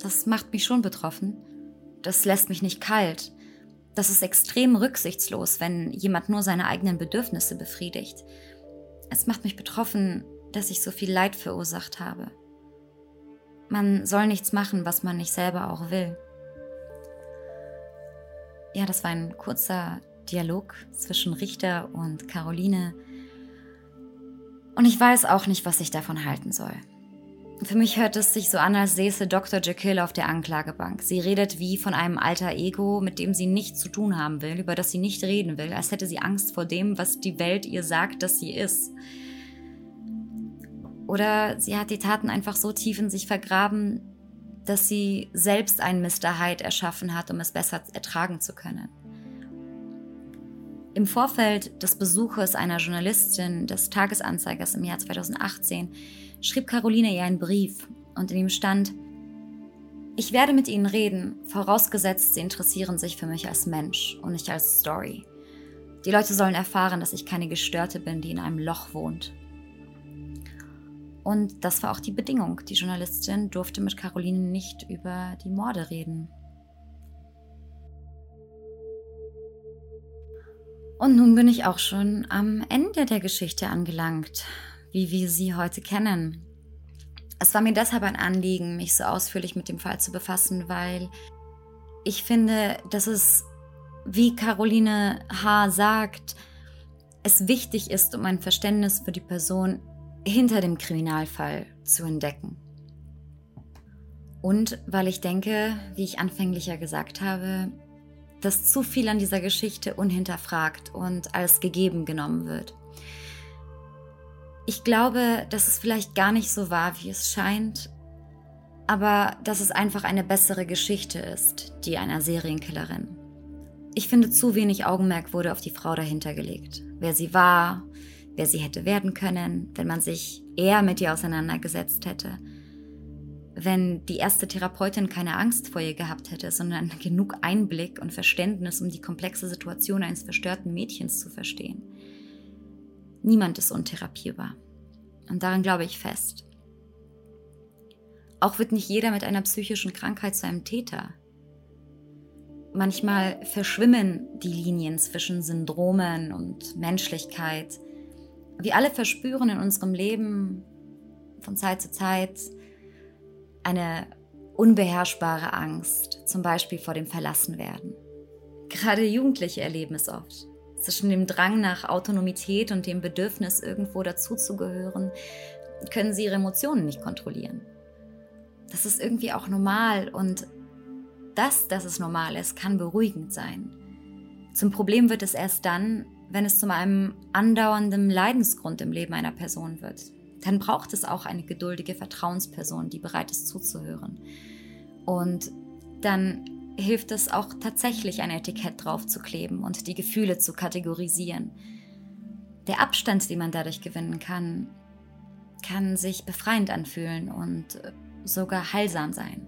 Das macht mich schon betroffen. Das lässt mich nicht kalt. Das ist extrem rücksichtslos, wenn jemand nur seine eigenen Bedürfnisse befriedigt. Es macht mich betroffen, dass ich so viel Leid verursacht habe. Man soll nichts machen, was man nicht selber auch will. Ja, das war ein kurzer Dialog zwischen Richter und Caroline. Und ich weiß auch nicht, was ich davon halten soll. Für mich hört es sich so an, als säße Dr. Jekyll auf der Anklagebank. Sie redet wie von einem alter Ego, mit dem sie nichts zu tun haben will, über das sie nicht reden will, als hätte sie Angst vor dem, was die Welt ihr sagt, dass sie ist. Oder sie hat die Taten einfach so tief in sich vergraben, dass sie selbst einen Mr. Hyde erschaffen hat, um es besser ertragen zu können. Im Vorfeld des Besuches einer Journalistin des Tagesanzeigers im Jahr 2018 schrieb Caroline ihr einen Brief und in ihm stand, ich werde mit Ihnen reden, vorausgesetzt, Sie interessieren sich für mich als Mensch und nicht als Story. Die Leute sollen erfahren, dass ich keine Gestörte bin, die in einem Loch wohnt Und das war auch die Bedingung. Die Journalistin durfte mit Caroline nicht über die Morde reden. Und nun bin ich auch schon am Ende der Geschichte angelangt, wie wir sie heute kennen. Es war mir deshalb ein Anliegen, mich so ausführlich mit dem Fall zu befassen, weil ich finde, dass es, wie Caroline H. sagt, es wichtig ist, um ein Verständnis für die Person hinter dem Kriminalfall zu entdecken. Und weil ich denke, wie ich anfänglich ja gesagt habe, dass zu viel an dieser Geschichte unhinterfragt und als gegeben genommen wird. Ich glaube, dass es vielleicht gar nicht so war, wie es scheint, aber dass es einfach eine bessere Geschichte ist, die einer Serienkillerin. Ich finde, zu wenig Augenmerk wurde auf die Frau dahinter gelegt. Wer sie war, wer sie hätte werden können, wenn man sich eher mit ihr auseinandergesetzt hätte. Wenn die erste Therapeutin keine Angst vor ihr gehabt hätte, sondern genug Einblick und Verständnis, um die komplexe Situation eines verstörten Mädchens zu verstehen. Niemand ist untherapierbar. Und daran glaube ich fest. Auch wird nicht jeder mit einer psychischen Krankheit zu einem Täter. Manchmal verschwimmen die Linien zwischen Syndromen und Menschlichkeit. Wir alle verspüren in unserem Leben von Zeit zu Zeit eine unbeherrschbare Angst, zum Beispiel vor dem Verlassenwerden. Gerade Jugendliche erleben es oft. Zwischen dem Drang nach Autonomität und dem Bedürfnis, irgendwo dazuzugehören, können sie ihre Emotionen nicht kontrollieren. Das ist irgendwie auch normal und das, dass es normal ist, kann beruhigend sein. Zum Problem wird es erst dann, wenn es zu einem andauernden Leidensgrund im Leben einer Person wird. Dann braucht es auch eine geduldige Vertrauensperson, die bereit ist zuzuhören. Und dann hilft es auch tatsächlich ein Etikett draufzukleben und die Gefühle zu kategorisieren. Der Abstand, den man dadurch gewinnen kann, kann sich befreiend anfühlen und sogar heilsam sein.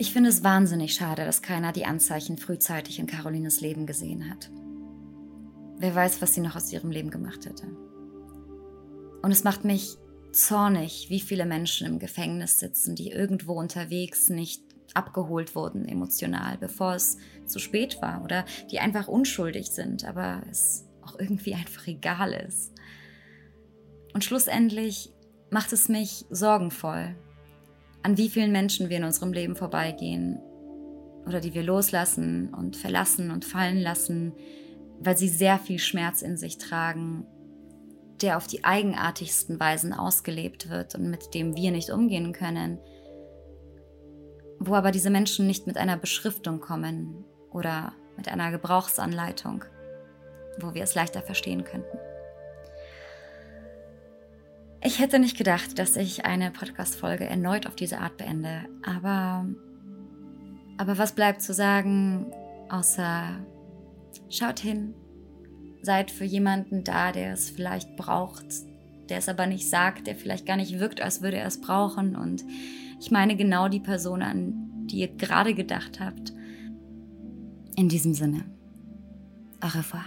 Ich finde es wahnsinnig schade, dass keiner die Anzeichen frühzeitig in Carolines Leben gesehen hat. Wer weiß, was sie noch aus ihrem Leben gemacht hätte. Und es macht mich zornig, wie viele Menschen im Gefängnis sitzen, die irgendwo unterwegs nicht abgeholt wurden emotional, bevor es zu spät war oder die einfach unschuldig sind, aber es auch irgendwie einfach egal ist. Und schlussendlich macht es mich sorgenvoll, an wie vielen Menschen wir in unserem Leben vorbeigehen oder die wir loslassen und verlassen und fallen lassen, weil sie sehr viel Schmerz in sich tragen, der auf die eigenartigsten Weisen ausgelebt wird und mit dem wir nicht umgehen können, wo aber diese Menschen nicht mit einer Beschriftung kommen oder mit einer Gebrauchsanleitung, wo wir es leichter verstehen könnten. Ich hätte nicht gedacht, dass ich eine Podcast-Folge erneut auf diese Art beende, aber, aber was bleibt zu sagen, außer schaut hin, seid für jemanden da, der es vielleicht braucht, der es aber nicht sagt, der vielleicht gar nicht wirkt, als würde er es brauchen. Und ich meine genau die Person, an die ihr gerade gedacht habt. In diesem Sinne, au revoir.